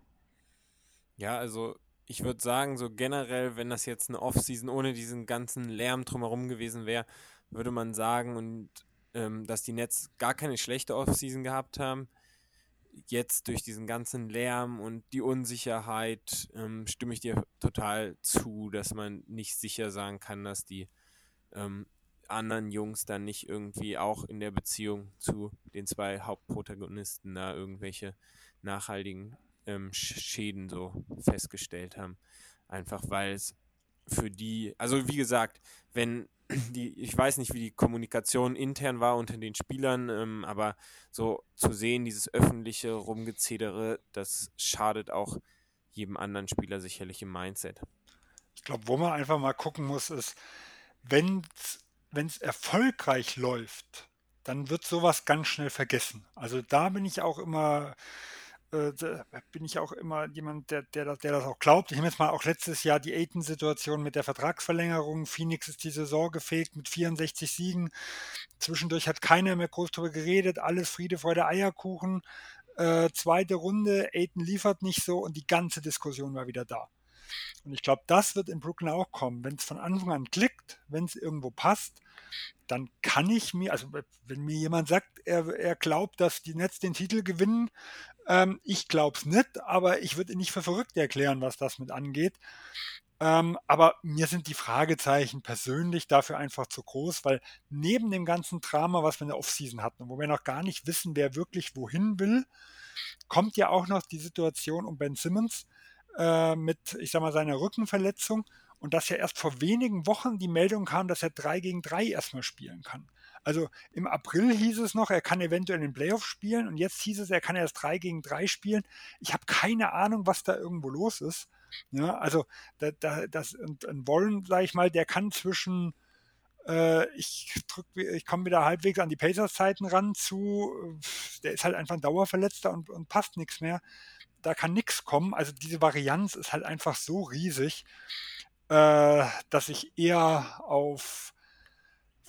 Ja, also ich würde sagen, so generell, wenn das jetzt eine Offseason ohne diesen ganzen Lärm drumherum gewesen wäre, würde man sagen, und ähm, dass die Nets gar keine schlechte Offseason gehabt haben. Jetzt durch diesen ganzen Lärm und die Unsicherheit ähm, stimme ich dir total zu, dass man nicht sicher sagen kann, dass die ähm, anderen Jungs dann nicht irgendwie auch in der Beziehung zu den zwei Hauptprotagonisten da irgendwelche nachhaltigen ähm, Schäden so festgestellt haben. Einfach weil es für die, also wie gesagt, wenn die, ich weiß nicht, wie die Kommunikation intern war unter den Spielern, ähm, aber so zu sehen, dieses öffentliche Rumgezedere, das schadet auch jedem anderen Spieler sicherlich im Mindset. Ich glaube, wo man einfach mal gucken muss, ist, wenn es erfolgreich läuft, dann wird sowas ganz schnell vergessen. Also da bin ich auch immer äh, bin ich auch immer jemand, der, der, der das auch glaubt. Ich nehme jetzt mal auch letztes Jahr die Aiton-Situation mit der Vertragsverlängerung. Phoenix ist die Saison gefegt mit 64 Siegen. Zwischendurch hat keiner mehr groß darüber geredet. Alles Friede, Freude, Eierkuchen. Äh, zweite Runde, Aiton liefert nicht so und die ganze Diskussion war wieder da. Und ich glaube, das wird in Brooklyn auch kommen. Wenn es von Anfang an klickt, wenn es irgendwo passt, dann kann ich mir, also wenn mir jemand sagt, er, er glaubt, dass die Nets den Titel gewinnen, ähm, ich glaube es nicht, aber ich würde nicht für verrückt erklären, was das mit angeht. Ähm, aber mir sind die Fragezeichen persönlich dafür einfach zu groß, weil neben dem ganzen Drama, was wir in der Offseason hatten, wo wir noch gar nicht wissen, wer wirklich wohin will, kommt ja auch noch die Situation um Ben Simmons äh, mit, ich sag mal, seiner Rückenverletzung und dass ja erst vor wenigen Wochen die Meldung kam, dass er 3 gegen 3 erstmal spielen kann. Also im April hieß es noch, er kann eventuell in den Playoffs spielen und jetzt hieß es, er kann erst 3 gegen 3 spielen. Ich habe keine Ahnung, was da irgendwo los ist. Ja, also da, da, das und, und Warren, sage ich mal, der kann zwischen äh, ich ich komme wieder halbwegs an die Pacers-Zeiten ran zu, der ist halt einfach ein Dauerverletzter und, und passt nichts mehr. Da kann nichts kommen. Also diese Varianz ist halt einfach so riesig, äh, dass ich eher auf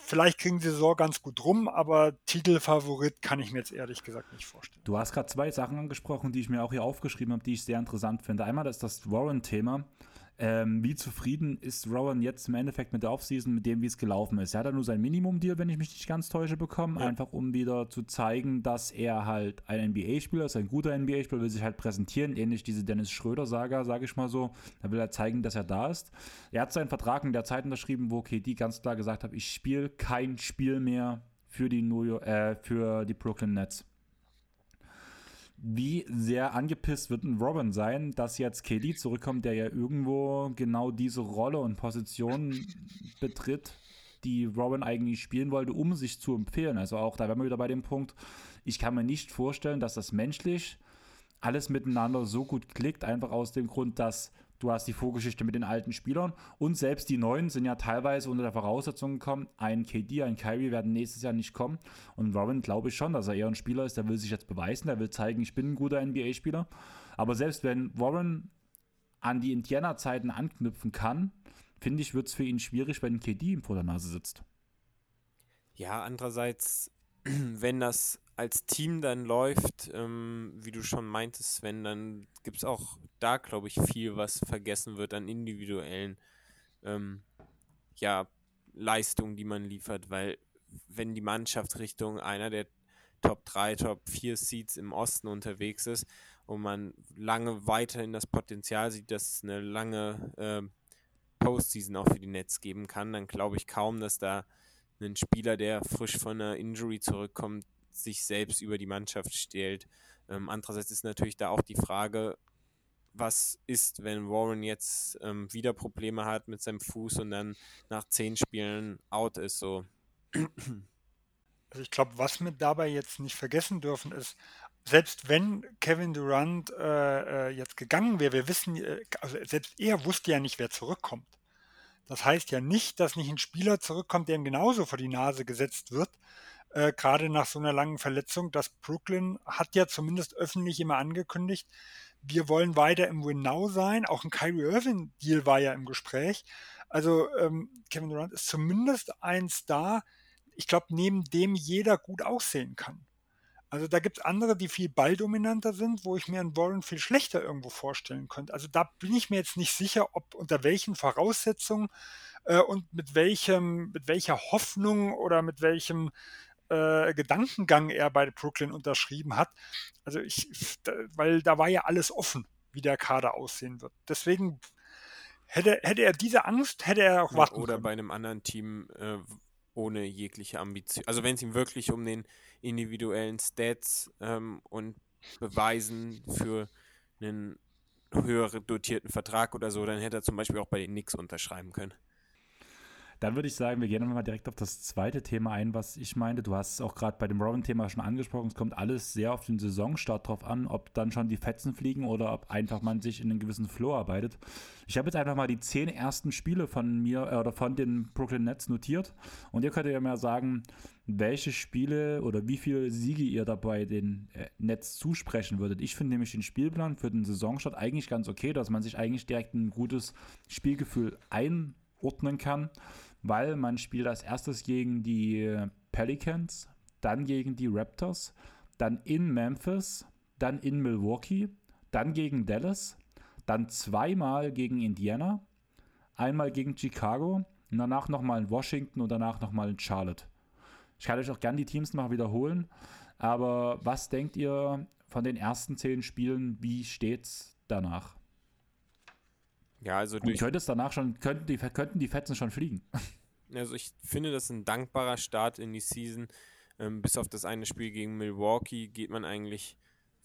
Vielleicht kriegen sie Saison ganz gut rum, aber Titelfavorit kann ich mir jetzt ehrlich gesagt nicht vorstellen. Du hast gerade zwei Sachen angesprochen, die ich mir auch hier aufgeschrieben habe, die ich sehr interessant finde. Einmal ist das Warren-Thema. Ähm, wie zufrieden ist Rowan jetzt im Endeffekt mit der Offseason, mit dem, wie es gelaufen ist? Er hat ja nur sein Minimum-Deal, wenn ich mich nicht ganz täusche, bekommen, ja. einfach um wieder zu zeigen, dass er halt ein NBA-Spieler ist, ein guter NBA-Spieler, will sich halt präsentieren, ähnlich diese Dennis Schröder-Saga, sage ich mal so. Da will er zeigen, dass er da ist. Er hat seinen Vertrag in der Zeit unterschrieben, wo KD ganz klar gesagt hat, ich spiele kein Spiel mehr für die, New York, äh, für die Brooklyn Nets wie sehr angepisst wird ein Robin sein, dass jetzt KD zurückkommt, der ja irgendwo genau diese Rolle und Position betritt, die Robin eigentlich spielen wollte, um sich zu empfehlen. Also auch da wären wir wieder bei dem Punkt, ich kann mir nicht vorstellen, dass das menschlich alles miteinander so gut klickt, einfach aus dem Grund, dass du hast die Vorgeschichte mit den alten Spielern und selbst die neuen sind ja teilweise unter der Voraussetzung gekommen, ein KD, ein Kyrie werden nächstes Jahr nicht kommen und Robin glaube ich schon, dass er eher ein Spieler ist, der will sich jetzt beweisen, der will zeigen, ich bin ein guter NBA-Spieler, aber selbst wenn Warren an die Indiana-Zeiten anknüpfen kann, finde ich, wird es für ihn schwierig, wenn KD ihm vor der Nase sitzt. Ja, andererseits, <clears throat> wenn das als Team dann läuft, ähm, wie du schon meintest, Sven, dann gibt es auch da, glaube ich, viel, was vergessen wird an individuellen ähm, ja, Leistungen, die man liefert, weil wenn die Mannschaft Richtung einer der Top 3, Top 4 Seeds im Osten unterwegs ist und man lange weiterhin das Potenzial sieht, dass es eine lange äh, Postseason auch für die Nets geben kann, dann glaube ich kaum, dass da ein Spieler, der frisch von einer Injury zurückkommt, sich selbst über die Mannschaft stellt. Ähm, andererseits ist natürlich da auch die Frage, was ist, wenn Warren jetzt ähm, wieder Probleme hat mit seinem Fuß und dann nach zehn Spielen out ist. So. Also ich glaube, was wir dabei jetzt nicht vergessen dürfen, ist, selbst wenn Kevin Durant äh, äh, jetzt gegangen wäre, wir wissen, äh, also selbst er wusste ja nicht, wer zurückkommt. Das heißt ja nicht, dass nicht ein Spieler zurückkommt, der ihm genauso vor die Nase gesetzt wird, äh, gerade nach so einer langen Verletzung. Das Brooklyn hat ja zumindest öffentlich immer angekündigt, wir wollen weiter im Win-Now sein. Auch ein Kyrie Irving-Deal war ja im Gespräch. Also ähm, Kevin Durant ist zumindest ein Star, ich glaube, neben dem jeder gut aussehen kann. Also da gibt es andere, die viel balldominanter sind, wo ich mir einen Warren viel schlechter irgendwo vorstellen könnte. Also da bin ich mir jetzt nicht sicher, ob unter welchen Voraussetzungen äh, und mit welchem, mit welcher Hoffnung oder mit welchem äh, Gedankengang er bei Brooklyn unterschrieben hat. Also ich, weil da war ja alles offen, wie der Kader aussehen wird. Deswegen hätte, hätte er diese Angst, hätte er auch warten Oder können. bei einem anderen Team äh, ohne jegliche Ambition. Also wenn es ihm wirklich um den individuellen Stats ähm, und Beweisen für einen höher dotierten Vertrag oder so, dann hätte er zum Beispiel auch bei den Knicks unterschreiben können. Dann würde ich sagen, wir gehen mal direkt auf das zweite Thema ein, was ich meinte. Du hast es auch gerade bei dem Robin-Thema schon angesprochen. Es kommt alles sehr auf den Saisonstart drauf an, ob dann schon die Fetzen fliegen oder ob einfach man sich in einen gewissen Flow arbeitet. Ich habe jetzt einfach mal die zehn ersten Spiele von mir äh, oder von den Brooklyn Nets notiert. Und ihr könnt ja mal sagen, welche Spiele oder wie viele Siege ihr dabei den äh, Nets zusprechen würdet. Ich finde nämlich den Spielplan für den Saisonstart eigentlich ganz okay, dass man sich eigentlich direkt ein gutes Spielgefühl einordnen kann weil man spielt als erstes gegen die Pelicans, dann gegen die Raptors, dann in Memphis, dann in Milwaukee, dann gegen Dallas, dann zweimal gegen Indiana, einmal gegen Chicago und danach nochmal in Washington und danach nochmal in Charlotte. Ich kann euch auch gerne die Teams noch wiederholen, aber was denkt ihr von den ersten zehn Spielen, wie steht's danach? Ja, also durch. könnte es danach schon, könnten die, könnten die Fetzen schon fliegen. <laughs> Also ich finde, das ein dankbarer Start in die Season. Ähm, bis auf das eine Spiel gegen Milwaukee geht man eigentlich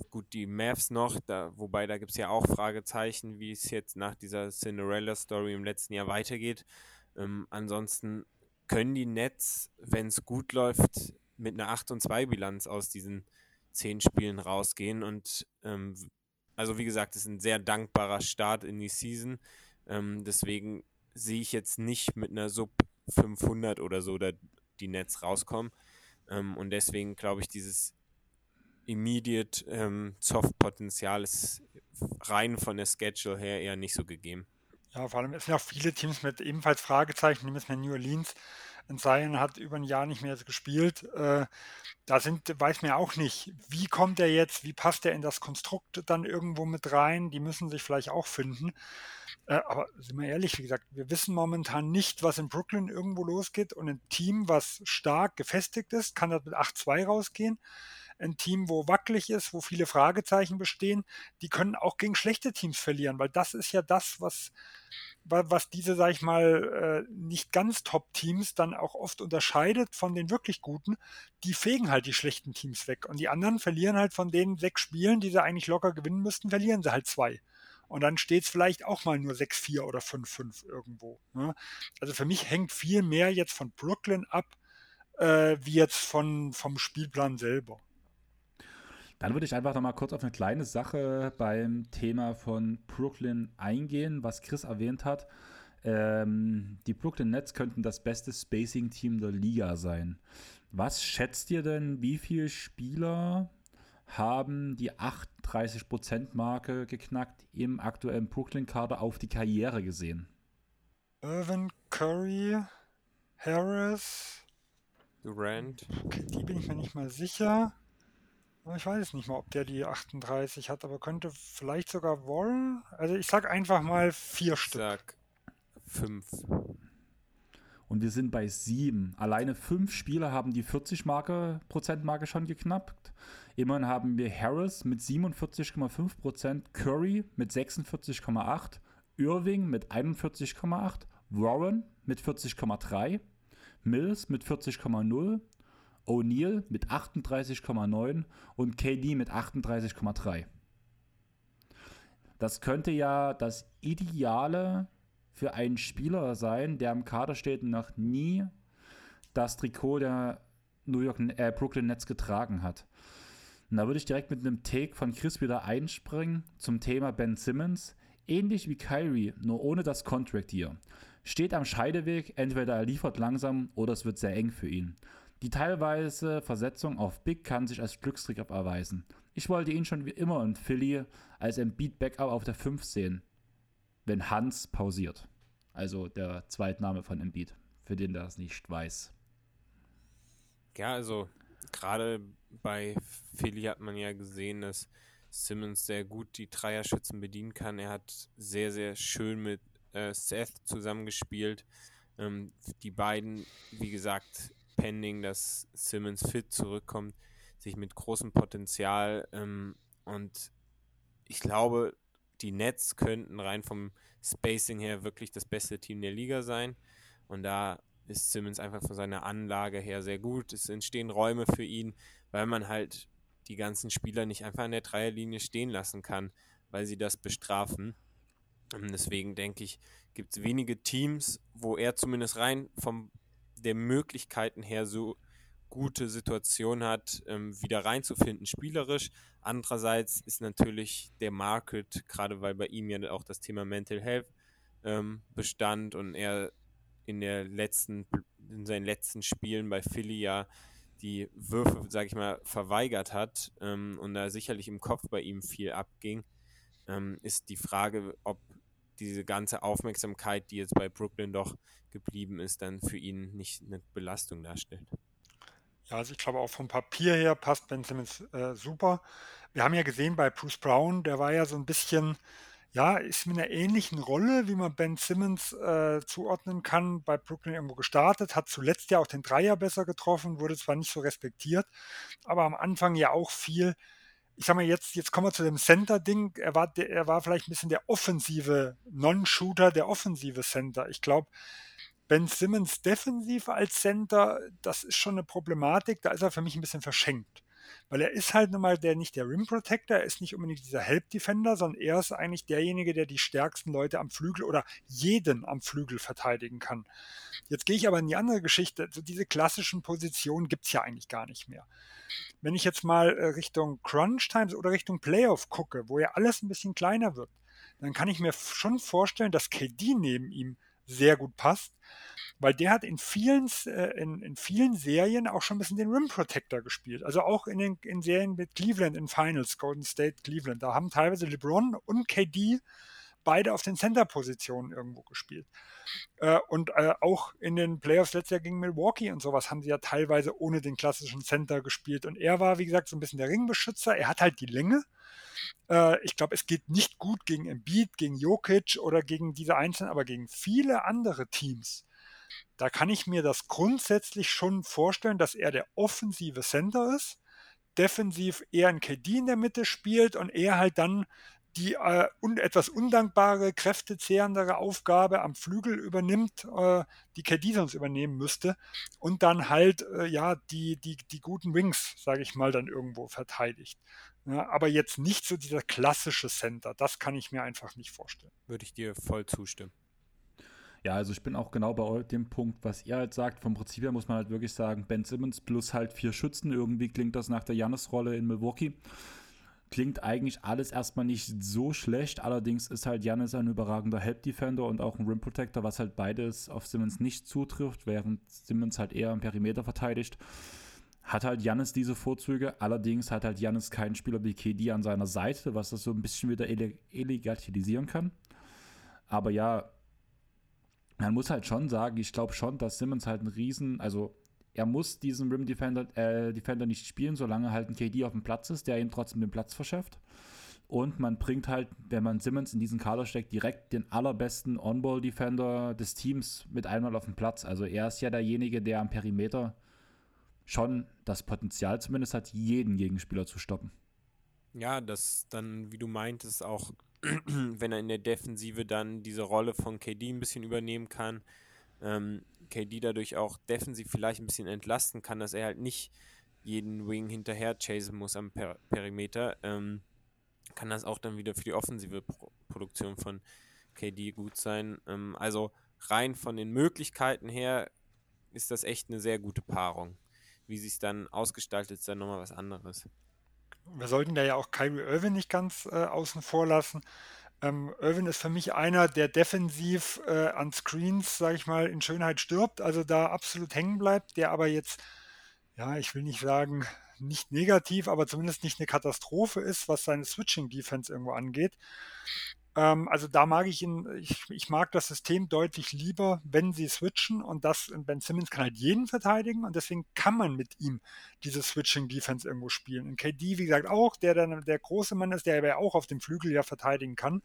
gut die Mavs noch, da, wobei da gibt es ja auch Fragezeichen, wie es jetzt nach dieser Cinderella-Story im letzten Jahr weitergeht. Ähm, ansonsten können die Nets, wenn es gut läuft, mit einer 8 und 2 Bilanz aus diesen zehn Spielen rausgehen und ähm, also wie gesagt, es ist ein sehr dankbarer Start in die Season. Ähm, deswegen sehe ich jetzt nicht mit einer Sub 500 oder so da die Nets rauskommen. Ähm, und deswegen glaube ich, dieses Immediate ähm, Soft-Potenzial ist rein von der Schedule her eher nicht so gegeben. Ja, vor allem es sind auch viele Teams mit ebenfalls Fragezeichen, nehmen wir New Orleans. Zion hat über ein Jahr nicht mehr gespielt. Äh, da sind, weiß ja auch nicht, wie kommt er jetzt, wie passt er in das Konstrukt dann irgendwo mit rein. Die müssen sich vielleicht auch finden. Äh, aber sind wir ehrlich, wie gesagt, wir wissen momentan nicht, was in Brooklyn irgendwo losgeht. Und ein Team, was stark gefestigt ist, kann das mit 8-2 rausgehen. ein Team, wo wackelig ist, wo viele Fragezeichen bestehen, die können auch gegen schlechte Teams verlieren, weil das ist ja das, was, was diese, sag ich mal, äh, nicht ganz Top-Teams dann auch oft unterscheidet von den wirklich guten. Die fegen halt die schlechten Teams weg. Und die anderen verlieren halt von den sechs Spielen, die sie eigentlich locker gewinnen müssten, verlieren sie halt zwei. Und dann steht es vielleicht auch mal nur 6-4 oder 5-5 irgendwo. Ne? Also für mich hängt viel mehr jetzt von Brooklyn ab, äh, wie jetzt von, vom Spielplan selber. Dann würde ich einfach noch mal kurz auf eine kleine Sache beim Thema von Brooklyn eingehen, was Chris erwähnt hat. Ähm, die Brooklyn Nets könnten das beste Spacing-Team der Liga sein. Was schätzt ihr denn, wie viele Spieler haben die 38%-Marke geknackt im aktuellen Brooklyn-Kader auf die Karriere gesehen? Irvin Curry, Harris, Durant. Okay, die bin ich mir nicht mal sicher. Ich weiß es nicht mal, ob der die 38 hat, aber könnte vielleicht sogar Warren. Also ich sag einfach mal vier ich Stück. Sag fünf. Und wir sind bei sieben. Alleine fünf Spieler haben die 40% Marke, Prozentmarke schon geknappt. Immerhin haben wir Harris mit 47,5 Prozent, Curry mit 46,8, Irving mit 41,8, Warren mit 40,3, Mills mit 40,0 O'Neill mit 38,9 und KD mit 38,3. Das könnte ja das Ideale für einen Spieler sein, der im Kader steht und noch nie das Trikot der New York, äh, Brooklyn Nets getragen hat. Und da würde ich direkt mit einem Take von Chris wieder einspringen zum Thema Ben Simmons. Ähnlich wie Kyrie, nur ohne das Contract hier. Steht am Scheideweg, entweder er liefert langsam oder es wird sehr eng für ihn. Die teilweise Versetzung auf Big kann sich als Glückstrick erweisen. Ich wollte ihn schon wie immer in Philly als Beat Backup auf der 5 sehen, wenn Hans pausiert. Also der Zweitname von Embiid, für den es nicht weiß. Ja, also gerade bei Philly hat man ja gesehen, dass Simmons sehr gut die Dreierschützen bedienen kann. Er hat sehr, sehr schön mit äh, Seth zusammengespielt. Ähm, die beiden, wie gesagt, pending, dass Simmons fit zurückkommt, sich mit großem Potenzial ähm, und ich glaube, die Nets könnten rein vom Spacing her wirklich das beste Team der Liga sein und da ist Simmons einfach von seiner Anlage her sehr gut. Es entstehen Räume für ihn, weil man halt die ganzen Spieler nicht einfach an der Dreierlinie stehen lassen kann, weil sie das bestrafen. Und deswegen denke ich, gibt es wenige Teams, wo er zumindest rein vom der Möglichkeiten her so gute Situation hat, ähm, wieder reinzufinden, spielerisch. Andererseits ist natürlich der Market, gerade weil bei ihm ja auch das Thema Mental Health ähm, bestand und er in der letzten, in seinen letzten Spielen bei Philly ja die Würfe, sage ich mal, verweigert hat ähm, und da sicherlich im Kopf bei ihm viel abging, ähm, ist die Frage, ob diese ganze Aufmerksamkeit, die jetzt bei Brooklyn doch geblieben ist, dann für ihn nicht eine Belastung darstellt. Ja, also ich glaube auch vom Papier her passt Ben Simmons äh, super. Wir haben ja gesehen bei Bruce Brown, der war ja so ein bisschen, ja, ist mit einer ähnlichen Rolle, wie man Ben Simmons äh, zuordnen kann, bei Brooklyn irgendwo gestartet, hat zuletzt ja auch den Dreier besser getroffen, wurde zwar nicht so respektiert, aber am Anfang ja auch viel ich sag mal, jetzt, jetzt kommen wir zu dem Center-Ding. Er war, er war vielleicht ein bisschen der offensive Non-Shooter, der offensive Center. Ich glaube, Ben Simmons defensiv als Center, das ist schon eine Problematik. Da ist er für mich ein bisschen verschenkt. Weil er ist halt nun mal der, nicht der Rim Protector, er ist nicht unbedingt dieser Help Defender, sondern er ist eigentlich derjenige, der die stärksten Leute am Flügel oder jeden am Flügel verteidigen kann. Jetzt gehe ich aber in die andere Geschichte. Also diese klassischen Positionen gibt es ja eigentlich gar nicht mehr. Wenn ich jetzt mal äh, Richtung Crunch Times oder Richtung Playoff gucke, wo ja alles ein bisschen kleiner wird, dann kann ich mir schon vorstellen, dass KD neben ihm sehr gut passt, weil der hat in vielen, äh, in, in vielen Serien auch schon ein bisschen den Rim Protector gespielt. Also auch in den in Serien mit Cleveland in Finals, Golden State, Cleveland. Da haben teilweise LeBron und KD beide auf den Center-Positionen irgendwo gespielt. Äh, und äh, auch in den Playoffs letztes Jahr gegen Milwaukee und sowas haben sie ja teilweise ohne den klassischen Center gespielt. Und er war, wie gesagt, so ein bisschen der Ringbeschützer. Er hat halt die Länge. Äh, ich glaube, es geht nicht gut gegen Embiid, gegen Jokic oder gegen diese Einzelnen, aber gegen viele andere Teams. Da kann ich mir das grundsätzlich schon vorstellen, dass er der offensive Center ist defensiv eher ein KD in der Mitte spielt und er halt dann die äh, un etwas undankbare, kräftezehrentere Aufgabe am Flügel übernimmt, äh, die KD sonst übernehmen müsste und dann halt äh, ja die, die, die guten Wings, sage ich mal, dann irgendwo verteidigt. Ja, aber jetzt nicht so dieser klassische Center, das kann ich mir einfach nicht vorstellen. Würde ich dir voll zustimmen. Ja, also ich bin auch genau bei dem Punkt, was ihr halt sagt. Vom Prinzip her muss man halt wirklich sagen, Ben Simmons plus halt vier Schützen. Irgendwie klingt das nach der Jannis-Rolle in Milwaukee. Klingt eigentlich alles erstmal nicht so schlecht. Allerdings ist halt Jannis ein überragender Help-Defender und auch ein Rim-Protector, was halt beides auf Simmons nicht zutrifft, während Simmons halt eher am Perimeter verteidigt. Hat halt Jannis diese Vorzüge. Allerdings hat halt Jannis keinen Spieler wie KD an seiner Seite, was das so ein bisschen wieder illegalisieren kann. Aber ja, man muss halt schon sagen, ich glaube schon, dass Simmons halt ein Riesen, also er muss diesen Rim Defender, äh, Defender nicht spielen, solange halt ein KD auf dem Platz ist, der ihm trotzdem den Platz verschafft. Und man bringt halt, wenn man Simmons in diesen Kader steckt, direkt den allerbesten On-Ball-Defender des Teams mit einmal auf dem Platz. Also er ist ja derjenige, der am Perimeter schon das Potenzial zumindest hat, jeden Gegenspieler zu stoppen. Ja, das dann, wie du meintest, auch <clears throat> wenn er in der Defensive dann diese Rolle von KD ein bisschen übernehmen kann, ähm, KD dadurch auch defensiv vielleicht ein bisschen entlasten kann, dass er halt nicht jeden Wing hinterher chasen muss am per Perimeter, ähm, kann das auch dann wieder für die offensive Pro Produktion von KD gut sein. Ähm, also rein von den Möglichkeiten her ist das echt eine sehr gute Paarung. Wie sich dann ausgestaltet, ist dann nochmal was anderes wir sollten da ja auch Kyrie Irving nicht ganz äh, außen vor lassen. Ähm, Irvin ist für mich einer, der defensiv äh, an Screens, sage ich mal, in Schönheit stirbt, also da absolut hängen bleibt, der aber jetzt, ja, ich will nicht sagen, nicht negativ, aber zumindest nicht eine Katastrophe ist, was seine Switching-Defense irgendwo angeht. Ähm, also da mag ich ihn, ich, ich, mag das System deutlich lieber, wenn sie switchen und das, Ben Simmons kann halt jeden verteidigen und deswegen kann man mit ihm diese Switching-Defense irgendwo spielen. Und KD, wie gesagt, auch, der dann der große Mann ist, der aber auch auf dem Flügel ja verteidigen kann.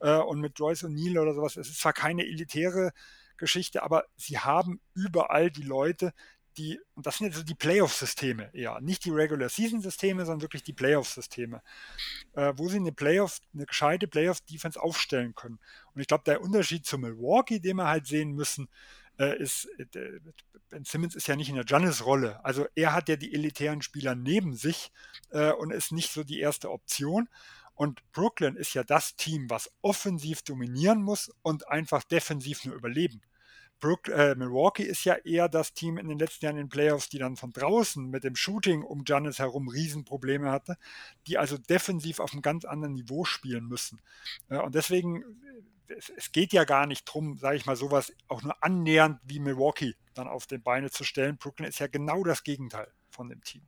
Äh, und mit Joyce O'Neill oder sowas, es ist zwar keine elitäre Geschichte, aber sie haben überall die Leute, die, und das sind jetzt so die Playoff-Systeme eher, nicht die Regular-Season-Systeme, sondern wirklich die Playoff-Systeme, äh, wo sie eine Playoff, eine gescheite Playoff-Defense aufstellen können. Und ich glaube, der Unterschied zu Milwaukee, den wir halt sehen müssen, äh, ist, äh, Ben Simmons ist ja nicht in der Giannis-Rolle. Also er hat ja die elitären Spieler neben sich äh, und ist nicht so die erste Option. Und Brooklyn ist ja das Team, was offensiv dominieren muss und einfach defensiv nur überleben. Brook, äh, Milwaukee ist ja eher das Team in den letzten Jahren in den Playoffs, die dann von draußen mit dem Shooting um Giannis herum Riesenprobleme hatte, die also defensiv auf einem ganz anderen Niveau spielen müssen. Äh, und deswegen, äh, es, es, geht ja gar nicht drum, sage ich mal, sowas auch nur annähernd wie Milwaukee dann auf die Beine zu stellen. Brooklyn ist ja genau das Gegenteil von dem Team.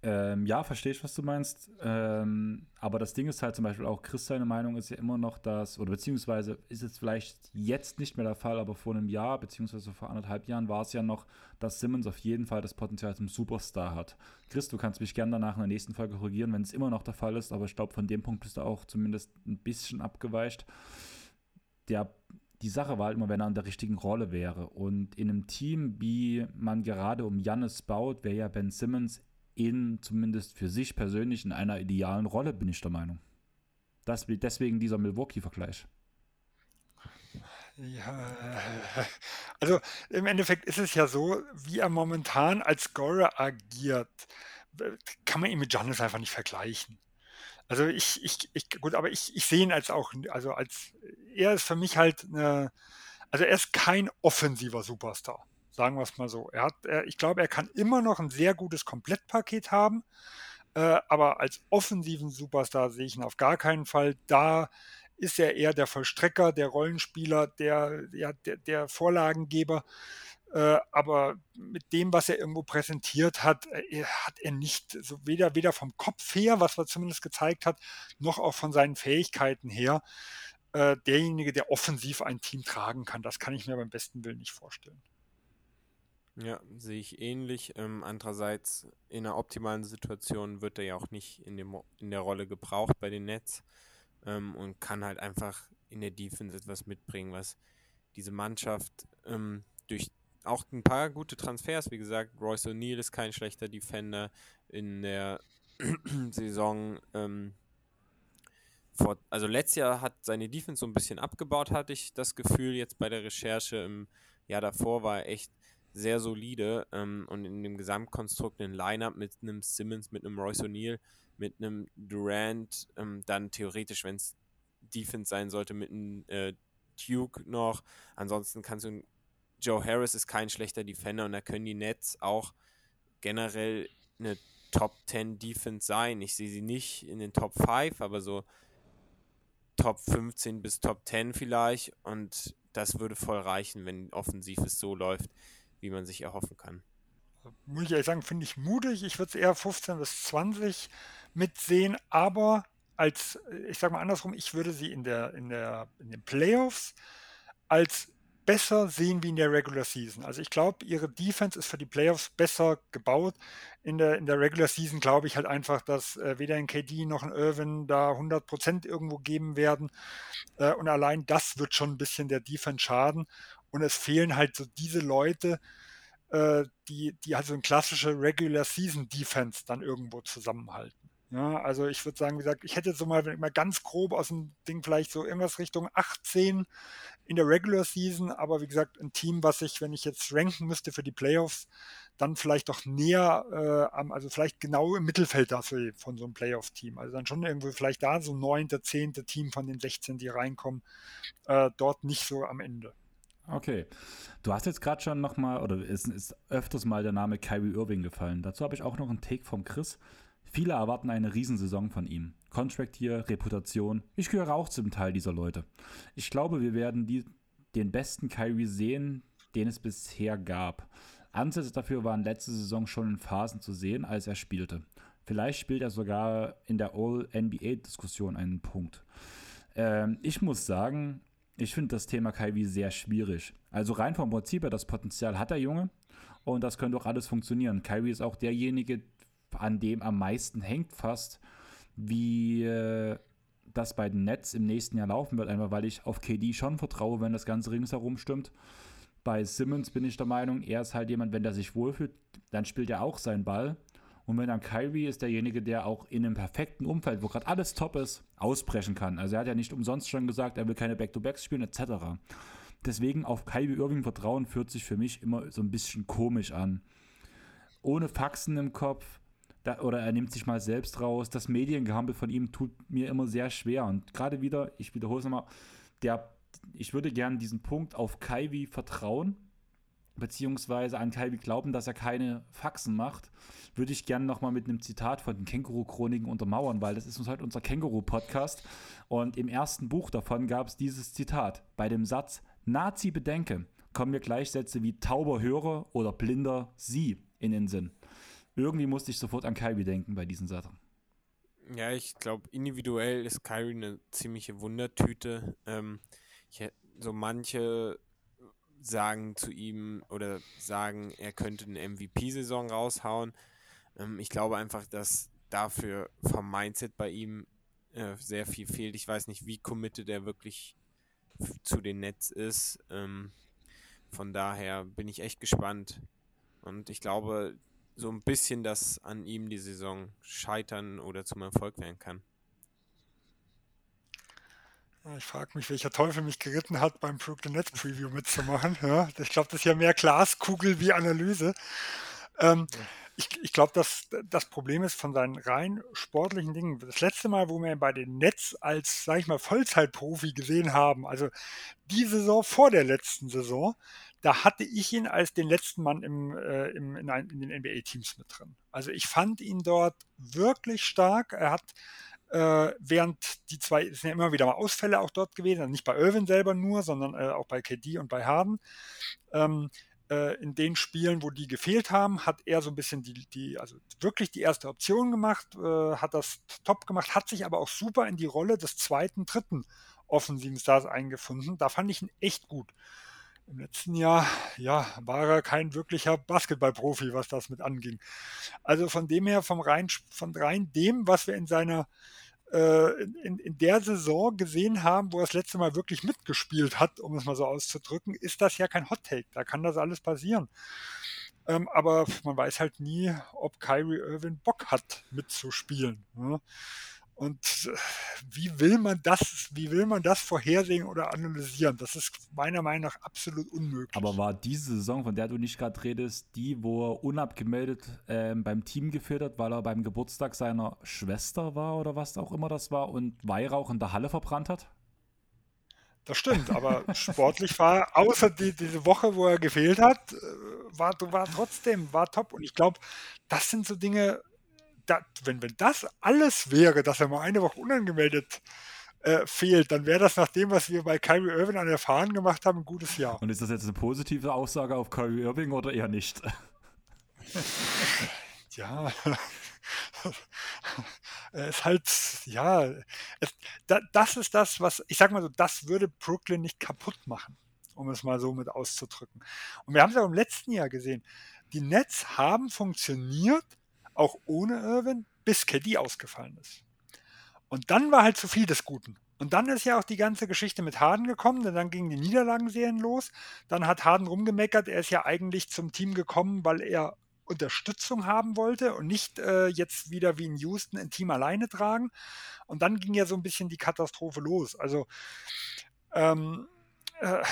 Ähm, ja, verstehe ich, was du meinst. Ähm, aber das Ding ist halt zum Beispiel auch, Chris, seine Meinung ist ja immer noch das, oder beziehungsweise ist es vielleicht jetzt nicht mehr der Fall, aber vor einem Jahr, beziehungsweise vor anderthalb Jahren war es ja noch, dass Simmons auf jeden Fall das Potenzial zum Superstar hat. Chris, du kannst mich gerne danach in der nächsten Folge korrigieren, wenn es immer noch der Fall ist, aber ich glaube, von dem Punkt bist du auch zumindest ein bisschen abgeweicht. Der die Sache war halt immer, wenn er in der richtigen Rolle wäre. Und in einem Team, wie man gerade um Jannis baut, wäre ja Ben Simmons in zumindest für sich persönlich in einer idealen Rolle, bin ich der Meinung. Das, deswegen dieser Milwaukee-Vergleich. Ja, also im Endeffekt ist es ja so, wie er momentan als Scorer agiert, kann man ihn mit Giannis einfach nicht vergleichen. Also ich, ich, ich gut, aber ich, ich sehe ihn als auch, also als, er ist für mich halt eine, also er ist kein offensiver Superstar. Sagen wir es mal so. Er hat, er, ich glaube, er kann immer noch ein sehr gutes Komplettpaket haben, äh, aber als offensiven Superstar sehe ich ihn auf gar keinen Fall. Da ist er eher der Vollstrecker, der Rollenspieler, der, der, der Vorlagengeber. Äh, aber mit dem, was er irgendwo präsentiert hat, äh, hat er nicht, so weder, weder vom Kopf her, was er zumindest gezeigt hat, noch auch von seinen Fähigkeiten her, äh, derjenige, der offensiv ein Team tragen kann. Das kann ich mir beim besten Willen nicht vorstellen. Ja, sehe ich ähnlich. Ähm, andererseits, in einer optimalen Situation wird er ja auch nicht in, dem, in der Rolle gebraucht bei den Nets ähm, und kann halt einfach in der Defense etwas mitbringen, was diese Mannschaft ähm, durch auch ein paar gute Transfers. Wie gesagt, Royce O'Neill ist kein schlechter Defender in der <clears throat> Saison. Ähm, vor, also letztes Jahr hat seine Defense so ein bisschen abgebaut, hatte ich das Gefühl. Jetzt bei der Recherche im Jahr davor war er echt sehr solide ähm, und in dem Gesamtkonstrukt ein Lineup mit einem Simmons, mit einem Royce O'Neill, mit einem Durant, ähm, dann theoretisch, wenn es Defense sein sollte, mit einem äh, Duke noch. Ansonsten kannst du Joe Harris ist kein schlechter Defender und da können die Nets auch generell eine Top 10 Defense sein. Ich sehe sie nicht in den Top 5, aber so Top 15 bis Top 10 vielleicht und das würde voll reichen, wenn offensiv es so läuft, wie man sich erhoffen kann. Muss ich ehrlich sagen, finde ich mutig. Ich würde es eher 15 bis 20 mitsehen, aber als, ich sage mal andersrum, ich würde sie in, der, in, der, in den Playoffs als besser sehen wie in der Regular Season. Also ich glaube, ihre Defense ist für die Playoffs besser gebaut. In der, in der Regular Season glaube ich halt einfach, dass äh, weder ein KD noch ein Irvin da 100% irgendwo geben werden. Äh, und allein das wird schon ein bisschen der Defense schaden. Und es fehlen halt so diese Leute, äh, die, die halt so eine klassische Regular Season Defense dann irgendwo zusammenhalten. Ja, also ich würde sagen, wie gesagt, ich hätte so mal, mal ganz grob aus dem Ding vielleicht so irgendwas Richtung 18 in der Regular Season, aber wie gesagt, ein Team, was ich, wenn ich jetzt ranken müsste für die Playoffs, dann vielleicht doch näher, äh, am, also vielleicht genau im Mittelfeld dafür von so einem Playoff-Team. Also dann schon irgendwo vielleicht da so neunte, zehnte Team von den 16, die reinkommen, äh, dort nicht so am Ende. Okay. Du hast jetzt gerade schon nochmal, oder es ist öfters mal der Name Kyrie Irving gefallen. Dazu habe ich auch noch einen Take vom Chris. Viele erwarten eine Riesensaison von ihm. Contract hier, Reputation. Ich gehöre auch zum Teil dieser Leute. Ich glaube, wir werden die, den besten Kyrie sehen, den es bisher gab. Ansätze dafür waren letzte Saison schon in Phasen zu sehen, als er spielte. Vielleicht spielt er sogar in der All-NBA-Diskussion einen Punkt. Ähm, ich muss sagen, ich finde das Thema Kyrie sehr schwierig. Also rein vom Prinzip her, das Potenzial hat der Junge und das könnte auch alles funktionieren. Kyrie ist auch derjenige, an dem am meisten hängt fast, wie äh, das bei den Nets im nächsten Jahr laufen wird, einfach weil ich auf KD schon vertraue, wenn das Ganze ringsherum stimmt. Bei Simmons bin ich der Meinung, er ist halt jemand, wenn der sich wohlfühlt, dann spielt er auch seinen Ball. Und wenn dann Kyrie ist derjenige, der auch in einem perfekten Umfeld, wo gerade alles top ist, ausbrechen kann. Also er hat ja nicht umsonst schon gesagt, er will keine Back-to-Backs spielen, etc. Deswegen auf Kyrie Irving vertrauen fühlt sich für mich immer so ein bisschen komisch an. Ohne Faxen im Kopf, da, oder er nimmt sich mal selbst raus. Das Mediengehampel von ihm tut mir immer sehr schwer. Und gerade wieder, ich wiederhole es nochmal, der, ich würde gerne diesen Punkt auf Kaiwi vertrauen, beziehungsweise an Kaiwi glauben, dass er keine Faxen macht, würde ich gerne nochmal mit einem Zitat von den Känguru-Chroniken untermauern, weil das ist uns heute unser Känguru-Podcast. Und im ersten Buch davon gab es dieses Zitat. Bei dem Satz Nazi bedenke, kommen mir Gleichsätze wie tauber Hörer oder blinder Sie in den Sinn irgendwie musste ich sofort an Kyrie denken bei diesen Sachen. Ja, ich glaube, individuell ist Kyrie eine ziemliche Wundertüte. Ähm, ich, so manche sagen zu ihm oder sagen, er könnte eine MVP-Saison raushauen. Ähm, ich glaube einfach, dass dafür vom Mindset bei ihm äh, sehr viel fehlt. Ich weiß nicht, wie committed er wirklich zu den Nets ist. Ähm, von daher bin ich echt gespannt. Und ich glaube, so ein bisschen, dass an ihm die Saison scheitern oder zum Erfolg werden kann. Ich frage mich, welcher Teufel mich geritten hat, beim Brooklyn Nets Preview mitzumachen. Ja, ich glaube, das ist ja mehr Glaskugel wie Analyse. Ähm, ich, ich glaube, dass das Problem ist von seinen rein sportlichen Dingen. Das letzte Mal, wo wir ihn bei den Nets als, sag ich mal, Vollzeitprofi gesehen haben, also die Saison vor der letzten Saison, da hatte ich ihn als den letzten Mann im, äh, im, in, ein, in, den NBA-Teams mit drin. Also ich fand ihn dort wirklich stark. Er hat äh, während die zwei, es sind ja immer wieder mal Ausfälle auch dort gewesen, also nicht bei Irvin selber nur, sondern äh, auch bei KD und bei Harden. Ähm, äh, in den Spielen, wo die gefehlt haben, hat er so ein bisschen die, die also wirklich die erste Option gemacht, äh, hat das top gemacht, hat sich aber auch super in die Rolle des zweiten, dritten offensiven Stars eingefunden. Da fand ich ihn echt gut. Im letzten Jahr, ja, war er kein wirklicher Basketballprofi, was das mit anging. Also von dem her, vom rein, von rein dem, was wir in seiner äh, in, in der Saison gesehen haben, wo er das letzte Mal wirklich mitgespielt hat, um es mal so auszudrücken, ist das ja kein Hot Take. Da kann das alles passieren. Ähm, aber man weiß halt nie, ob Kyrie Irving Bock hat, mitzuspielen. Ne? Und äh, wie will man das, wie will man das vorhersehen oder analysieren? Das ist meiner Meinung nach absolut unmöglich. Aber war diese Saison, von der du nicht gerade redest, die, wo er unabgemeldet äh, beim Team geführt hat, weil er beim Geburtstag seiner Schwester war oder was auch immer das war und Weihrauch in der Halle verbrannt hat? Das stimmt, aber sportlich war, außer die, diese Woche, wo er gefehlt hat, äh, war, war trotzdem, war top. Und ich glaube, das sind so Dinge, da, wenn, wenn das alles wäre, dass er mal eine Woche unangemeldet äh, fehlt, dann wäre das nach dem, was wir bei Kyrie Irving an der Fahnen gemacht haben, ein gutes Jahr. Und ist das jetzt eine positive Aussage auf Kyrie Irving oder eher nicht? <laughs> ja. <laughs> es ist halt, ja, es, da, das ist das, was, ich sag mal so, das würde Brooklyn nicht kaputt machen, um es mal so mit auszudrücken. Und wir haben es ja im letzten Jahr gesehen. Die Nets haben funktioniert, auch ohne Irvin, bis KD ausgefallen ist. Und dann war halt zu viel des Guten. Und dann ist ja auch die ganze Geschichte mit Harden gekommen, denn dann gingen die Niederlagenserien los. Dann hat Harden rumgemeckert, er ist ja eigentlich zum Team gekommen, weil er Unterstützung haben wollte und nicht äh, jetzt wieder wie in Houston ein Team alleine tragen. Und dann ging ja so ein bisschen die Katastrophe los. Also ähm, äh,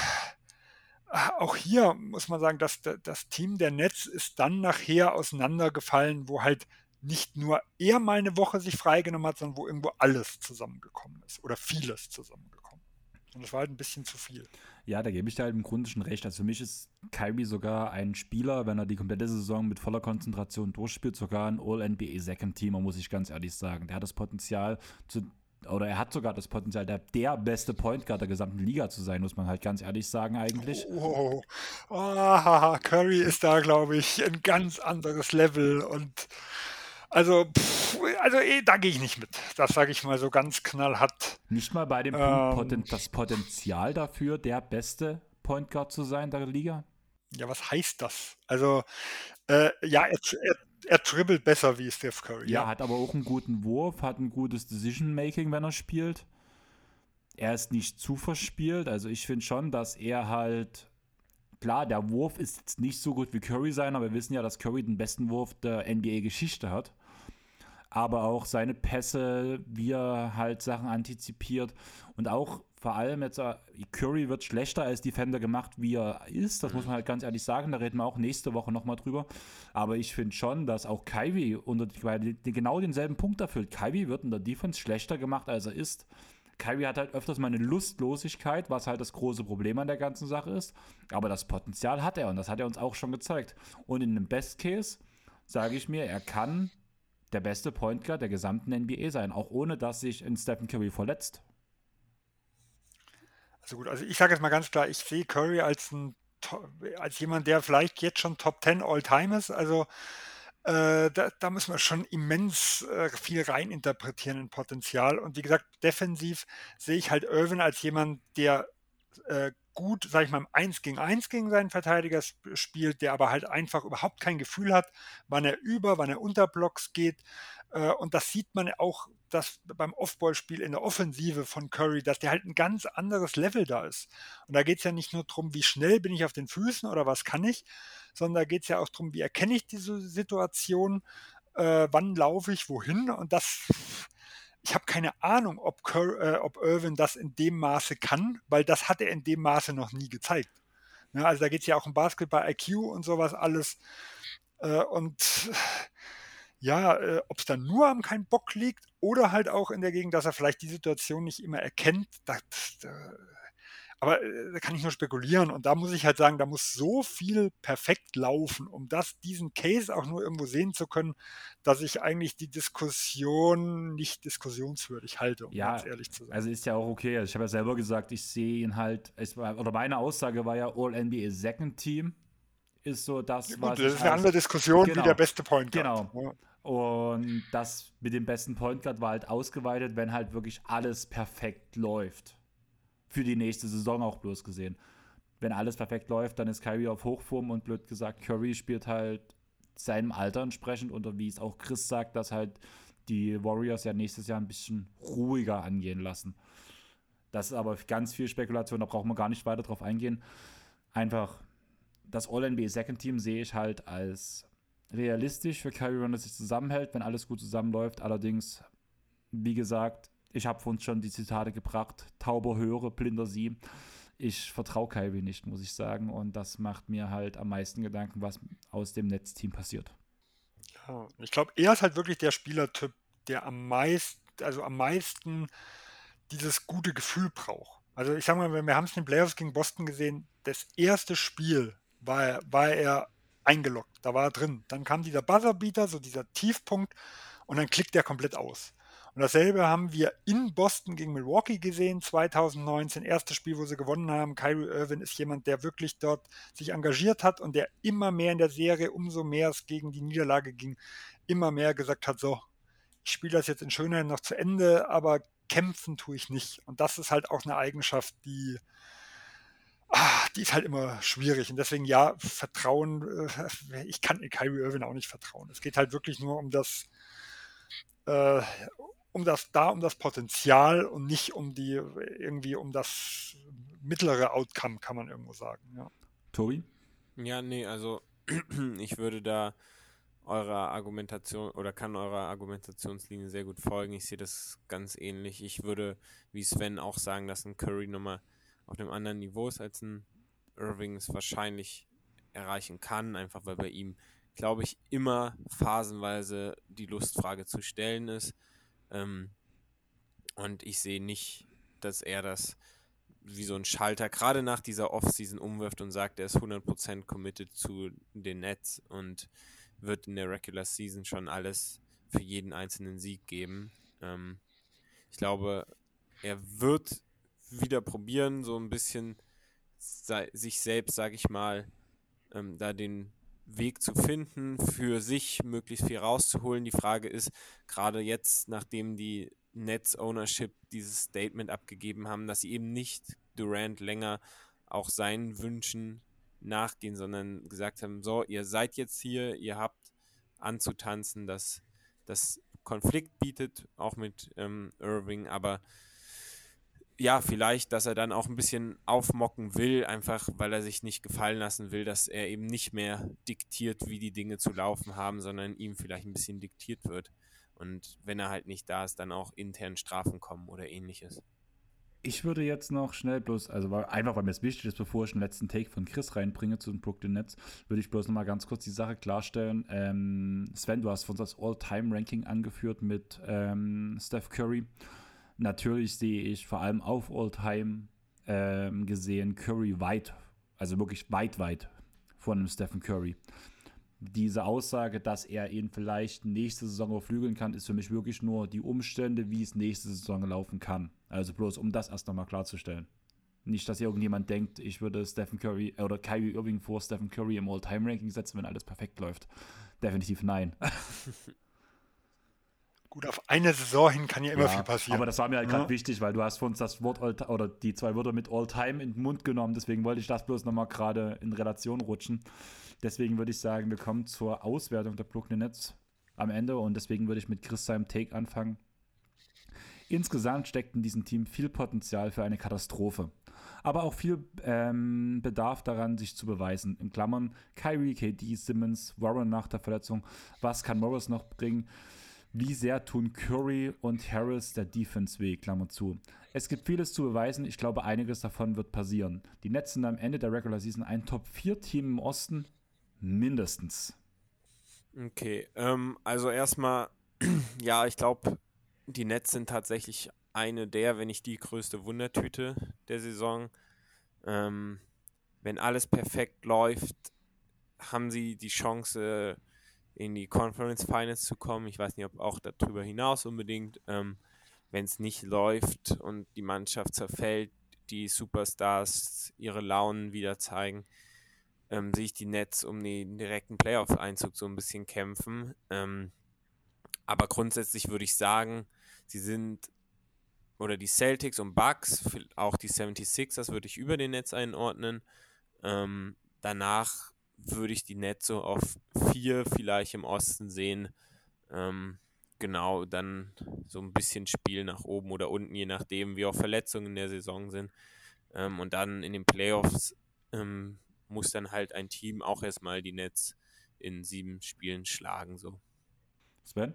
auch hier muss man sagen, dass das Team der Netz ist dann nachher auseinandergefallen, wo halt nicht nur er mal eine Woche sich freigenommen hat, sondern wo irgendwo alles zusammengekommen ist oder vieles zusammengekommen. Und das war halt ein bisschen zu viel. Ja, da gebe ich dir halt im Grunde schon recht. Also für mich ist Kyrie sogar ein Spieler, wenn er die komplette Saison mit voller Konzentration durchspielt, sogar ein All-NBA Second Teamer, muss ich ganz ehrlich sagen. Der hat das Potenzial zu oder er hat sogar das Potenzial, der, der beste Point Guard der gesamten Liga zu sein, muss man halt ganz ehrlich sagen eigentlich. Oh, oh, Curry ist da, glaube ich, ein ganz anderes Level und also, pff, also eh, da gehe ich nicht mit. Das sage ich mal so ganz knallhart. Nicht mal bei dem ähm, Punkt das Potenzial dafür, der beste Point Guard zu sein der Liga? Ja, was heißt das? Also, äh, ja, er, er, er dribbelt besser wie Steph Curry. Ja, ja, hat aber auch einen guten Wurf, hat ein gutes Decision-Making, wenn er spielt. Er ist nicht zu verspielt. Also ich finde schon, dass er halt. Klar, der Wurf ist jetzt nicht so gut wie Curry sein, aber wir wissen ja, dass Curry den besten Wurf der NBA-Geschichte hat. Aber auch seine Pässe, wie er halt Sachen antizipiert und auch vor allem jetzt, äh, Curry wird schlechter als Defender gemacht, wie er ist. Das muss man halt ganz ehrlich sagen. Da reden wir auch nächste Woche nochmal drüber. Aber ich finde schon, dass auch Kyrie unter genau denselben Punkt erfüllt. Kyrie wird in der Defense schlechter gemacht, als er ist. Kyrie hat halt öfters mal eine Lustlosigkeit, was halt das große Problem an der ganzen Sache ist. Aber das Potenzial hat er und das hat er uns auch schon gezeigt. Und in dem Best Case sage ich mir, er kann der beste Point Guard der gesamten NBA sein, auch ohne dass sich ein Stephen Curry verletzt. Also gut, also ich sage jetzt mal ganz klar, ich sehe Curry als, ein, als jemand, der vielleicht jetzt schon Top 10 All-Time ist. Also äh, da, da müssen wir schon immens äh, viel reininterpretieren in Potenzial. Und wie gesagt, defensiv sehe ich halt Irvin als jemand, der äh, gut, sage ich mal, im 1 gegen 1 gegen seinen Verteidiger spielt, der aber halt einfach überhaupt kein Gefühl hat, wann er über, wann er unter Blocks geht. Äh, und das sieht man auch dass beim Offball-Spiel in der Offensive von Curry, dass der halt ein ganz anderes Level da ist. Und da geht es ja nicht nur darum, wie schnell bin ich auf den Füßen oder was kann ich, sondern da geht es ja auch darum, wie erkenne ich diese Situation, äh, wann laufe ich wohin und das ich habe keine Ahnung, ob, Cur äh, ob Irvin das in dem Maße kann, weil das hat er in dem Maße noch nie gezeigt. Ja, also da geht es ja auch um Basketball-IQ und sowas alles. Äh, und ja, äh, ob es dann nur am keinen Bock liegt oder halt auch in der Gegend, dass er vielleicht die Situation nicht immer erkennt. Das, das, aber äh, da kann ich nur spekulieren und da muss ich halt sagen, da muss so viel perfekt laufen, um das, diesen Case auch nur irgendwo sehen zu können, dass ich eigentlich die Diskussion nicht diskussionswürdig halte, um ja, ganz ehrlich zu sein. Also ist ja auch okay. Also ich habe ja selber gesagt, ich sehe ihn halt, war, oder meine Aussage war ja All-NBA Second Team ist so das, ja, gut, was. Das ist eine andere Diskussion genau, wie der beste Point Guard. Genau. Und das mit dem besten Point Guard war halt ausgeweitet, wenn halt wirklich alles perfekt läuft. Für die nächste Saison auch bloß gesehen. Wenn alles perfekt läuft, dann ist Kyrie auf Hochform und blöd gesagt, Curry spielt halt seinem Alter entsprechend oder wie es auch Chris sagt, dass halt die Warriors ja nächstes Jahr ein bisschen ruhiger angehen lassen. Das ist aber ganz viel Spekulation, da brauchen wir gar nicht weiter drauf eingehen. Einfach das All-NBA Second Team sehe ich halt als realistisch für Kyrie, wenn es sich zusammenhält, wenn alles gut zusammenläuft. Allerdings, wie gesagt, ich habe uns schon die Zitate gebracht: Tauber höre, blinder sie. Ich vertraue Kyrie nicht, muss ich sagen. Und das macht mir halt am meisten Gedanken, was aus dem Netzteam passiert. Ja, ich glaube, er ist halt wirklich der Spielertyp, der am meisten, also am meisten dieses gute Gefühl braucht. Also ich sage mal, wir haben es in den Playoffs gegen Boston gesehen, das erste Spiel war er, war er eingeloggt, da war er drin. Dann kam dieser Buzzerbeater, so dieser Tiefpunkt und dann klickt er komplett aus. Und dasselbe haben wir in Boston gegen Milwaukee gesehen, 2019, erstes Spiel, wo sie gewonnen haben. Kyrie Irvin ist jemand, der wirklich dort sich engagiert hat und der immer mehr in der Serie, umso mehr es gegen die Niederlage ging, immer mehr gesagt hat, so, ich spiele das jetzt in Schönheit noch zu Ende, aber kämpfen tue ich nicht. Und das ist halt auch eine Eigenschaft, die, ah, die ist halt immer schwierig. Und deswegen, ja, Vertrauen, äh, ich kann Kyrie Irvin auch nicht vertrauen. Es geht halt wirklich nur um das, äh, um das da, um das Potenzial und nicht um die, irgendwie um das mittlere Outcome, kann man irgendwo sagen. Ja. Tobi? Ja, nee, also <clears throat> ich würde da eurer Argumentation oder kann eurer Argumentationslinie sehr gut folgen. Ich sehe das ganz ähnlich. Ich würde, wie Sven auch sagen, dass ein Curry nochmal auf einem anderen Niveau ist als ein Irving es wahrscheinlich erreichen kann, einfach weil bei ihm, glaube ich, immer phasenweise die Lustfrage zu stellen ist. Ähm, und ich sehe nicht, dass er das wie so ein Schalter gerade nach dieser Offseason umwirft und sagt, er ist 100% committed zu den Nets und wird in der Regular Season schon alles für jeden einzelnen Sieg geben. Ähm, ich glaube, er wird wieder probieren, so ein bisschen sich selbst, sage ich mal, ähm, da den Weg zu finden, für sich möglichst viel rauszuholen. Die Frage ist, gerade jetzt, nachdem die Nets Ownership dieses Statement abgegeben haben, dass sie eben nicht Durant länger auch seinen Wünschen nachgehen, sondern gesagt haben, so, ihr seid jetzt hier, ihr habt anzutanzen, dass das Konflikt bietet, auch mit ähm, Irving, aber ja, vielleicht, dass er dann auch ein bisschen aufmocken will, einfach weil er sich nicht gefallen lassen will, dass er eben nicht mehr diktiert, wie die Dinge zu laufen haben, sondern ihm vielleicht ein bisschen diktiert wird. Und wenn er halt nicht da ist, dann auch intern Strafen kommen oder ähnliches. Ich würde jetzt noch schnell bloß, also einfach weil mir es wichtig ist, bevor ich den letzten Take von Chris reinbringe zu den Brooklyn Nets, würde ich bloß noch mal ganz kurz die Sache klarstellen. Ähm, Sven, du hast von das All-Time-Ranking angeführt mit ähm, Steph Curry. Natürlich sehe ich vor allem auf All-Time ähm, gesehen Curry weit, also wirklich weit, weit von einem Stephen Curry. Diese Aussage, dass er ihn vielleicht nächste Saison überflügeln kann, ist für mich wirklich nur die Umstände, wie es nächste Saison laufen kann. Also bloß, um das erst nochmal klarzustellen. Nicht, dass irgendjemand denkt, ich würde Stephen Curry oder Kyrie Irving vor Stephen Curry im All-Time-Ranking setzen, wenn alles perfekt läuft. Definitiv nein. <laughs> Gut, auf eine Saison hin kann ja immer ja, viel passieren. Aber das war mir halt gerade ja. wichtig, weil du hast von uns das Wort oder die zwei Wörter mit All-Time in den Mund genommen. Deswegen wollte ich das bloß nochmal gerade in Relation rutschen. Deswegen würde ich sagen, wir kommen zur Auswertung der Brooklyn Nets am Ende und deswegen würde ich mit Chris seinem Take anfangen. Insgesamt steckt in diesem Team viel Potenzial für eine Katastrophe. Aber auch viel ähm, Bedarf daran, sich zu beweisen. In Klammern Kyrie, KD, Simmons, Warren nach der Verletzung. Was kann Morris noch bringen? Wie sehr tun Curry und Harris der Defense weh? Klammer zu. Es gibt vieles zu beweisen. Ich glaube, einiges davon wird passieren. Die Nets sind am Ende der Regular Season ein Top-4-Team im Osten. Mindestens. Okay, ähm, also erstmal, <clears throat> ja, ich glaube, die Nets sind tatsächlich eine der, wenn nicht die größte Wundertüte der Saison. Ähm, wenn alles perfekt läuft, haben sie die Chance, in die Conference Finals zu kommen. Ich weiß nicht, ob auch darüber hinaus unbedingt. Ähm, Wenn es nicht läuft und die Mannschaft zerfällt, die Superstars ihre Launen wieder zeigen, ähm, sehe ich die Nets um den direkten Playoff-Einzug so ein bisschen kämpfen. Ähm, aber grundsätzlich würde ich sagen, sie sind oder die Celtics und Bucks, auch die 76ers würde ich über den Netz einordnen. Ähm, danach würde ich die Nets so auf vier vielleicht im Osten sehen. Ähm, genau, dann so ein bisschen Spiel nach oben oder unten, je nachdem, wie auch Verletzungen in der Saison sind. Ähm, und dann in den Playoffs ähm, muss dann halt ein Team auch erstmal die Nets in sieben Spielen schlagen. So. Sven?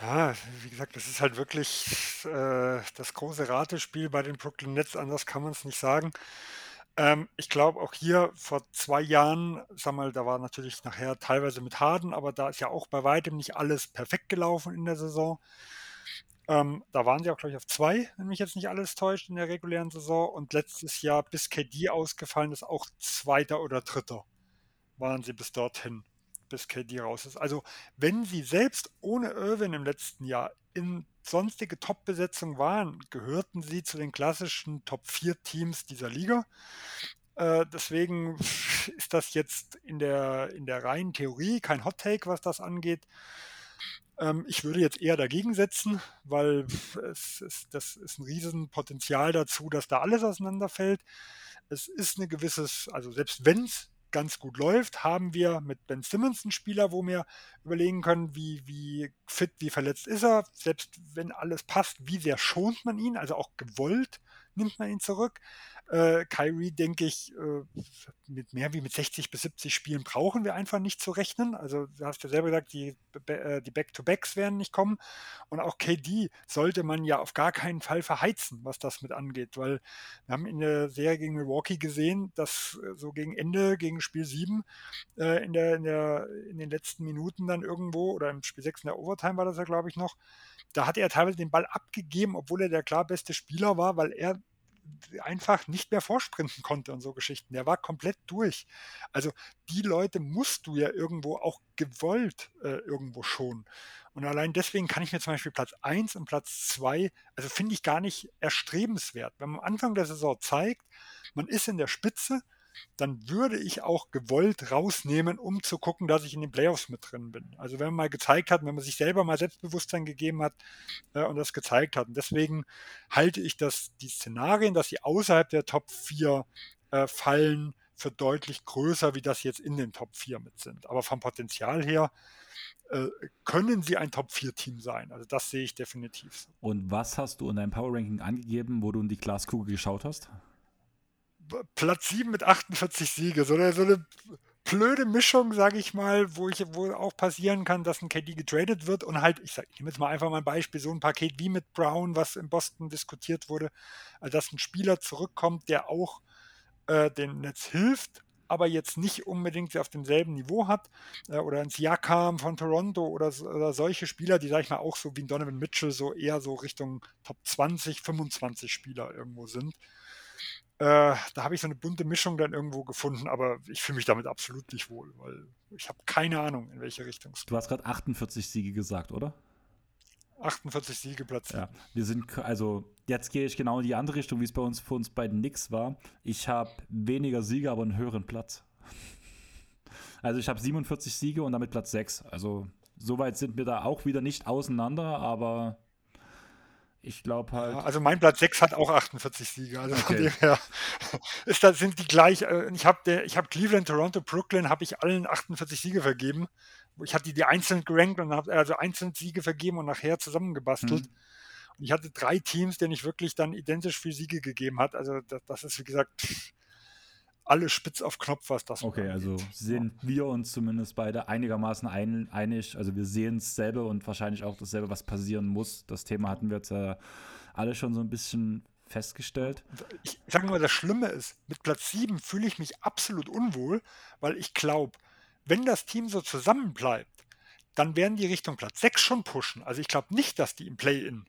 Ja, wie gesagt, das ist halt wirklich äh, das große Ratespiel bei den Brooklyn Nets, anders kann man es nicht sagen. Ähm, ich glaube auch hier vor zwei Jahren, sag mal, da war natürlich nachher teilweise mit Harden, aber da ist ja auch bei weitem nicht alles perfekt gelaufen in der Saison. Ähm, da waren sie auch, glaube ich, auf zwei, wenn mich jetzt nicht alles täuscht, in der regulären Saison. Und letztes Jahr, bis KD ausgefallen ist, auch Zweiter oder Dritter waren sie bis dorthin, bis KD raus ist. Also, wenn sie selbst ohne Irwin im letzten Jahr in sonstige Top-Besetzung waren, gehörten sie zu den klassischen Top-4-Teams dieser Liga. Äh, deswegen <laughs> ist das jetzt in der, in der reinen Theorie kein Hot-Take, was das angeht. Ähm, ich würde jetzt eher dagegen setzen, weil es ist, das ist ein Riesenpotenzial dazu, dass da alles auseinanderfällt. Es ist eine gewisses, also selbst wenn es ganz gut läuft, haben wir mit Ben Simmons einen Spieler, wo wir überlegen können, wie, wie fit, wie verletzt ist er. Selbst wenn alles passt, wie sehr schont man ihn, also auch gewollt nimmt man ihn zurück. Äh, Kyrie, denke ich, äh, mit mehr wie mit 60 bis 70 Spielen brauchen wir einfach nicht zu rechnen. Also, du hast ja selber gesagt, die, äh, die Back-to-Backs werden nicht kommen. Und auch KD sollte man ja auf gar keinen Fall verheizen, was das mit angeht, weil wir haben in der Serie gegen Milwaukee gesehen, dass äh, so gegen Ende, gegen Spiel 7, äh, in, der, in, der, in den letzten Minuten dann irgendwo, oder im Spiel 6 in der Overtime war das ja, glaube ich, noch, da hat er teilweise den Ball abgegeben, obwohl er der klar beste Spieler war, weil er einfach nicht mehr vorsprinten konnte und so Geschichten. Der war komplett durch. Also die Leute musst du ja irgendwo auch gewollt äh, irgendwo schon. Und allein deswegen kann ich mir zum Beispiel Platz 1 und Platz 2, also finde ich gar nicht erstrebenswert. Wenn man am Anfang der Saison zeigt, man ist in der Spitze, dann würde ich auch gewollt rausnehmen, um zu gucken, dass ich in den Playoffs mit drin bin. Also wenn man mal gezeigt hat, wenn man sich selber mal Selbstbewusstsein gegeben hat äh, und das gezeigt hat. Und deswegen halte ich das, die Szenarien, dass sie außerhalb der Top 4 äh, fallen, für deutlich größer, wie das jetzt in den Top 4 mit sind. Aber vom Potenzial her äh, können sie ein Top 4 Team sein. Also das sehe ich definitiv. Und was hast du in deinem Power Ranking angegeben, wo du in die Glaskugel geschaut hast? Platz 7 mit 48 Siege. So eine, so eine blöde Mischung, sage ich mal, wo ich wo auch passieren kann, dass ein KD getradet wird und halt, ich, sag, ich nehme jetzt mal einfach mal ein Beispiel, so ein Paket wie mit Brown, was in Boston diskutiert wurde, also dass ein Spieler zurückkommt, der auch äh, dem Netz hilft, aber jetzt nicht unbedingt auf demselben Niveau hat, äh, oder ein Siakam von Toronto oder, oder solche Spieler, die, sag ich mal, auch so wie Donovan Mitchell so eher so Richtung Top 20, 25 Spieler irgendwo sind. Äh, da habe ich so eine bunte Mischung dann irgendwo gefunden, aber ich fühle mich damit absolut nicht wohl, weil ich habe keine Ahnung, in welche Richtung es geht. Du hast gerade 48 Siege gesagt, oder? 48 Siege Platz. Ja, wir sind, also jetzt gehe ich genau in die andere Richtung, wie es bei uns für uns beiden nix war. Ich habe weniger Siege, aber einen höheren Platz. <laughs> Also ich habe 47 Siege und damit Platz 6. Also soweit sind wir da auch wieder nicht auseinander, aber ich glaube halt. Ja, also mein Platz 6 hat auch 48 Siege. Also okay. von dem her <laughs> ist das, sind die gleich. Äh, ich habe hab Cleveland, Toronto, Brooklyn, habe ich allen 48 Siege vergeben. Ich hatte die einzeln gerankt und habe also einzeln Siege vergeben und nachher zusammengebastelt. Mhm. Und ich hatte drei Teams, denen ich wirklich dann identisch viele Siege gegeben hat. Also das, das ist wie gesagt alle spitz auf Knopf, was das Okay, also sehen ja. wir uns zumindest beide einigermaßen ein, einig. Also wir sehen dasselbe und wahrscheinlich auch dasselbe, was passieren muss. Das Thema hatten wir jetzt äh, alle schon so ein bisschen festgestellt. Ich sage nur, das Schlimme ist, mit Platz 7 fühle ich mich absolut unwohl, weil ich glaube, wenn das Team so zusammenbleibt, dann werden die Richtung Platz 6 schon pushen. Also ich glaube nicht, dass die im Play-In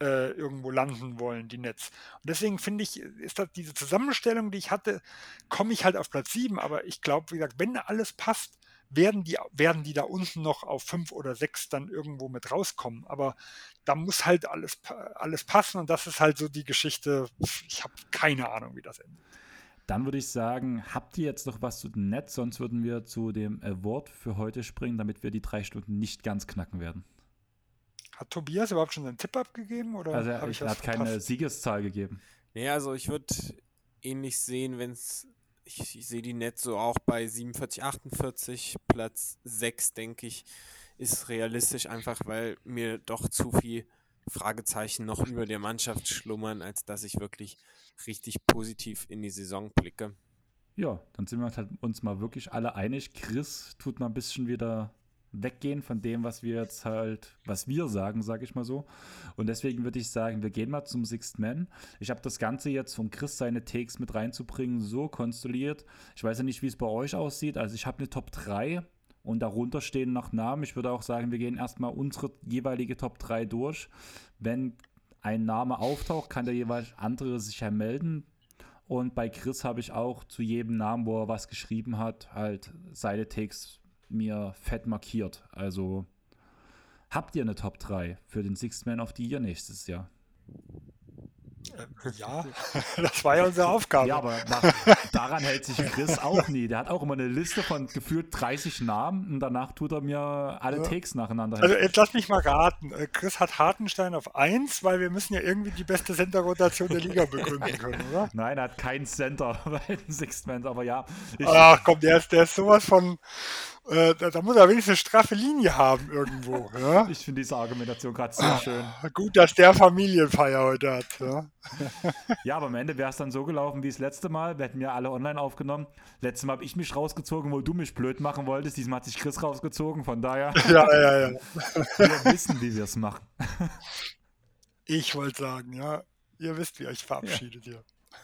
äh, irgendwo landen wollen, die Netz. Und deswegen finde ich, ist das diese Zusammenstellung, die ich hatte, komme ich halt auf Platz 7, aber ich glaube, wie gesagt, wenn alles passt, werden die, werden die da unten noch auf 5 oder 6 dann irgendwo mit rauskommen. Aber da muss halt alles, alles passen und das ist halt so die Geschichte. Ich habe keine Ahnung, wie das endet. Dann würde ich sagen, habt ihr jetzt noch was zu dem Netz? Sonst würden wir zu dem Award für heute springen, damit wir die drei Stunden nicht ganz knacken werden. Hat Tobias überhaupt schon seinen Tipp abgegeben? Oder also er, ich hat keine Siegeszahl gegeben. Nee, also ich würde ähnlich sehen, wenn es. Ich, ich sehe die Netz so auch bei 47, 48, Platz 6, denke ich, ist realistisch einfach, weil mir doch zu viel Fragezeichen noch über der Mannschaft schlummern, als dass ich wirklich richtig positiv in die Saison blicke. Ja, dann sind wir halt uns mal wirklich alle einig. Chris tut mal ein bisschen wieder weggehen von dem, was wir jetzt halt, was wir sagen, sage ich mal so. Und deswegen würde ich sagen, wir gehen mal zum Sixth Man. Ich habe das Ganze jetzt von Chris seine Takes mit reinzubringen so konstruiert. Ich weiß ja nicht, wie es bei euch aussieht. Also ich habe eine Top 3 und darunter stehen noch Namen. Ich würde auch sagen, wir gehen erstmal unsere jeweilige Top 3 durch. Wenn ein Name auftaucht, kann der jeweils andere sich ja melden. Und bei Chris habe ich auch zu jedem Namen, wo er was geschrieben hat, halt seine Takes mir fett markiert. Also habt ihr eine Top 3 für den Sixth Man of the Year nächstes Jahr? Äh, ja, <laughs> das war ja unsere Aufgabe. Ja, aber nach, daran hält sich Chris auch nie. Der hat auch immer eine Liste von gefühlt 30 Namen und danach tut er mir alle ja. Takes nacheinander. Also jetzt lass mich mal raten. Äh, Chris hat Hartenstein auf 1, weil wir müssen ja irgendwie die beste Center-Rotation der Liga begründen können, oder? <laughs> Nein, er hat keinen Center bei <laughs> den Sixth Man, aber ja. Ach komm, der ist, der ist sowas von äh, da, da, muss er wenigstens eine straffe Linie haben irgendwo. <laughs> Ja? Ich finde diese Argumentation gerade sehr ah, schön. Gut, dass der Familienfeier heute hat. Ja, <laughs> ja aber am Ende wäre es dann so gelaufen wie das letzte Mal. Wir hätten ja alle online aufgenommen. Letztes Mal habe ich mich rausgezogen, wo du mich blöd machen wolltest. Diesmal hat sich Chris rausgezogen. Von daher. <laughs> Ja, ja, ja. Wir wissen, wie wir es machen. Ich wollte sagen, ja. Ihr wisst, wie euch verabschiedet ja.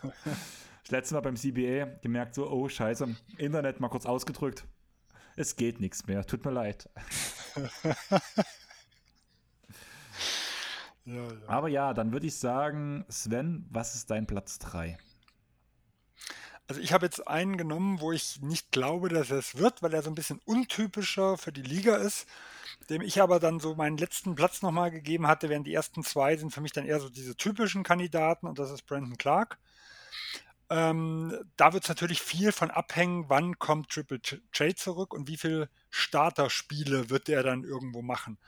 hier. Das letzte Mal beim CBA gemerkt, so, oh Scheiße, Internet mal kurz ausgedrückt es geht nichts mehr. Tut mir leid. <laughs> ja, ja. Aber ja, dann würde ich sagen, Sven, was ist dein Platz 3? Also ich habe jetzt einen genommen, wo ich nicht glaube, dass er es wird, weil er so ein bisschen untypischer für die Liga ist, dem ich aber dann so meinen letzten Platz nochmal gegeben hatte, während die ersten zwei sind für mich dann eher so diese typischen Kandidaten und das ist Brandon Clark. Ähm, da wird es natürlich viel von abhängen, wann kommt Triple J zurück und wie viele Starterspiele wird er dann irgendwo machen.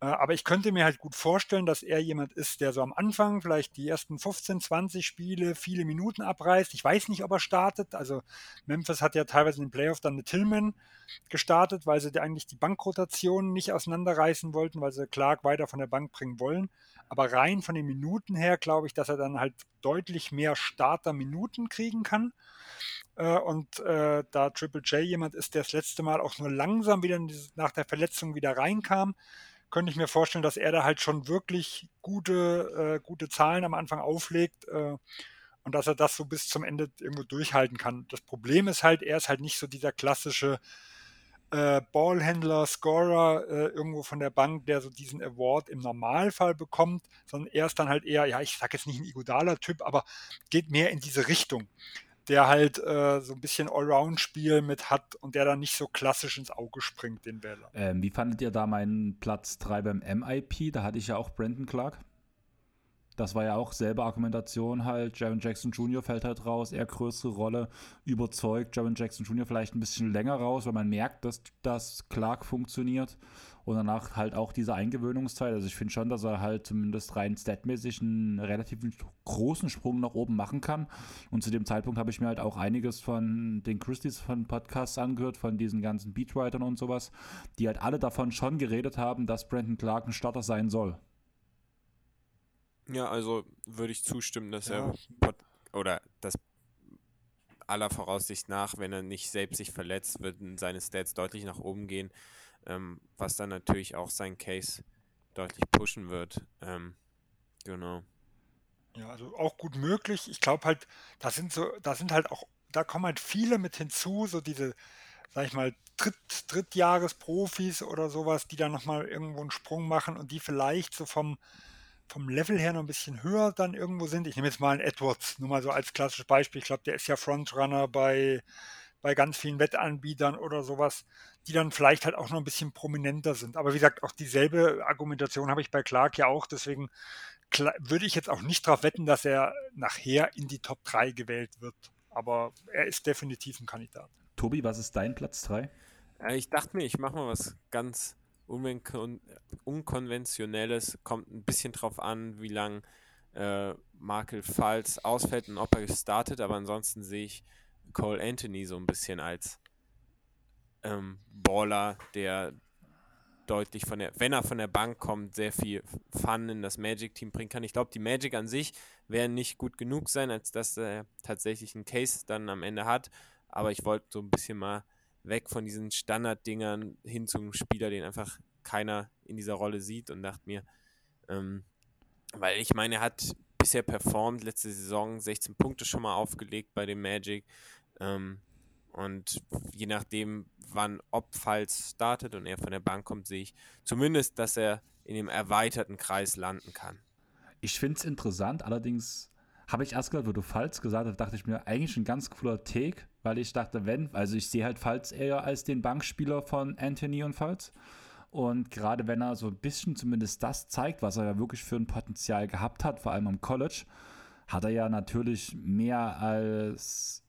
Äh, aber ich könnte mir halt gut vorstellen, dass er jemand ist, der so am Anfang vielleicht die ersten 15, 20 Spiele viele Minuten abreißt. Ich weiß nicht, ob er startet. Also Memphis hat ja teilweise in den Playoffs dann mit Tillman gestartet, weil sie eigentlich die Bankrotation nicht auseinanderreißen wollten, weil sie Clark weiter von der Bank bringen wollen. Aber rein von den Minuten her glaube ich, dass er dann halt deutlich mehr Starter-Minuten kriegen kann. Äh, und äh, da Triple J jemand ist, der das letzte Mal auch nur langsam wieder nach der Verletzung wieder reinkam, könnte ich mir vorstellen, dass er da halt schon wirklich gute, äh, gute Zahlen am Anfang auflegt äh, und dass er das so bis zum Ende irgendwo durchhalten kann. Das Problem ist halt, er ist halt nicht so dieser klassische äh, Ballhändler, Scorer äh, irgendwo von der Bank, der so diesen Award im Normalfall bekommt, sondern er ist dann halt eher, ja, ich sage jetzt nicht ein Iguodala-Typ, aber geht mehr in diese Richtung, der halt äh, so ein bisschen Allround-Spiel mit hat und der dann nicht so klassisch ins Auge springt, den Wähler. Ähm, wie fandet ihr da meinen Platz 3 beim MIP? Da hatte ich ja auch Brandon Clark. Das war ja auch selbe Argumentation halt. Jaron Jackson Jr. fällt halt raus, eher größere Rolle, überzeugt Jaron Jackson Jr. vielleicht ein bisschen länger raus, weil man merkt, dass das Clark funktioniert. Und danach halt auch diese Eingewöhnungszeit. Also ich finde schon, dass er halt zumindest rein statmäßig einen relativ großen Sprung nach oben machen kann. Und zu dem Zeitpunkt habe ich mir halt auch einiges von den Christies von Podcasts angehört, von diesen ganzen Beatwritern und sowas, die halt alle davon schon geredet haben, dass Brandon Clark ein Starter sein soll. Ja, also würde ich zustimmen, dass ja. er oder dass aller Voraussicht nach, wenn er nicht selbst sich verletzt, würden seine Stats deutlich nach oben gehen, ähm, was dann natürlich auch sein Case deutlich pushen wird. Ähm, genau. Ja, also auch gut möglich. Ich glaube halt, da sind so, da sind halt auch, da kommen halt viele mit hinzu, so diese, sag ich mal, Dritt, Drittjahresprofis oder sowas, die dann nochmal irgendwo einen Sprung machen und die vielleicht so vom, vom Level her noch ein bisschen höher dann irgendwo sind. Ich nehme jetzt mal einen Edwards, nur mal so als klassisches Beispiel. Ich glaube, der ist ja Frontrunner bei, bei ganz vielen Wettanbietern oder sowas, die dann vielleicht halt auch noch ein bisschen prominenter sind. Aber wie gesagt, auch dieselbe Argumentation habe ich bei Clark ja auch. Deswegen würde ich jetzt auch nicht darauf wetten, dass er nachher in die Top 3 gewählt wird. Aber er ist definitiv ein Kandidat. Tobi, was ist dein Platz 3? Ich dachte mir, ich mache mal was ganz Unkonventionelles. Kommt ein bisschen drauf an, wie lang äh, Markel Falls ausfällt und ob er gestartet, aber ansonsten sehe ich Cole Anthony so ein bisschen als ähm, Baller, der deutlich von der, wenn er von der Bank kommt, sehr viel Fun in das Magic-Team bringen kann. Ich glaube, die Magic an sich werden nicht gut genug sein, als dass er tatsächlich einen Case dann am Ende hat. Aber ich wollte so ein bisschen mal weg von diesen Standarddingern hin zum Spieler, den einfach keiner in dieser Rolle sieht und dachte mir, ähm, weil ich meine, er hat bisher performt, letzte Saison 16 Punkte schon mal aufgelegt bei dem Magic. Ähm, und je nachdem, wann, ob Falls startet und er von der Bank kommt, sehe ich zumindest, dass er in dem erweiterten Kreis landen kann. Ich finde es interessant, allerdings habe ich erst gehört, wo du Falls gesagt hast, dachte ich mir, eigentlich ein ganz cooler Take, weil ich dachte, wenn, also ich sehe halt Falls eher als den Bankspieler von Anthony und Falls. Und gerade wenn er so ein bisschen zumindest das zeigt, was er ja wirklich für ein Potenzial gehabt hat, vor allem am College, hat er ja natürlich mehr als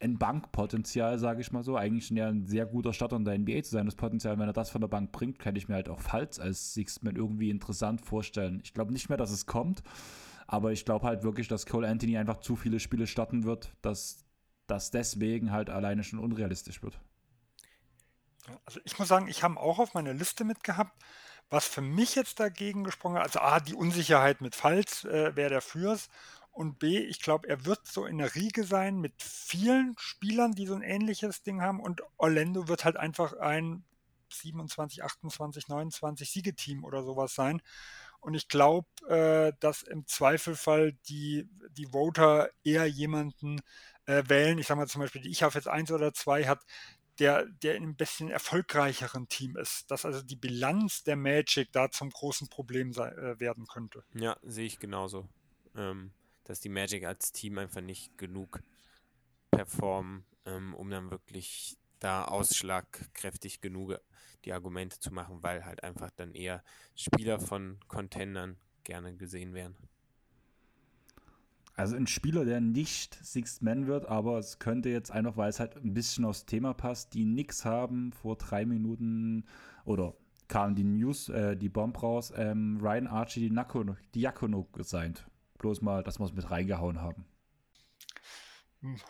ein Bankpotenzial, sage ich mal so. Eigentlich ja ein sehr guter Starter in der NBA zu sein. Das Potenzial, wenn er das von der Bank bringt, kann ich mir halt auch falls als Sixman irgendwie interessant vorstellen. Ich glaube nicht mehr, dass es kommt, aber ich glaube halt wirklich, dass Cole Anthony einfach zu viele Spiele starten wird, dass das deswegen halt alleine schon unrealistisch wird. Also ich muss sagen, ich habe auch auf meiner Liste mitgehabt. Was für mich jetzt dagegen gesprochen hat, also A, die Unsicherheit mit Falls, äh, wer der fürs und B, ich glaube, er wird so in der Riege sein mit vielen Spielern, die so ein ähnliches Ding haben. Und Orlando wird halt einfach ein 27, 28, 29 Siegeteam oder sowas sein. Und ich glaube, äh, dass im Zweifelfall die, die Voter eher jemanden äh, wählen, ich sage mal zum Beispiel, die ich auf jetzt eins oder zwei hat, der, der in einem bisschen erfolgreicheren Team ist. Dass also die Bilanz der Magic da zum großen Problem sei, äh, werden könnte. Ja, sehe ich genauso. Ähm, dass die Magic als Team einfach nicht genug performen, ähm, um dann wirklich da ausschlagkräftig genug die Argumente zu machen, weil halt einfach dann eher Spieler von Contendern gerne gesehen werden. Also ein Spieler, der nicht Sixth Man wird, aber es könnte jetzt einfach, weil es halt ein bisschen aufs Thema passt, die nix haben vor drei Minuten oder kam die News, äh, die Bomb raus, ähm, Ryan Archie die Diakono gesigned. Bloß mal, dass wir es mit reingehauen haben.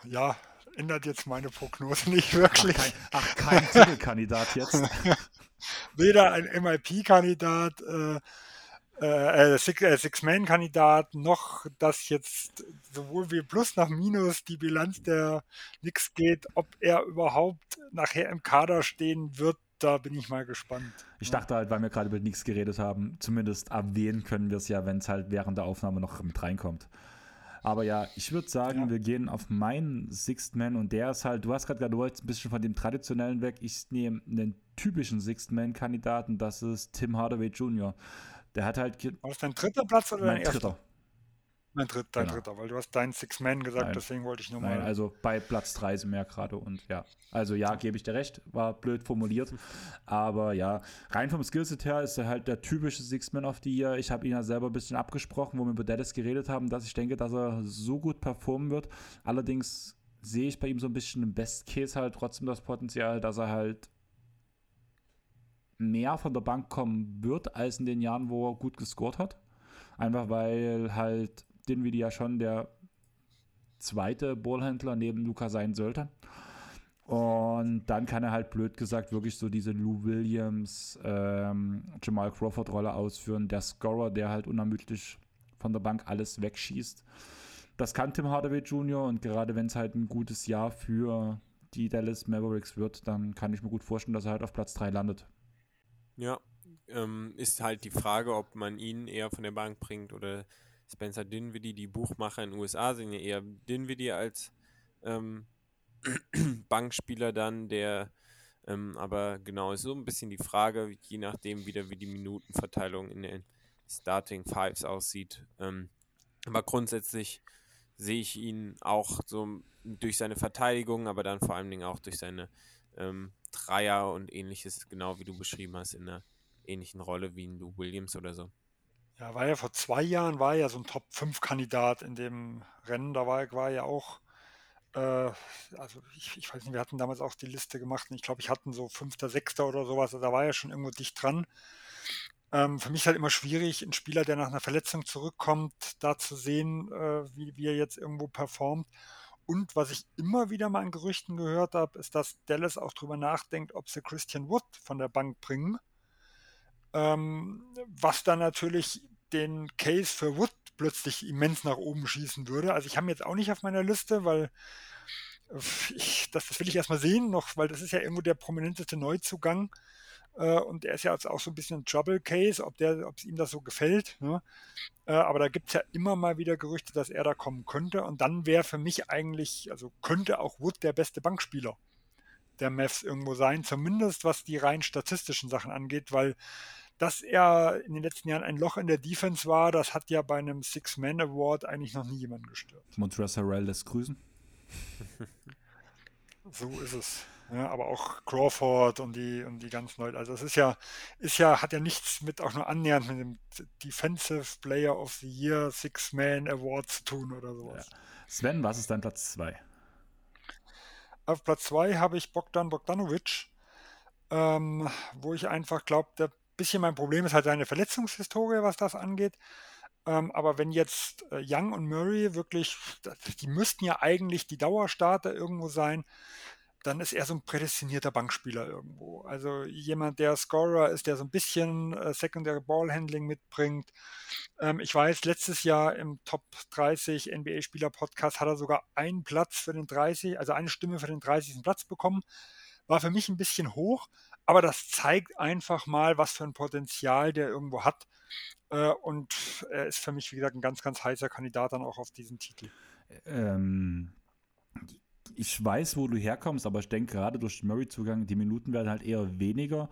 Ja, ändert jetzt meine Prognose nicht wirklich. Ach, kein, ach, kein <laughs> Titelkandidat jetzt. <laughs> Weder ein MIP-Kandidat, äh, äh, äh Six-Man-Kandidat, noch dass jetzt sowohl wie Plus nach Minus die Bilanz der Nix geht, ob er überhaupt nachher im Kader stehen wird, da bin ich mal gespannt. Ich dachte halt, weil wir gerade über nichts geredet haben, zumindest erwähnen können wir es ja, wenn es halt während der Aufnahme noch mit reinkommt. Aber ja, ich würde sagen, ja. wir gehen auf meinen Sixth Man und der ist halt, du hast gerade gesagt, du wolltest ein bisschen von dem traditionellen weg. Ich nehme einen typischen Sixth Man-Kandidaten, das ist Tim Hardaway Jr. Der hat halt. War das dein dritter Platz oder dein erster? Dritter. Mein dritter, dein genau. dritter, weil du hast deinen Six Man gesagt, Nein. deswegen wollte ich nur mal. Nein, also bei Platz 3 sind wir gerade und ja. Also ja, gebe ich dir recht, war blöd formuliert. Aber ja, rein vom Skillset her ist er halt der typische Six-Man of the Year. Ich habe ihn ja selber ein bisschen abgesprochen, wo wir über Dallas geredet haben, dass ich denke, dass er so gut performen wird. Allerdings sehe ich bei ihm so ein bisschen im Best Case halt trotzdem das Potenzial, dass er halt mehr von der Bank kommen wird als in den Jahren, wo er gut gescored hat. Einfach weil halt Dinwiddie ja schon der zweite Ballhändler neben Luca sein sollte. Und dann kann er halt blöd gesagt wirklich so diese Lou Williams, ähm, Jamal Crawford Rolle ausführen. Der Scorer, der halt unermüdlich von der Bank alles wegschießt. Das kann Tim Hardaway Jr. und gerade wenn es halt ein gutes Jahr für die Dallas Mavericks wird, dann kann ich mir gut vorstellen, dass er halt auf Platz 3 landet. Ja, ähm, ist halt die Frage, ob man ihn eher von der Bank bringt oder Spencer Dinwiddie, die Buchmacher in den USA sind ja eher Dinwiddie als ähm, <clears throat> Bankspieler dann, der ähm, aber genau ist so ein bisschen die Frage, je nachdem wieder wie die Minutenverteilung in den Starting Fives aussieht. Ähm, aber grundsätzlich sehe ich ihn auch so durch seine Verteidigung, aber dann vor allen Dingen auch durch seine ähm, Dreier und ähnliches, genau wie du beschrieben hast, in einer ähnlichen Rolle wie in Lou Williams oder so. Ja, war ja vor zwei Jahren, war ja so ein Top-5-Kandidat in dem Rennen. Da war, war ja auch, äh, also ich, ich, weiß nicht, wir hatten damals auch die Liste gemacht und ich glaube, ich hatten so Fünfter, Sechster oder sowas. Also da war ja schon irgendwo dicht dran. Ähm, für mich ist halt immer schwierig, einen Spieler, der nach einer Verletzung zurückkommt, da zu sehen, äh, wie, wie er jetzt irgendwo performt. Und was ich immer wieder mal an Gerüchten gehört habe, ist, dass Dallas auch drüber nachdenkt, ob sie Christian Wood von der Bank bringen ähm, was dann natürlich den Case für Wood plötzlich immens nach oben schießen würde. Also ich habe ihn jetzt auch nicht auf meiner Liste, weil ich, das, das will ich erstmal sehen, noch, weil das ist ja irgendwo der prominenteste Neuzugang. Äh, und er ist ja auch so ein bisschen ein Trouble Case, ob es ihm das so gefällt. Ne? Äh, aber da gibt es ja immer mal wieder Gerüchte, dass er da kommen könnte. Und dann wäre für mich eigentlich, also könnte auch Wood der beste Bankspieler der Mavs irgendwo sein, zumindest was die rein statistischen Sachen angeht, weil dass er in den letzten Jahren ein Loch in der Defense war, das hat ja bei einem Six-Man-Award eigentlich noch nie jemanden gestört. Montrezl Harrell lässt grüßen. <laughs> so ist es. Ja, aber auch Crawford und die und die ganzen Leute. Also es ist ja, ist ja, hat ja nichts mit auch nur annähernd mit dem Defensive Player of the Year Six-Man Award zu tun oder sowas. Ja. Sven, was ist dein Platz 2? Auf Platz 2 habe ich Bogdan Bogdanovic, ähm, wo ich einfach glaube, der bisschen mein Problem ist halt seine Verletzungshistorie, was das angeht. Ähm, aber wenn jetzt äh, Young und Murray wirklich, die müssten ja eigentlich die Dauerstarter irgendwo sein, dann ist er so ein prädestinierter Bankspieler irgendwo. Also jemand, der Scorer ist, der so ein bisschen äh, Secondary Ballhandling mitbringt. Ähm, ich weiß, letztes Jahr im Top 30 NBA-Spieler-Podcast hat er sogar einen Platz für den 30, also eine Stimme für den 30. Platz bekommen. War für mich ein bisschen hoch, aber das zeigt einfach mal, was für ein Potenzial der irgendwo hat. Äh, und er ist für mich, wie gesagt, ein ganz, ganz heißer Kandidat dann auch auf diesen Titel. Ähm, ich weiß, wo du herkommst, aber ich denke gerade durch den Murray-Zugang, die Minuten werden halt eher weniger,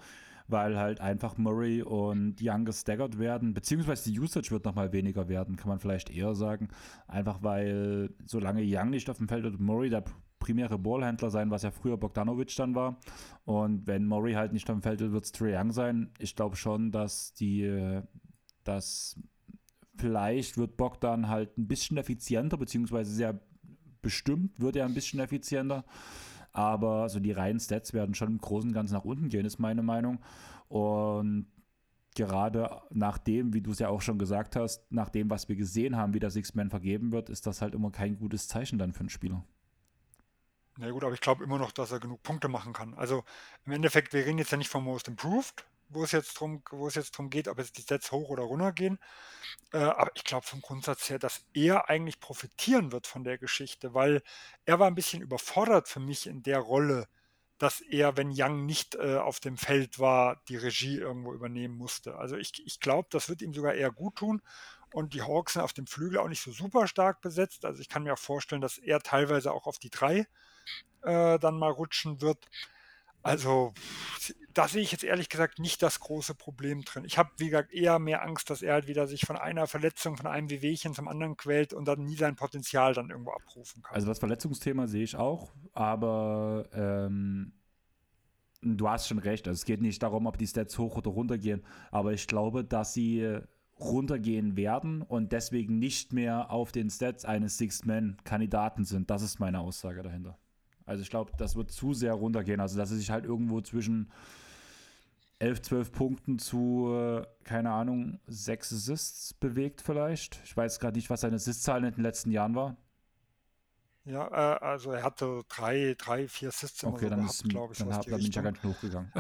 weil halt einfach Murray und Young gestaggert werden, beziehungsweise die Usage wird nochmal weniger werden, kann man vielleicht eher sagen. Einfach weil, solange Young nicht auf dem Feld ist, Murray der primäre Ballhändler sein, was ja früher Bogdanovic dann war. Und wenn Murray halt nicht am Feld ist, wird es Trae Young sein. Ich glaube schon, dass die, dass vielleicht wird Bogdan halt ein bisschen effizienter, beziehungsweise sehr bestimmt wird er ein bisschen effizienter. Aber so die reinen Stats werden schon im Großen und Ganzen nach unten gehen, ist meine Meinung. Und gerade nach dem, wie du es ja auch schon gesagt hast, nach dem, was wir gesehen haben, wie der Six-Man vergeben wird, ist das halt immer kein gutes Zeichen dann für einen Spieler. Na gut, aber ich glaube immer noch, dass er genug Punkte machen kann. Also im Endeffekt, wir reden jetzt ja nicht vom Most Improved, wo es jetzt drum, wo es jetzt drum geht, ob jetzt die Sets hoch oder runter gehen. Äh, aber ich glaube vom Grundsatz her, dass er eigentlich profitieren wird von der Geschichte, weil er war ein bisschen überfordert für mich in der Rolle, dass er, wenn Young nicht äh, auf dem Feld war, die Regie irgendwo übernehmen musste. Also ich, ich glaube, das wird ihm sogar eher gut tun. Und die Hawks sind auf dem Flügel auch nicht so super stark besetzt. Also ich kann mir auch vorstellen, dass er teilweise auch auf die drei äh, dann mal rutschen wird. Also da sehe ich jetzt ehrlich gesagt nicht das große Problem drin. Ich habe, wie gesagt, eher mehr Angst, dass er halt wieder sich von einer Verletzung, von einem Wehwehchen zum anderen quält und dann nie sein Potenzial dann irgendwo abrufen kann. Also das Verletzungsthema sehe ich auch, aber ähm, du hast schon recht. Also es geht nicht darum, ob die Stats hoch oder runter gehen, aber ich glaube, dass sie runtergehen werden und deswegen nicht mehr auf den Stats eines Six-Man-Kandidaten sind. Das ist meine Aussage dahinter. Also ich glaube, das wird zu sehr runtergehen. Also dass er sich halt irgendwo zwischen 11, 12 Punkten zu, äh, keine Ahnung, 6 Assists bewegt vielleicht. Ich weiß gerade nicht, was seine Assist-Zahlen in den letzten Jahren war. Ja, äh, also er hatte drei, drei, vier Assists okay, so dann gehabt, glaube ich. Dann, hab, dann bin ich ja ganz hochgegangen.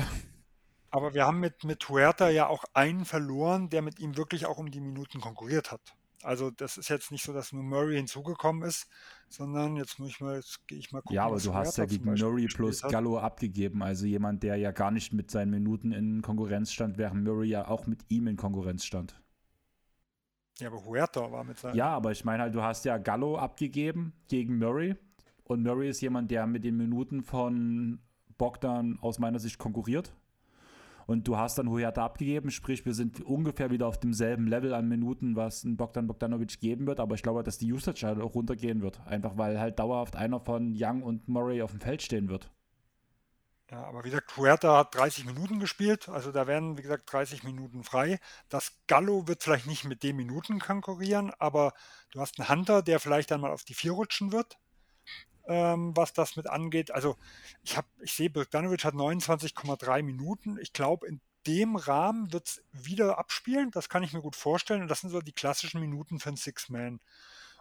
Aber wir haben mit, mit Huerta ja auch einen verloren, der mit ihm wirklich auch um die Minuten konkurriert hat. Also das ist jetzt nicht so, dass nur Murray hinzugekommen ist, sondern jetzt muss ich mal, jetzt gehe ich mal gucken. Ja, aber du hast ja gegen Murray plus Gallo abgegeben, also jemand, der ja gar nicht mit seinen Minuten in Konkurrenz stand, während Murray ja auch mit ihm in Konkurrenz stand. Ja, aber Huerta war mit seinem. Ja, aber ich meine halt, du hast ja Gallo abgegeben gegen Murray und Murray ist jemand, der mit den Minuten von Bogdan aus meiner Sicht konkurriert und du hast dann Huerta abgegeben, sprich, wir sind ungefähr wieder auf demselben Level an Minuten, was ein Bogdan Bogdanovic geben wird, aber ich glaube, dass die Usage halt auch runtergehen wird, einfach weil halt dauerhaft einer von Young und Murray auf dem Feld stehen wird. Ja, aber wie gesagt, Huerta hat 30 Minuten gespielt, also da werden, wie gesagt, 30 Minuten frei. Das Gallo wird vielleicht nicht mit den Minuten konkurrieren, aber du hast einen Hunter, der vielleicht dann mal auf die 4 rutschen wird, ähm, was das mit angeht. Also ich habe, ich sehe, Bogdanovic hat 29,3 Minuten. Ich glaube, in dem Rahmen wird es wieder abspielen. Das kann ich mir gut vorstellen. Und das sind so die klassischen Minuten für einen Six-Man.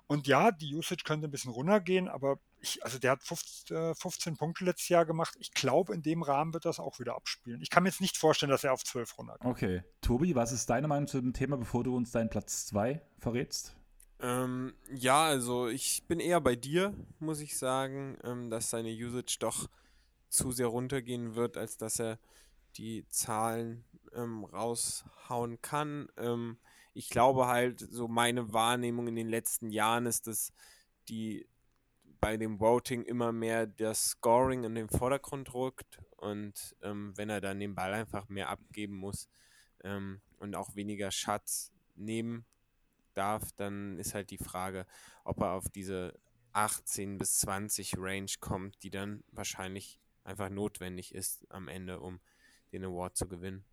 Und ja, die Usage könnte ein bisschen runtergehen, aber ich, also der hat 15, 15 äh, Punkte letztes Jahr gemacht. Ich glaube, in dem Rahmen wird das auch wieder abspielen. Ich kann mir jetzt nicht vorstellen, dass er auf 12 runtergeht. Okay. Tobi, was ist deine Meinung zu dem Thema, bevor du uns deinen Platz 2 verrätst? Ähm, ja, also ich bin eher bei dir, muss ich sagen, ähm, dass seine Usage doch zu sehr runtergehen wird, als dass er die Zahlen ähm, raushauen kann. Ähm, ich glaube halt, so meine Wahrnehmung in den letzten Jahren ist, dass die bei dem Voting immer mehr das Scoring in den Vordergrund rückt und ähm, wenn er dann den Ball einfach mehr abgeben muss ähm, und auch weniger Schatz nehmen darf, dann ist halt die Frage, ob er auf diese 18 bis 20 Range kommt, die dann wahrscheinlich einfach notwendig ist am Ende, um den Award zu gewinnen.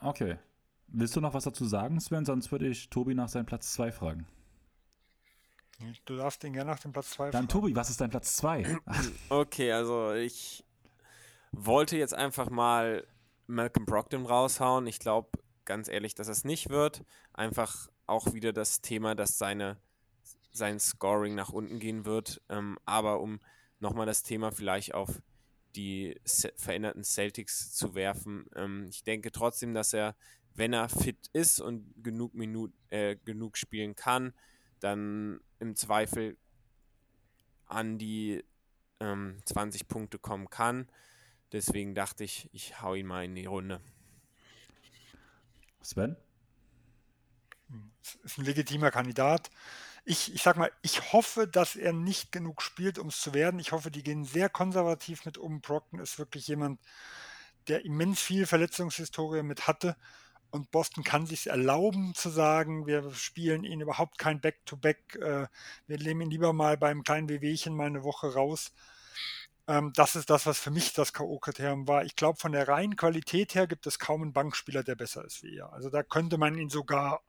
Okay. Willst du noch was dazu sagen, Sven? Sonst würde ich Tobi nach seinem Platz 2 fragen. Du darfst ihn gerne nach dem Platz 2 fragen. Dann Tobi, was ist dein Platz 2? <laughs> okay, also ich wollte jetzt einfach mal Malcolm Brogdon raushauen. Ich glaube ganz ehrlich, dass es nicht wird. Einfach auch wieder das Thema, dass seine, sein Scoring nach unten gehen wird. Ähm, aber um nochmal das Thema vielleicht auf die veränderten Celtics zu werfen. Ähm, ich denke trotzdem, dass er, wenn er fit ist und genug Minuten, äh, genug spielen kann, dann im Zweifel an die ähm, 20 Punkte kommen kann. Deswegen dachte ich, ich hau ihn mal in die Runde. Sven? Ist ein legitimer Kandidat ich, ich sag mal, ich hoffe, dass er nicht genug spielt, um es zu werden. Ich hoffe, die gehen sehr konservativ mit um. Brockton ist wirklich jemand, der immens viel Verletzungshistorie mit hatte. Und Boston kann sich erlauben zu sagen, wir spielen ihn überhaupt kein Back-to-Back. -Back, äh, wir nehmen ihn lieber mal beim kleinen Wehwehchen mal eine Woche raus. Ähm, das ist das, was für mich das K.O.-Kriterium war. Ich glaube, von der reinen Qualität her gibt es kaum einen Bankspieler, der besser ist wie er. Also da könnte man ihn sogar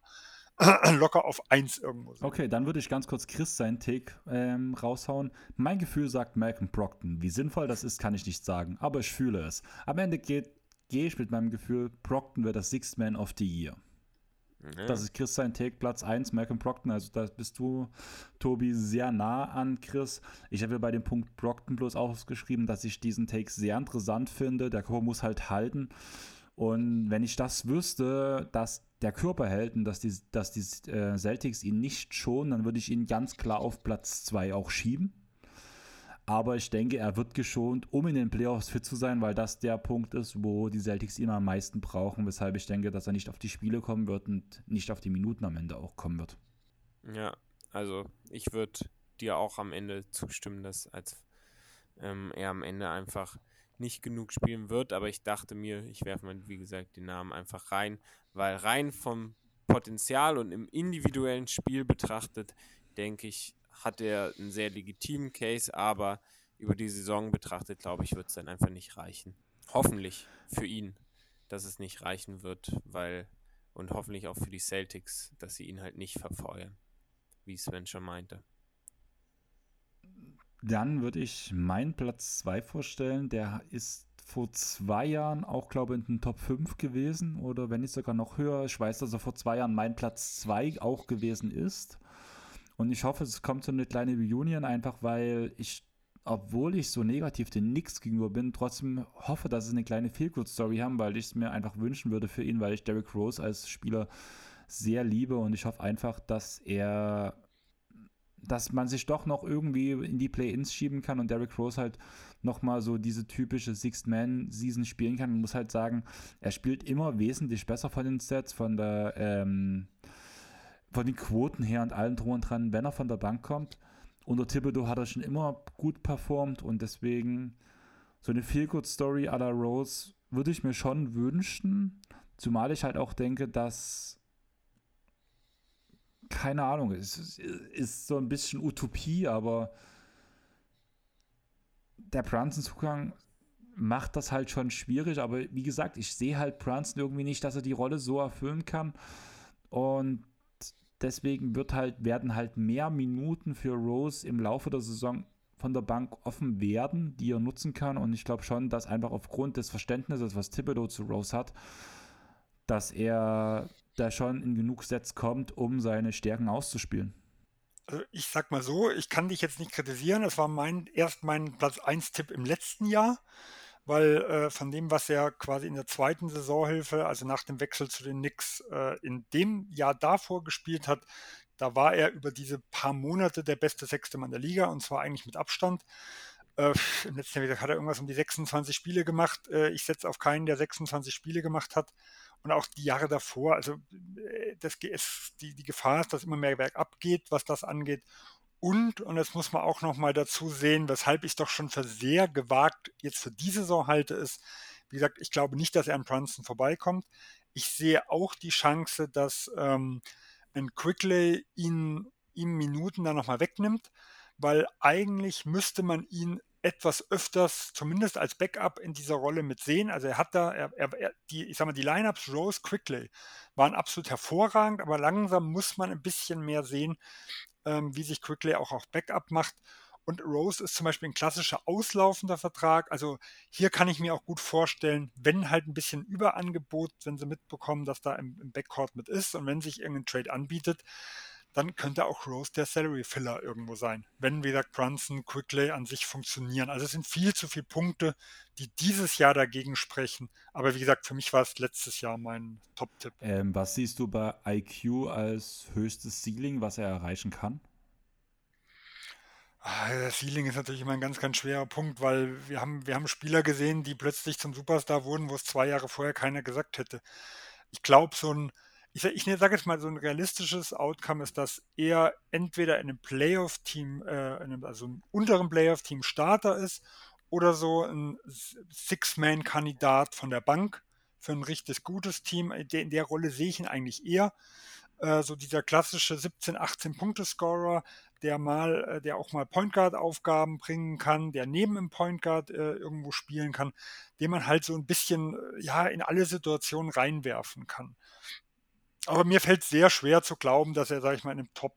<clears throat> locker auf 1 irgendwo sind. Okay, dann würde ich ganz kurz Chris seinen Take ähm, raushauen. Mein Gefühl sagt Malcolm Brockton. Wie sinnvoll das ist, kann ich nicht sagen, aber ich fühle es. Am Ende gehe ich mit meinem Gefühl, Brockton wird das Sixth Man of the Year. Ja. Das ist Chris sein Take, Platz 1, Malcolm Brockton. Also da bist du, Tobi, sehr nah an Chris. Ich habe ja bei dem Punkt Brockton bloß ausgeschrieben, dass ich diesen Take sehr interessant finde. Der Chor muss halt halten. Und wenn ich das wüsste, dass der Körper hält und dass die, dass die äh, Celtics ihn nicht schonen, dann würde ich ihn ganz klar auf Platz 2 auch schieben. Aber ich denke, er wird geschont, um in den Playoffs fit zu sein, weil das der Punkt ist, wo die Celtics ihn am meisten brauchen, weshalb ich denke, dass er nicht auf die Spiele kommen wird und nicht auf die Minuten am Ende auch kommen wird. Ja, also ich würde dir auch am Ende zustimmen, dass als ähm, er am Ende einfach nicht genug spielen wird, aber ich dachte mir, ich werfe mal, wie gesagt, den Namen einfach rein, weil rein vom Potenzial und im individuellen Spiel betrachtet, denke ich, hat er einen sehr legitimen Case, aber über die Saison betrachtet, glaube ich, wird es dann einfach nicht reichen. Hoffentlich für ihn, dass es nicht reichen wird, weil und hoffentlich auch für die Celtics, dass sie ihn halt nicht verfeuern, wie Sven schon meinte. Dann würde ich meinen Platz 2 vorstellen. Der ist vor zwei Jahren auch, glaube ich, in den Top 5 gewesen oder wenn nicht sogar noch höher. Ich weiß, dass er vor zwei Jahren mein Platz 2 auch gewesen ist. Und ich hoffe, es kommt so eine kleine Reunion einfach, weil ich, obwohl ich so negativ den Knicks gegenüber bin, trotzdem hoffe, dass es eine kleine Feel-Good-Story haben, weil ich es mir einfach wünschen würde für ihn, weil ich Derrick Rose als Spieler sehr liebe und ich hoffe einfach, dass er dass man sich doch noch irgendwie in die Play-Ins schieben kann und Derrick Rose halt nochmal so diese typische Sixth-Man-Season spielen kann. Man muss halt sagen, er spielt immer wesentlich besser von den Sets, von der ähm, von den Quoten her und allem drum und dran, wenn er von der Bank kommt. Unter Thibodeau hat er schon immer gut performt und deswegen so eine Feel-Good-Story à la Rose würde ich mir schon wünschen. Zumal ich halt auch denke, dass keine Ahnung, es ist so ein bisschen Utopie, aber der Brunson-Zugang macht das halt schon schwierig. Aber wie gesagt, ich sehe halt Brunson irgendwie nicht, dass er die Rolle so erfüllen kann. Und deswegen wird halt, werden halt mehr Minuten für Rose im Laufe der Saison von der Bank offen werden, die er nutzen kann. Und ich glaube schon, dass einfach aufgrund des Verständnisses, was Thibodeau zu Rose hat, dass er da schon in genug Sets kommt, um seine Stärken auszuspielen? Also ich sag mal so, ich kann dich jetzt nicht kritisieren. Es war mein erst mein Platz 1 Tipp im letzten Jahr, weil äh, von dem, was er quasi in der zweiten Saisonhilfe, also nach dem Wechsel zu den Knicks, äh, in dem Jahr davor gespielt hat, da war er über diese paar Monate der beste sechste Mann der Liga und zwar eigentlich mit Abstand. Äh, Im letzten Jahr hat er irgendwas um die 26 Spiele gemacht. Äh, ich setze auf keinen, der 26 Spiele gemacht hat. Und auch die Jahre davor, also äh, das die, die Gefahr ist, dass immer mehr bergab geht, was das angeht. Und, und das muss man auch nochmal dazu sehen, weshalb ich doch schon für sehr gewagt jetzt für diese Saison halte, ist, wie gesagt, ich glaube nicht, dass er an Brunson vorbeikommt. Ich sehe auch die Chance, dass ähm, ein Quickly ihn, ihm Minuten dann nochmal wegnimmt, weil eigentlich müsste man ihn etwas öfters, zumindest als Backup in dieser Rolle mit sehen. Also er hat da, er, er, die, ich sag mal, die Lineups Rose Quickly waren absolut hervorragend, aber langsam muss man ein bisschen mehr sehen, ähm, wie sich Quickly auch auf Backup macht. Und Rose ist zum Beispiel ein klassischer auslaufender Vertrag. Also hier kann ich mir auch gut vorstellen, wenn halt ein bisschen Überangebot, wenn sie mitbekommen, dass da im, im Backcourt mit ist und wenn sich irgendein Trade anbietet, dann könnte auch Rose der Salary Filler irgendwo sein, wenn, wie gesagt, Brunson, Quickly an sich funktionieren. Also es sind viel zu viele Punkte, die dieses Jahr dagegen sprechen. Aber wie gesagt, für mich war es letztes Jahr mein Top-Tipp. Ähm, was siehst du bei IQ als höchstes Ceiling, was er erreichen kann? Ah, das Ceiling ist natürlich immer ein ganz, ganz schwerer Punkt, weil wir haben, wir haben Spieler gesehen, die plötzlich zum Superstar wurden, wo es zwei Jahre vorher keiner gesagt hätte. Ich glaube, so ein ich, ich sage jetzt mal, so ein realistisches Outcome ist, dass er entweder in einem Playoff-Team, äh, also einem unteren Playoff-Team Starter ist oder so ein Six-Man-Kandidat von der Bank für ein richtig gutes Team. In der Rolle sehe ich ihn eigentlich eher. Äh, so dieser klassische 17, 18 Punkte-Scorer, der mal, äh, der auch mal Point Guard-Aufgaben bringen kann, der neben dem Point Guard äh, irgendwo spielen kann, den man halt so ein bisschen äh, ja in alle Situationen reinwerfen kann. Aber mir fällt sehr schwer zu glauben, dass er, sage ich mal, in einem Top,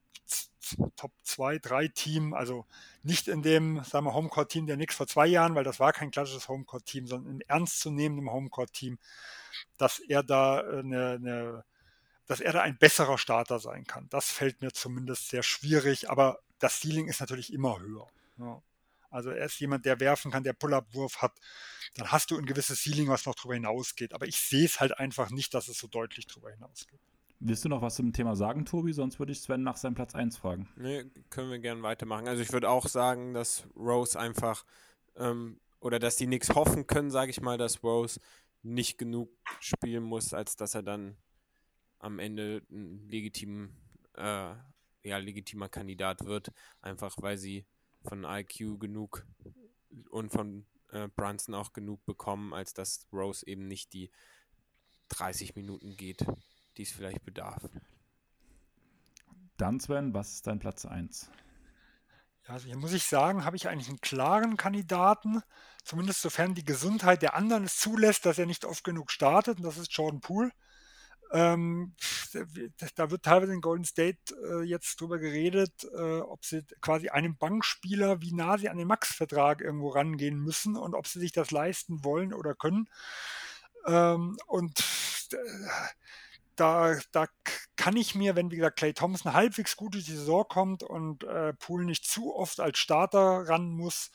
Top 2, 3 Team, also nicht in dem, sagen wir, Homecourt-Team der Knicks vor zwei Jahren, weil das war kein klassisches Homecourt-Team, sondern ein ernstzunehmendem Homecourt-Team, dass er da eine, eine, dass er da ein besserer Starter sein kann. Das fällt mir zumindest sehr schwierig, aber das Ceiling ist natürlich immer höher. Ja. Also er ist jemand, der werfen kann, der Pull-up-Wurf hat. Dann hast du ein gewisses Ceiling, was noch darüber hinausgeht. Aber ich sehe es halt einfach nicht, dass es so deutlich darüber hinausgeht. Willst du noch was zum Thema sagen, Tobi? Sonst würde ich Sven nach seinem Platz 1 fragen. Nee, können wir gerne weitermachen. Also ich würde auch sagen, dass Rose einfach ähm, oder dass die Knicks hoffen können, sage ich mal, dass Rose nicht genug spielen muss, als dass er dann am Ende ein legitim, äh, ja, legitimer Kandidat wird. Einfach weil sie von IQ genug und von äh, Brunson auch genug bekommen, als dass Rose eben nicht die 30 Minuten geht die es vielleicht bedarf. Dann, Sven, was ist dein Platz 1? Ja, also hier muss ich sagen, habe ich eigentlich einen klaren Kandidaten, zumindest sofern die Gesundheit der anderen es zulässt, dass er nicht oft genug startet, und das ist Jordan Poole. Ähm, da wird teilweise in Golden State äh, jetzt drüber geredet, äh, ob sie quasi einem Bankspieler, wie nah sie an den Max-Vertrag irgendwo rangehen müssen und ob sie sich das leisten wollen oder können. Ähm, und äh, da, da kann ich mir, wenn wie gesagt Clay Thompson halbwegs gut durch die Saison kommt und äh, Poole nicht zu oft als Starter ran muss,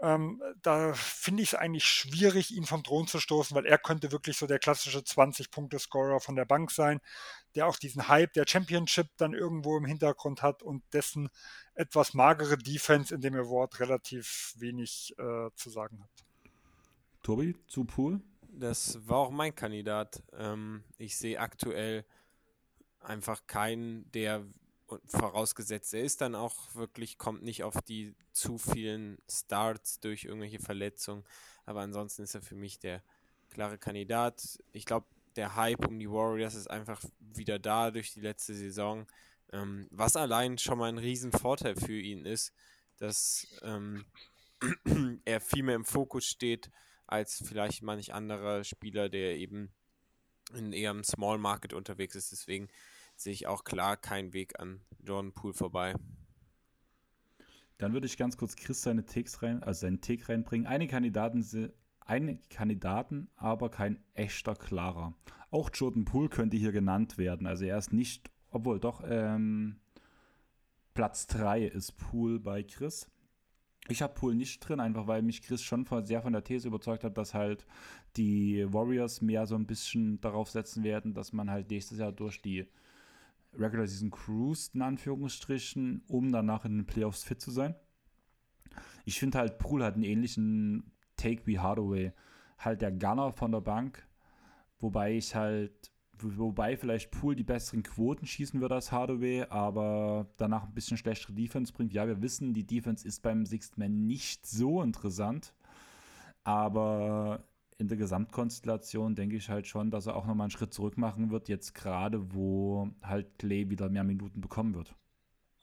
ähm, da finde ich es eigentlich schwierig, ihn vom Thron zu stoßen, weil er könnte wirklich so der klassische 20-Punkte-Scorer von der Bank sein, der auch diesen Hype der Championship dann irgendwo im Hintergrund hat und dessen etwas magere Defense in dem Award relativ wenig äh, zu sagen hat. Tobi, zu Poole? Das war auch mein Kandidat. Ähm, ich sehe aktuell einfach keinen, der vorausgesetzt, er ist dann auch wirklich, kommt nicht auf die zu vielen Starts durch irgendwelche Verletzungen. Aber ansonsten ist er für mich der klare Kandidat. Ich glaube, der Hype um die Warriors ist einfach wieder da durch die letzte Saison. Ähm, was allein schon mal ein Riesenvorteil für ihn ist, dass ähm, <clears throat> er viel mehr im Fokus steht als vielleicht manch anderer Spieler, der eben in eher im Small Market unterwegs ist. Deswegen sehe ich auch klar keinen Weg an Jordan Poole vorbei. Dann würde ich ganz kurz Chris seine Takes rein, also seinen Take reinbringen. Einige Kandidaten sind einige Kandidaten, aber kein echter klarer. Auch Jordan Poole könnte hier genannt werden. Also er ist nicht, obwohl doch, ähm, Platz 3 ist Poole bei Chris. Ich habe Poole nicht drin, einfach weil mich Chris schon sehr von der These überzeugt hat, dass halt die Warriors mehr so ein bisschen darauf setzen werden, dass man halt nächstes Jahr durch die Regular Season cruised, in Anführungsstrichen, um danach in den Playoffs fit zu sein. Ich finde halt, Poole hat einen ähnlichen Take wie Hardaway. Halt der Gunner von der Bank, wobei ich halt, wobei vielleicht Poole die besseren Quoten schießen würde als Hardaway, aber danach ein bisschen schlechtere Defense bringt. Ja, wir wissen, die Defense ist beim Sixth Man nicht so interessant, aber in der Gesamtkonstellation denke ich halt schon, dass er auch nochmal einen Schritt zurück machen wird, jetzt gerade, wo halt Clay wieder mehr Minuten bekommen wird.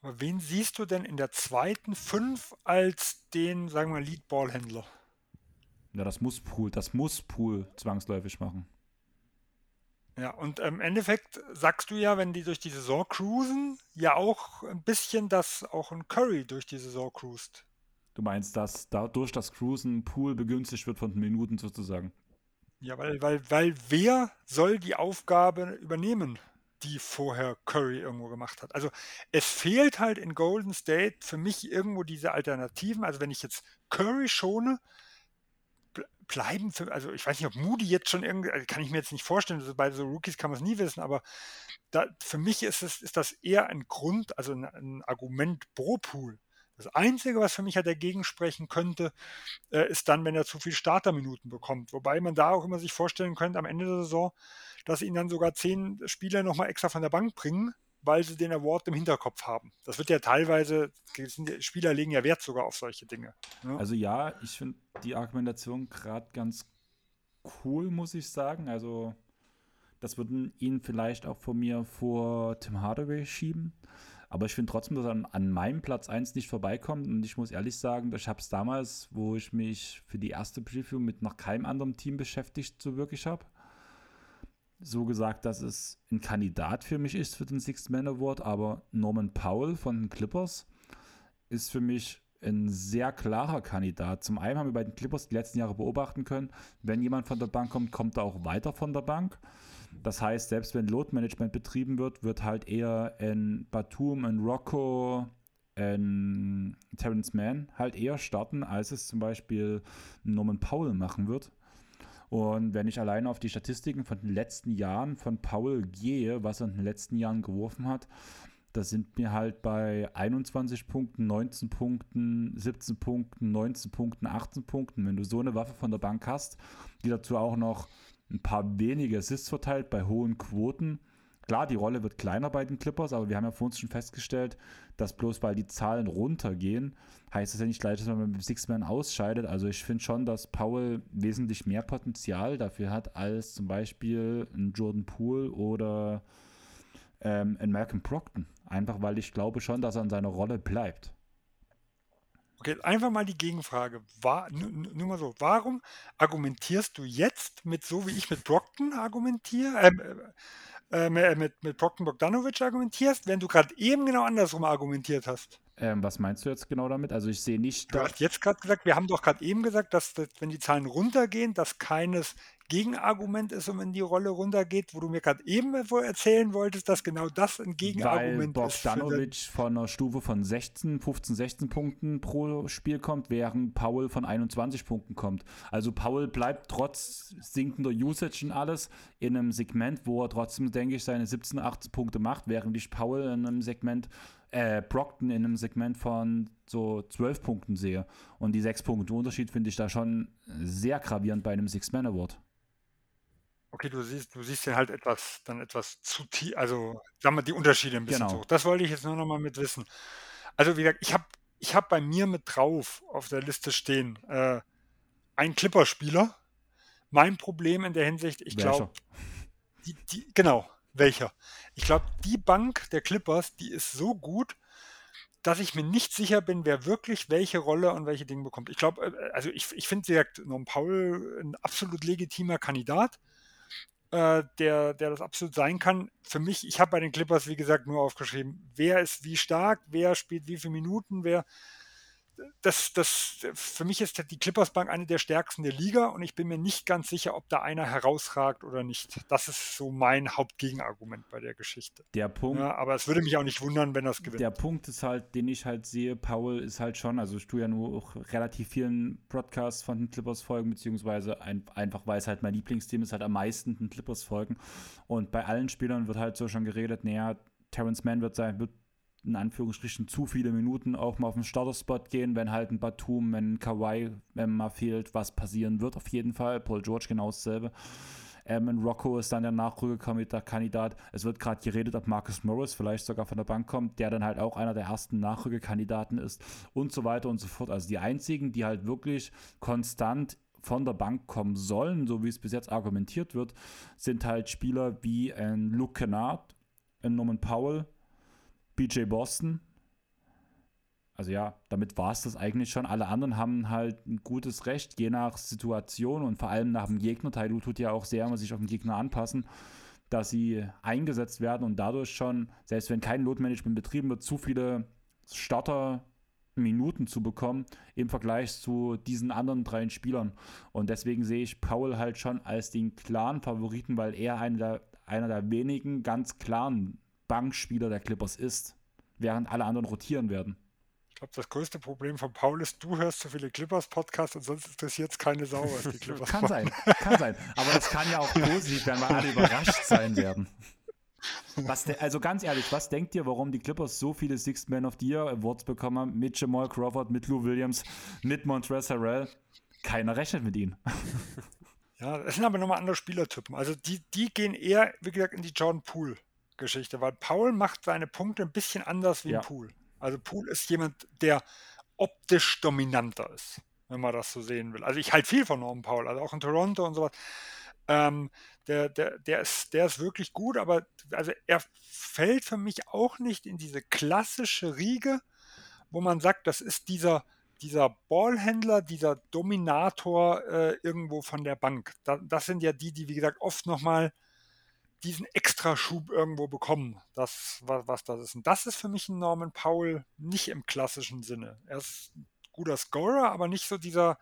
Aber wen siehst du denn in der zweiten Fünf als den, sagen wir, Lead-Ballhändler? Ja, das muss Pool, das muss Pool zwangsläufig machen. Ja, und im Endeffekt sagst du ja, wenn die durch die Saison cruisen, ja auch ein bisschen, dass auch ein Curry durch die Saison cruist. Du meinst, dass dadurch das Cruisen Pool begünstigt wird von Minuten sozusagen? Ja, weil, weil, weil wer soll die Aufgabe übernehmen, die vorher Curry irgendwo gemacht hat? Also es fehlt halt in Golden State für mich irgendwo diese Alternativen. Also wenn ich jetzt Curry schone, bleiben für, also ich weiß nicht, ob Moody jetzt schon irgendwie, also kann ich mir jetzt nicht vorstellen, also bei so Rookies kann man es nie wissen, aber da, für mich ist, es, ist das eher ein Grund, also ein, ein Argument pro Pool. Das Einzige, was für mich halt dagegen sprechen könnte, äh, ist dann, wenn er zu viel Starterminuten bekommt. Wobei man da auch immer sich vorstellen könnte am Ende der Saison, dass ihn dann sogar zehn Spieler nochmal extra von der Bank bringen, weil sie den Award im Hinterkopf haben. Das wird ja teilweise, Spieler legen ja Wert sogar auf solche Dinge. Ne? Also ja, ich finde die Argumentation gerade ganz cool, muss ich sagen. Also das würden ihn vielleicht auch von mir vor Tim Hardaway schieben. Aber ich finde trotzdem, dass er an, meinem Platz 1 nicht vorbeikommt. Und ich muss ehrlich sagen, ich habe es damals, wo ich mich für die erste Preview mit noch keinem anderen Team beschäftigt, so wirklich habe, so gesagt, dass es ein Kandidat für mich ist für den Sixth Man Award. Aber Norman Powell von den Clippers ist für mich ein sehr klarer Kandidat. Zum einen haben wir bei den Clippers die letzten Jahre beobachten können, wenn jemand von der Bank kommt, kommt er auch weiter von der Bank. Das heißt, selbst wenn Load Management betrieben wird, wird halt eher ein Batum, ein Rocco, ein Terrence Mann halt eher starten, als es zum Beispiel Norman Powell machen wird. Und wenn ich alleine auf die Statistiken von den letzten Jahren von Powell gehe, was er in den letzten Jahren geworfen hat, da sind mir halt bei 21 Punkten, 19 Punkten, 17 Punkten, 19 Punkten, 18 Punkten, wenn du so eine Waffe von der Bank hast, die dazu auch noch ein paar wenige Assists verteilt bei hohen Quoten. Klar, die Rolle wird kleiner bei den Clippers, aber wir haben ja vor uns schon festgestellt, dass bloß weil die Zahlen runtergehen, heißt das ja nicht gleich, dass man mit Six Man ausscheidet. Also ich finde schon, dass Powell wesentlich mehr Potenzial dafür hat als zum Beispiel ein Jordan Poole oder ähm, ein Malcolm Procton. Einfach weil ich glaube schon, dass er in seiner Rolle bleibt. Okay, einfach mal die Gegenfrage. War, nur, mal so, warum argumentierst du jetzt mit so, wie ich mit Brockton argumentiere, ähm, äh, äh, mit, mit Brockton Bogdanovic argumentierst, während du gerade eben genau andersrum argumentiert hast? Ähm, was meinst du jetzt genau damit? Also ich sehe nicht. Du hast jetzt gerade gesagt, wir haben doch gerade eben gesagt, dass, dass, wenn die Zahlen runtergehen, dass keines Gegenargument ist, um in die Rolle runtergeht, wo du mir gerade eben erzählen wolltest, dass genau das ein Gegenargument Weil ist. Weil Bogdanovic von einer Stufe von 16, 15, 16 Punkten pro Spiel kommt, während Paul von 21 Punkten kommt. Also Paul bleibt trotz sinkender Usage und alles in einem Segment, wo er trotzdem, denke ich, seine 17, 18 Punkte macht, während ich Paul in einem Segment äh, Brockton in einem Segment von so 12 Punkten sehe. Und die 6 Punkte Unterschied finde ich da schon sehr gravierend bei einem Six-Man-Award. Okay, du siehst, du siehst ja halt etwas, dann etwas zu tief, also sagen wir die Unterschiede ein bisschen genau. so. Das wollte ich jetzt nur noch mal mit wissen. Also wie gesagt, ich habe ich hab bei mir mit drauf auf der Liste stehen äh, ein Clipper-Spieler. Mein Problem in der Hinsicht, ich glaube, genau, welcher? Ich glaube, die Bank der Clippers, die ist so gut, dass ich mir nicht sicher bin, wer wirklich welche Rolle und welche Dinge bekommt. Ich glaube, äh, also ich, ich finde direkt Norm Paul ein absolut legitimer Kandidat äh, der, der das absolut sein kann. Für mich, ich habe bei den Clippers, wie gesagt, nur aufgeschrieben, wer ist wie stark, wer spielt wie viele Minuten, wer. Das, das, für mich ist die Clippers Bank eine der stärksten der Liga und ich bin mir nicht ganz sicher, ob da einer herausragt oder nicht. Das ist so mein Hauptgegenargument bei der Geschichte. Der Punkt. Ja, aber es würde mich auch nicht wundern, wenn das gewinnt. Der Punkt ist halt, den ich halt sehe, Paul ist halt schon, also ich tue ja nur auch relativ vielen Broadcasts von den Clippers folgen, beziehungsweise ein, einfach, weil es halt mein Lieblingsteam ist, halt am meisten den Clippers folgen. Und bei allen Spielern wird halt so schon geredet, naja, Terrence Mann wird sein, wird in Anführungsstrichen zu viele Minuten auch mal auf den Starterspot gehen, wenn halt ein Batum, wenn ein Kawhi wenn mal fehlt, was passieren wird auf jeden Fall. Paul George genau dasselbe. Ähm, Rocco ist dann der Nachrückekandidat. Es wird gerade geredet, ob Marcus Morris vielleicht sogar von der Bank kommt, der dann halt auch einer der ersten Nachrückekandidaten ist und so weiter und so fort. Also die einzigen, die halt wirklich konstant von der Bank kommen sollen, so wie es bis jetzt argumentiert wird, sind halt Spieler wie ein Luke Kennard, ein Norman Powell, BJ Boston. Also ja, damit war es das eigentlich schon. Alle anderen haben halt ein gutes Recht, je nach Situation und vor allem nach dem Gegner. Tailu tut ja auch sehr immer sich auf den Gegner anpassen, dass sie eingesetzt werden und dadurch schon, selbst wenn kein Load-Management betrieben wird, zu viele Starter Minuten zu bekommen im Vergleich zu diesen anderen drei Spielern. Und deswegen sehe ich Paul halt schon als den klaren Favoriten, weil er einer der, einer der wenigen ganz klaren Bankspieler der Clippers ist, während alle anderen rotieren werden. Ich glaube, das größte Problem von Paul ist, du hörst so viele Clippers-Podcasts und sonst interessiert es keine Sau, was die <laughs> Clippers Kann sein, kann sein. Aber das kann ja auch <laughs> positiv werden, weil alle überrascht sein werden. Was also ganz ehrlich, was denkt ihr, warum die Clippers so viele Sixth Man of the Year Awards bekommen haben? Mit Jamal Crawford, mit Lou Williams, mit Montrezl Harrell? Keiner rechnet mit ihnen. <laughs> Ja, das sind aber nochmal andere Spielertypen. Also die, die gehen eher, wie gesagt, in die Jordan Poole Geschichte, weil Paul macht seine Punkte ein bisschen anders wie ja. Pool. Also Pool ist jemand, der optisch dominanter ist, wenn man das so sehen will. Also ich halte viel von Norman Paul, also auch in Toronto und sowas. Ähm, der, der, der, ist, der ist wirklich gut, aber also er fällt für mich auch nicht in diese klassische Riege, wo man sagt, das ist dieser, dieser Ballhändler, dieser Dominator äh, irgendwo von der Bank. Da, das sind ja die, die, wie gesagt, oft nochmal diesen Extraschub irgendwo bekommen, das, was, was das ist. Und das ist für mich ein Norman Powell nicht im klassischen Sinne. Er ist ein guter Scorer, aber nicht so dieser,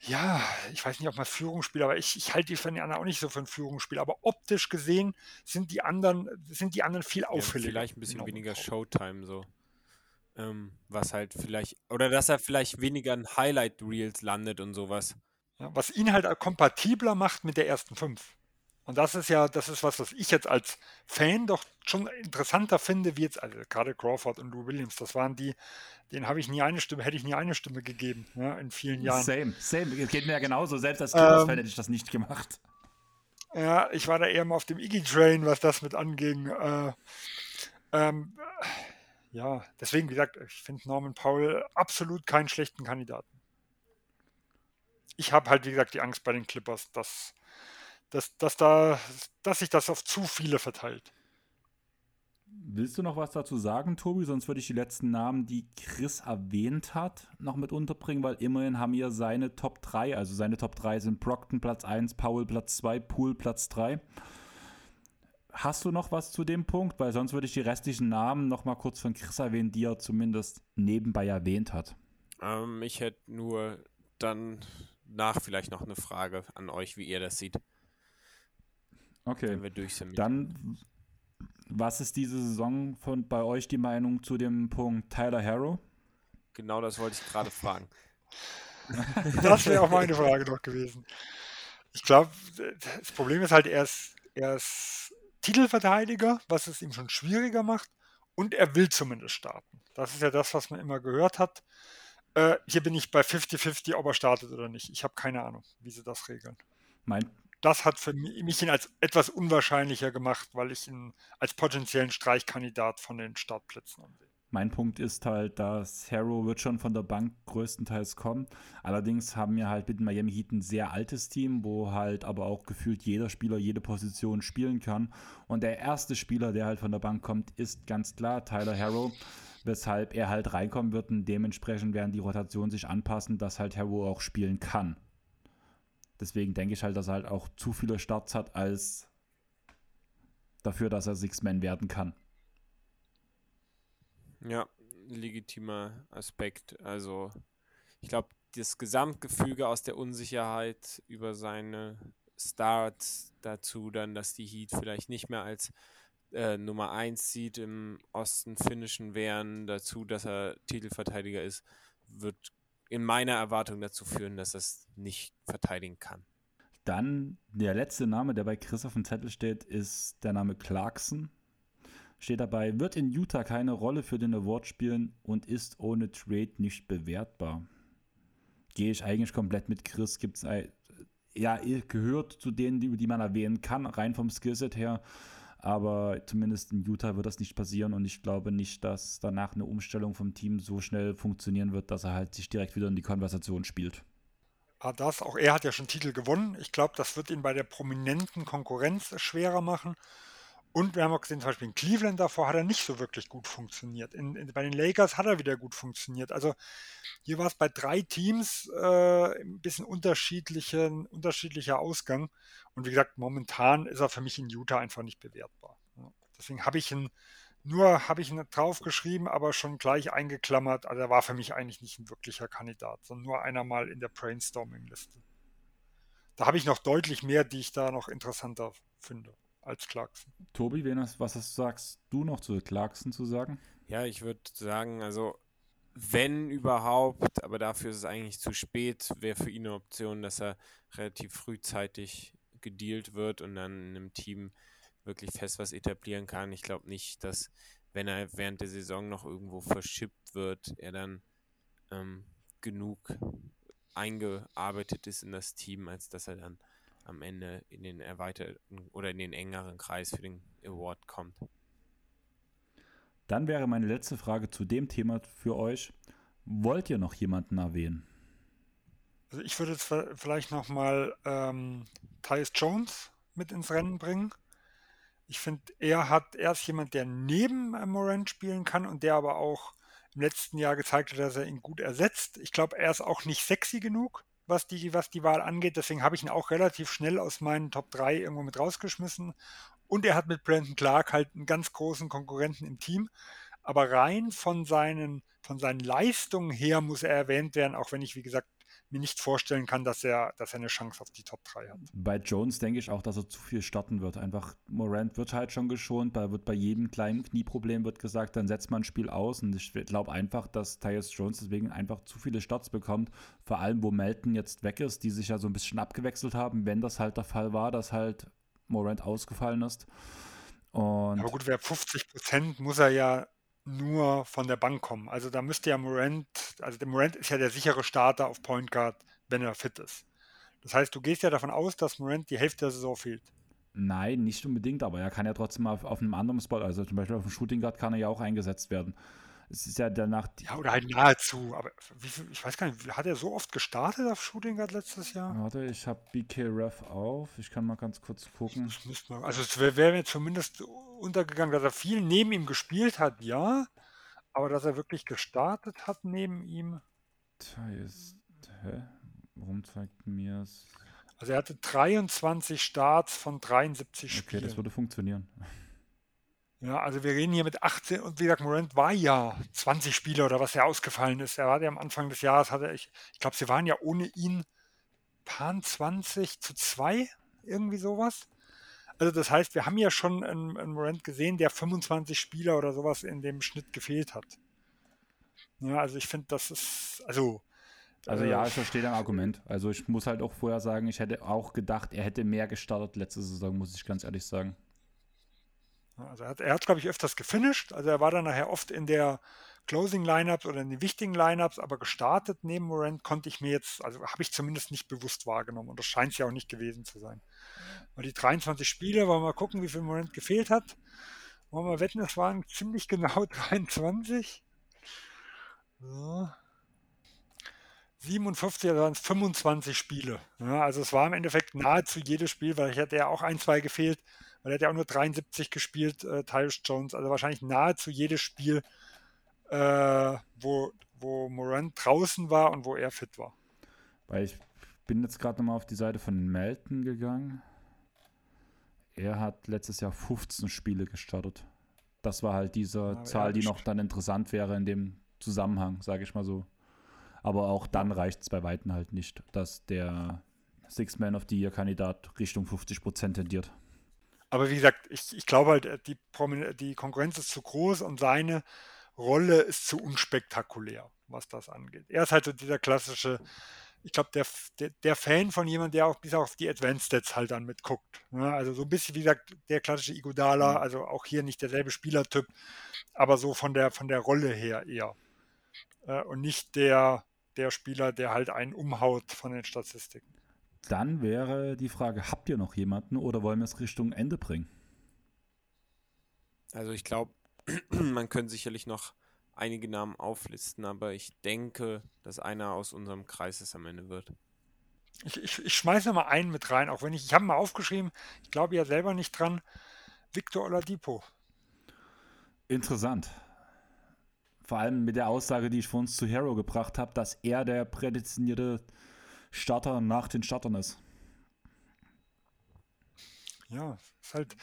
ja, ich weiß nicht, ob man Führungsspieler, aber ich, ich halte die von den anderen auch nicht so für ein Führungsspieler. Aber optisch gesehen sind die anderen, sind die anderen viel auffälliger. Ja, vielleicht ein bisschen weniger. Showtime so. Ähm, was halt vielleicht, oder dass er vielleicht weniger in Highlight-Reels landet und sowas. Ja, was ihn halt kompatibler macht mit der ersten fünf. Und das ist ja, das ist was, was ich jetzt als Fan doch schon interessanter finde, wie jetzt, also gerade Crawford und Lou Williams, das waren die, denen habe ich nie eine Stimme, hätte ich nie eine Stimme gegeben, ja, in vielen Jahren. Same, same, geht mir ja genauso, selbst als Clippers-Fan ähm, hätte ich das nicht gemacht. Ja, ich war da eher mal auf dem Iggy-Train, was das mit anging. Äh, ähm, ja, deswegen, wie gesagt, ich finde Norman Powell absolut keinen schlechten Kandidaten. Ich habe halt, wie gesagt, die Angst bei den Clippers, dass dass, dass, da, dass sich das auf zu viele verteilt. Willst du noch was dazu sagen, Tobi? Sonst würde ich die letzten Namen, die Chris erwähnt hat, noch mit unterbringen, weil immerhin haben wir seine Top 3. Also seine Top 3 sind Brockton Platz 1, Powell Platz 2, Pool Platz 3. Hast du noch was zu dem Punkt? Weil sonst würde ich die restlichen Namen noch mal kurz von Chris erwähnen, die er zumindest nebenbei erwähnt hat. Ähm, ich hätte nur dann nach vielleicht noch eine Frage an euch, wie ihr das seht. Okay. Wenn wir durch sind. Dann, was ist diese Saison von bei euch die Meinung zu dem Punkt Tyler Harrow? Genau das wollte ich gerade fragen. <laughs> das wäre auch meine Frage noch gewesen. Ich glaube, das Problem ist halt, er ist, er ist Titelverteidiger, was es ihm schon schwieriger macht. Und er will zumindest starten. Das ist ja das, was man immer gehört hat. Äh, hier bin ich bei 50-50, ob er startet oder nicht. Ich habe keine Ahnung, wie sie das regeln. Mein das hat für mich ihn als etwas unwahrscheinlicher gemacht, weil ich ihn als potenziellen Streichkandidat von den Startplätzen ansehe. Mein Punkt ist halt, dass Harrow wird schon von der Bank größtenteils kommen. Allerdings haben wir halt mit Miami Heat ein sehr altes Team, wo halt aber auch gefühlt jeder Spieler jede Position spielen kann. Und der erste Spieler, der halt von der Bank kommt, ist ganz klar Tyler Harrow, weshalb er halt reinkommen wird und dementsprechend werden die Rotationen sich anpassen, dass halt Harrow auch spielen kann. Deswegen denke ich halt, dass er halt auch zu viele Starts hat, als dafür, dass er Six-Man werden kann. Ja, legitimer Aspekt. Also ich glaube, das Gesamtgefüge aus der Unsicherheit über seine Starts dazu dann, dass die Heat vielleicht nicht mehr als äh, Nummer 1 sieht im Osten finnischen wären, dazu, dass er Titelverteidiger ist, wird in meiner Erwartung dazu führen, dass es nicht verteidigen kann. Dann der letzte Name, der bei Chris auf dem Zettel steht, ist der Name Clarkson. Steht dabei, wird in Utah keine Rolle für den Award spielen und ist ohne Trade nicht bewertbar. Gehe ich eigentlich komplett mit Chris. Gibt es ja, gehört zu denen, die, die man erwähnen kann, rein vom Skillset her. Aber zumindest in Utah wird das nicht passieren und ich glaube nicht, dass danach eine Umstellung vom Team so schnell funktionieren wird, dass er halt sich direkt wieder in die Konversation spielt. Ah, das, auch er hat ja schon Titel gewonnen. Ich glaube, das wird ihn bei der prominenten Konkurrenz schwerer machen. Und wir haben auch gesehen, zum Beispiel in Cleveland davor hat er nicht so wirklich gut funktioniert. In, in, bei den Lakers hat er wieder gut funktioniert. Also hier war es bei drei Teams äh, ein bisschen unterschiedlichen, unterschiedlicher Ausgang. Und wie gesagt, momentan ist er für mich in Utah einfach nicht bewertbar. Deswegen habe ich ihn nur habe ich ihn draufgeschrieben, aber schon gleich eingeklammert. Also er war für mich eigentlich nicht ein wirklicher Kandidat, sondern nur einer mal in der Brainstorming-Liste. Da habe ich noch deutlich mehr, die ich da noch interessanter finde als Clarkson. Tobi, was sagst du noch zu Clarkson zu sagen? Ja, ich würde sagen, also wenn überhaupt, aber dafür ist es eigentlich zu spät, wäre für ihn eine Option, dass er relativ frühzeitig gedealt wird und dann in einem Team wirklich fest was etablieren kann. Ich glaube nicht, dass wenn er während der Saison noch irgendwo verschippt wird, er dann ähm, genug eingearbeitet ist in das Team, als dass er dann am Ende in den erweiterten oder in den engeren Kreis für den Award kommt. Dann wäre meine letzte Frage zu dem Thema für euch. Wollt ihr noch jemanden erwähnen? Also ich würde jetzt vielleicht nochmal ähm, Tyus Jones mit ins Rennen bringen. Ich finde, er hat erst jemand, der neben Morant spielen kann und der aber auch im letzten Jahr gezeigt hat, dass er ihn gut ersetzt. Ich glaube, er ist auch nicht sexy genug was die, was die Wahl angeht. Deswegen habe ich ihn auch relativ schnell aus meinen Top 3 irgendwo mit rausgeschmissen. Und er hat mit Brandon Clark halt einen ganz großen Konkurrenten im Team. Aber rein von seinen, von seinen Leistungen her muss er erwähnt werden, auch wenn ich, wie gesagt, mir nicht vorstellen kann, dass er, dass er eine Chance auf die Top 3 hat. Bei Jones denke ich auch, dass er zu viel starten wird. Einfach Morant wird halt schon geschont, da wird bei jedem kleinen Knieproblem wird gesagt, dann setzt man ein Spiel aus und ich glaube einfach, dass Tyus Jones deswegen einfach zu viele Starts bekommt, vor allem wo Melton jetzt weg ist, die sich ja so ein bisschen abgewechselt haben, wenn das halt der Fall war, dass halt Morant ausgefallen ist. Und Aber gut, wer 50 Prozent muss er ja nur von der Bank kommen. Also da müsste ja Morant, also der Morant ist ja der sichere Starter auf Point Guard, wenn er fit ist. Das heißt, du gehst ja davon aus, dass Morant die Hälfte der Saison fehlt. Nein, nicht unbedingt, aber er kann ja trotzdem auf, auf einem anderen Spot, also zum Beispiel auf dem Shooting Guard kann er ja auch eingesetzt werden. Es ist ja danach. Ja, oder halt nahezu. Aber viel, ich weiß gar nicht, hat er so oft gestartet auf Shooting Guard letztes Jahr? Warte, ich habe BK Ref auf. Ich kann mal ganz kurz gucken. Mal, also es wäre wär mir zumindest untergegangen, dass er viel neben ihm gespielt hat, ja. Aber dass er wirklich gestartet hat neben ihm. Ist, hä? Warum zeigt mir es? Also er hatte 23 Starts von 73 Spielen. Okay, das würde funktionieren. Ja, also wir reden hier mit 18 und wie gesagt, Morant war ja 20 Spiele oder was ja ausgefallen ist. Er war ja am Anfang des Jahres, hatte ich, ich glaube, sie waren ja ohne ihn Pan 20 zu 2, irgendwie sowas. Also das heißt, wir haben ja schon einen, einen Morant gesehen, der 25 Spieler oder sowas in dem Schnitt gefehlt hat. Ja, also ich finde, das ist, also also ja, äh, ich verstehe dein Argument. Also ich muss halt auch vorher sagen, ich hätte auch gedacht, er hätte mehr gestartet letzte Saison, muss ich ganz ehrlich sagen. Also er hat, er hat glaube ich, öfters gefinisht. Also er war dann nachher oft in der Closing Lineups oder in den wichtigen Lineups, aber gestartet neben Morant konnte ich mir jetzt, also habe ich zumindest nicht bewusst wahrgenommen und das scheint es ja auch nicht gewesen zu sein. Weil die 23 Spiele, wollen wir mal gucken, wie viel Morant gefehlt hat. Wollen wir wetten, es waren ziemlich genau <laughs> 23. So. 57, also waren es 25 Spiele. Ja, also es war im Endeffekt nahezu jedes Spiel, weil ich hätte ja auch ein, zwei gefehlt weil er hat ja auch nur 73 gespielt, äh, Tyrus Jones, also wahrscheinlich nahezu jedes Spiel, äh, wo, wo Morant draußen war und wo er fit war. Weil ich bin jetzt gerade nochmal auf die Seite von Melton gegangen. Er hat letztes Jahr 15 Spiele gestartet. Das war halt diese Ja, Zahl, ja, die noch dann interessant wäre in dem Zusammenhang, sage ich mal so. Aber auch dann reicht es bei Weitem halt nicht, dass der Six Man of the Year Kandidat Richtung 50% tendiert. Aber wie gesagt, ich, ich glaube halt, äh, die, Promin die Konkurrenz ist zu groß und seine Rolle ist zu unspektakulär, was das angeht. Er ist halt so dieser klassische, ich glaube, der, der, der, Fan von jemandem, der auch bis auf die Advanced Stats halt dann mitguckt. Ne? Also so ein bisschen, wie gesagt, der klassische Igodala, also auch hier nicht derselbe Spielertyp, aber so von der, von der Rolle her eher. Äh, und nicht der, der Spieler, der halt einen umhaut von den Statistiken. Dann wäre die Frage, habt ihr noch jemanden oder wollen wir es Richtung Ende bringen? Also ich glaube, <clears throat> man könnte sicherlich noch einige Namen auflisten, aber ich denke, dass einer aus unserem Kreis es am Ende wird. Ich, ich, ich schmeiße mal einen mit rein, auch wenn ich, ich habe mal aufgeschrieben, ich glaube ja selber nicht dran, Victor Oladipo. Interessant. Vor allem mit der Aussage, die ich vor uns zu Hero gebracht habe, dass er der prädestinierte Starter nach den Startern ist. Ja, ist halt,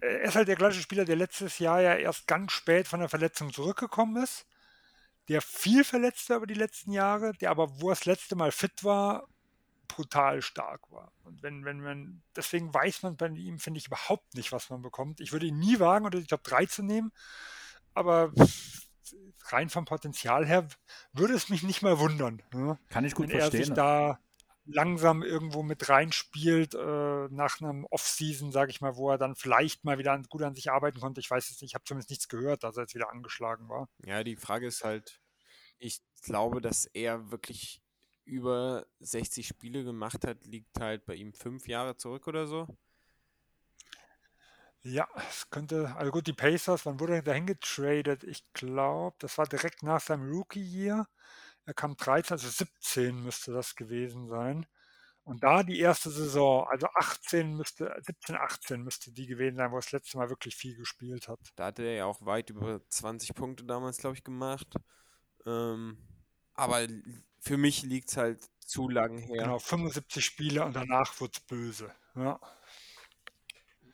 er ist halt der gleiche Spieler, der letztes Jahr ja erst ganz spät von der Verletzung zurückgekommen ist, der viel verletzt war über die letzten Jahre, der aber, wo er das letzte Mal fit war, brutal stark war. Und wenn, wenn man, deswegen weiß man bei ihm, finde ich, überhaupt nicht, was man bekommt. Ich würde ihn nie wagen, unter die Top 3 zu nehmen, aber rein vom Potenzial her würde es mich nicht mal wundern. Ne? Kann ich gut wenn verstehen. er sich da langsam irgendwo mit reinspielt äh, nach einem Off-Season, sage ich mal, wo er dann vielleicht mal wieder an, gut an sich arbeiten konnte. Ich weiß es nicht, ich habe zumindest nichts gehört, dass er jetzt wieder angeschlagen war. Ja, die Frage ist halt, ich glaube, dass er wirklich über 60 Spiele gemacht hat, liegt halt bei ihm fünf Jahre zurück oder so. Ja, es könnte, also gut, die Pacers, wann wurde er dahin getradet? Ich glaube, das war direkt nach seinem Rookie-Year. Er kam 13, also 17 müsste das gewesen sein. Und da die erste Saison, also 18 müsste, 17, 18 müsste die gewesen sein, wo er das letzte Mal wirklich viel gespielt hat. Da hatte er ja auch weit über 20 Punkte damals, glaube ich, gemacht. Ähm, aber für mich liegt es halt zu lang her. Genau, 75 Spiele und danach wird es böse. Ja.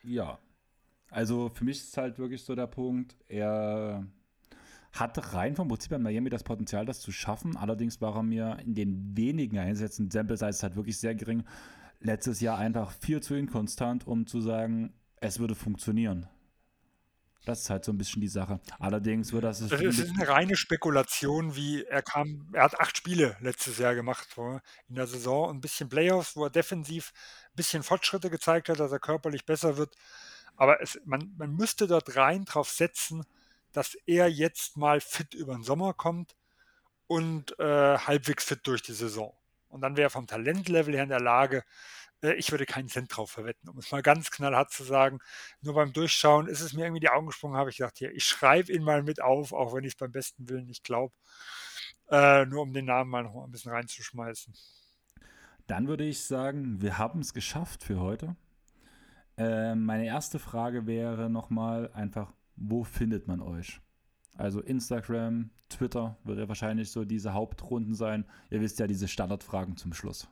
Ja. Also für mich ist halt wirklich so der Punkt, er hat rein vom Prinzip bei Miami das Potenzial, das zu schaffen. Allerdings war er mir in den wenigen Einsätzen, Sample Size halt wirklich sehr gering, letztes Jahr einfach viel zu inkonstant, um zu sagen, es würde funktionieren. Das ist halt so ein bisschen die Sache. Allerdings wird das. Das ist, eine reine Spekulation, wie er kam. Er hat acht Spiele letztes Jahr gemacht in der Saison und ein bisschen Playoffs, wo er defensiv ein bisschen Fortschritte gezeigt hat, dass er körperlich besser wird. Aber es, man, man müsste dort rein drauf setzen, dass er jetzt mal fit über den Sommer kommt und äh, halbwegs fit durch die Saison. Und dann wäre er vom Talentlevel her in der Lage, äh, ich würde keinen Cent drauf verwetten, um es mal ganz knallhart zu sagen. Nur beim Durchschauen ist es mir irgendwie die Augen gesprungen, habe ich gedacht, hier, ich schreibe ihn mal mit auf, auch wenn ich es beim besten Willen nicht glaube. Äh, nur um den Namen mal noch ein bisschen reinzuschmeißen. Dann würde ich sagen, wir haben es geschafft für heute. Äh, meine erste Frage wäre nochmal einfach, wo findet man euch? Also Instagram, Twitter wird ja wahrscheinlich so diese Hauptrunden sein. Ihr wisst ja diese Standardfragen zum Schluss.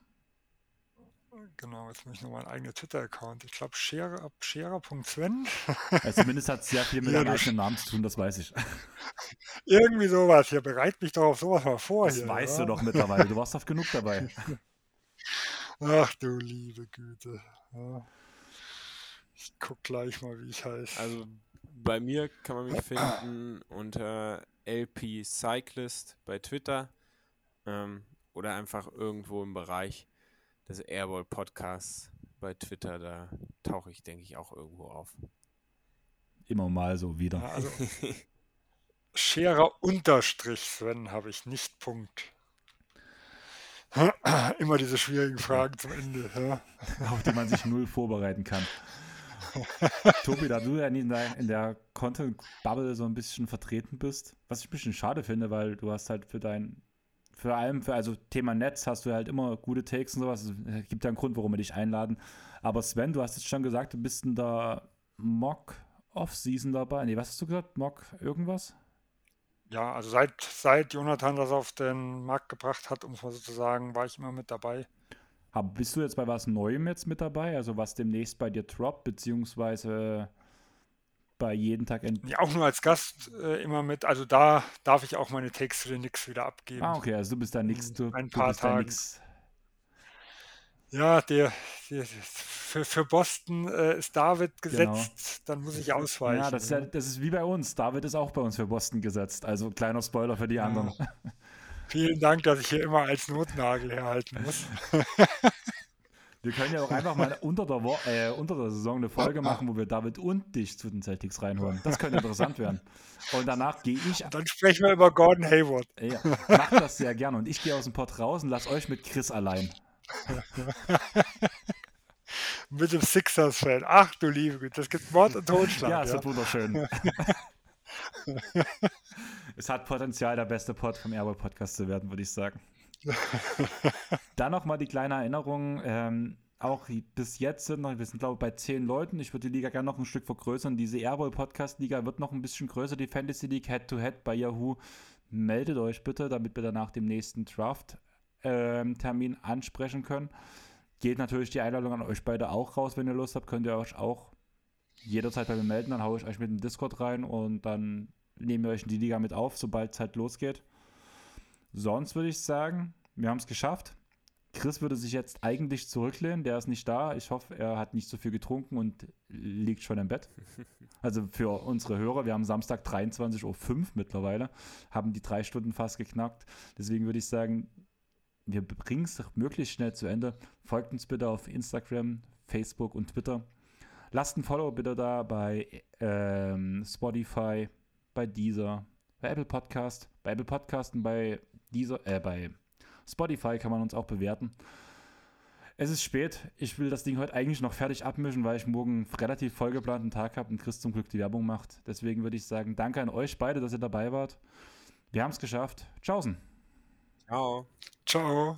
Genau, jetzt muss ich noch meinen eigenen Twitter-Account. Ich glaube, scherer, scherer.sven. Ja, zumindest hat es sehr viel mit <laughs> ja, deinem eigenen Namen zu tun, das weiß ich. <laughs> Irgendwie sowas. Hier, bereit mich doch auf sowas mal vor. Das hier, weißt ja? du doch mittlerweile. Du warst oft genug dabei. <laughs> Ach du liebe Güte. Ja. Ich guck gleich mal, wie ich heiße. Also bei mir kann man mich <clears throat> finden unter LP Cyclist bei Twitter ähm, oder einfach irgendwo im Bereich des Airball Podcasts bei Twitter. Da tauche ich, denke ich, auch irgendwo auf. Immer mal so wieder. Ja, also <laughs> Scherer unterstrich Sven habe ich nicht Punkt. <clears throat> Immer diese schwierigen Fragen zum Ende. Ja. Auf die man sich null vorbereiten kann. <laughs> <laughs> Tobi, da du ja in der, in der Content-Bubble so ein bisschen vertreten bist, was ich ein bisschen schade finde, weil du hast halt für dein, für allem, für also Thema Netz hast du halt immer gute Takes und sowas. Es gibt ja einen Grund, warum wir dich einladen. Aber Sven, du hast jetzt schon gesagt, du bist in der Mock Off-Season dabei. Nee, was hast du gesagt? Mock irgendwas? Ja, also seit, seit Jonathan das auf den Markt gebracht hat, um es mal so zu sagen, war ich immer mit dabei. Aber bist du jetzt bei was Neuem jetzt mit dabei? Also was demnächst bei dir droppt, beziehungsweise bei jeden Tag. Ja, auch nur als Gast äh, immer mit. Also da darf ich auch meine Takes für den Nix wieder abgeben. Ah, okay, also du bist da nix. Du, ein du paar Tagen. nix. Ja, der, der für, für Boston äh, ist David Genau. gesetzt, dann muss ich ausweichen. Ja, das ist, ja, das ist wie bei uns. David ist auch bei uns für Boston gesetzt. Also kleiner Spoiler für die anderen. <laughs> Vielen Dank, dass ich hier immer als Notnagel herhalten muss. <laughs> Wir können ja auch einfach mal unter der, Wo äh, unter der Saison eine Folge machen, wo wir David und dich zu den Celtics reinholen. Das könnte interessant werden. Und danach gehe ich. Dann sprechen wir über Gordon Hayward. Ja, macht das sehr gerne. Und ich gehe aus dem Pott raus und lasse euch mit Chris allein. <laughs> Mit dem Sixers-Fan. Ach du liebe Güte, das gibt Mord und Totschlag. Ja, Ja, es wird wunderschön. <laughs> es hat Potenzial, der beste Pod vom Airboy Podcast zu werden, würde ich sagen. <laughs> Dann nochmal die kleine Erinnerung. Ähm, auch bis jetzt sind noch, wir sind glaube ich bei zehn Leuten. Ich würde die Liga gerne noch ein Stück vergrößern. Diese Airboy Podcast Liga wird noch ein bisschen größer, die Fantasy League Head to Head bei Yahoo. Meldet euch bitte, damit wir danach dem nächsten Draft ähm, Termin ansprechen können. Geht natürlich die Einladung an euch beide auch raus, wenn ihr Lust habt, könnt ihr euch auch jederzeit bei mir melden, dann haue ich euch mit dem Discord rein und dann nehmen wir euch in die Liga mit auf, sobald es halt losgeht. Sonst würde ich sagen, wir haben es geschafft. Chris würde sich jetzt eigentlich zurücklehnen, der ist nicht da. Ich hoffe, er hat nicht so viel getrunken und liegt schon im Bett. <laughs> Also für unsere Hörer, wir haben Samstag 23.05 Uhr mittlerweile, haben die drei Stunden fast geknackt. Deswegen würde ich sagen, wir bringen es möglichst schnell zu Ende. Folgt uns bitte auf Instagram, Facebook und Twitter. Lasst ein Follow bitte da bei ähm, Spotify, bei Deezer, bei Apple Podcast, bei Apple Podcast und bei Deezer, äh, bei Spotify kann man uns auch bewerten. Es ist spät. Ich will das Ding heute eigentlich noch fertig abmischen, weil ich morgen einen relativ vollgeplanten Tag habe und Chris zum Glück die Werbung macht. Deswegen würde ich sagen, danke an euch beide, dass ihr dabei wart. Wir haben es geschafft. Tschaußen. Ciao. Ciao.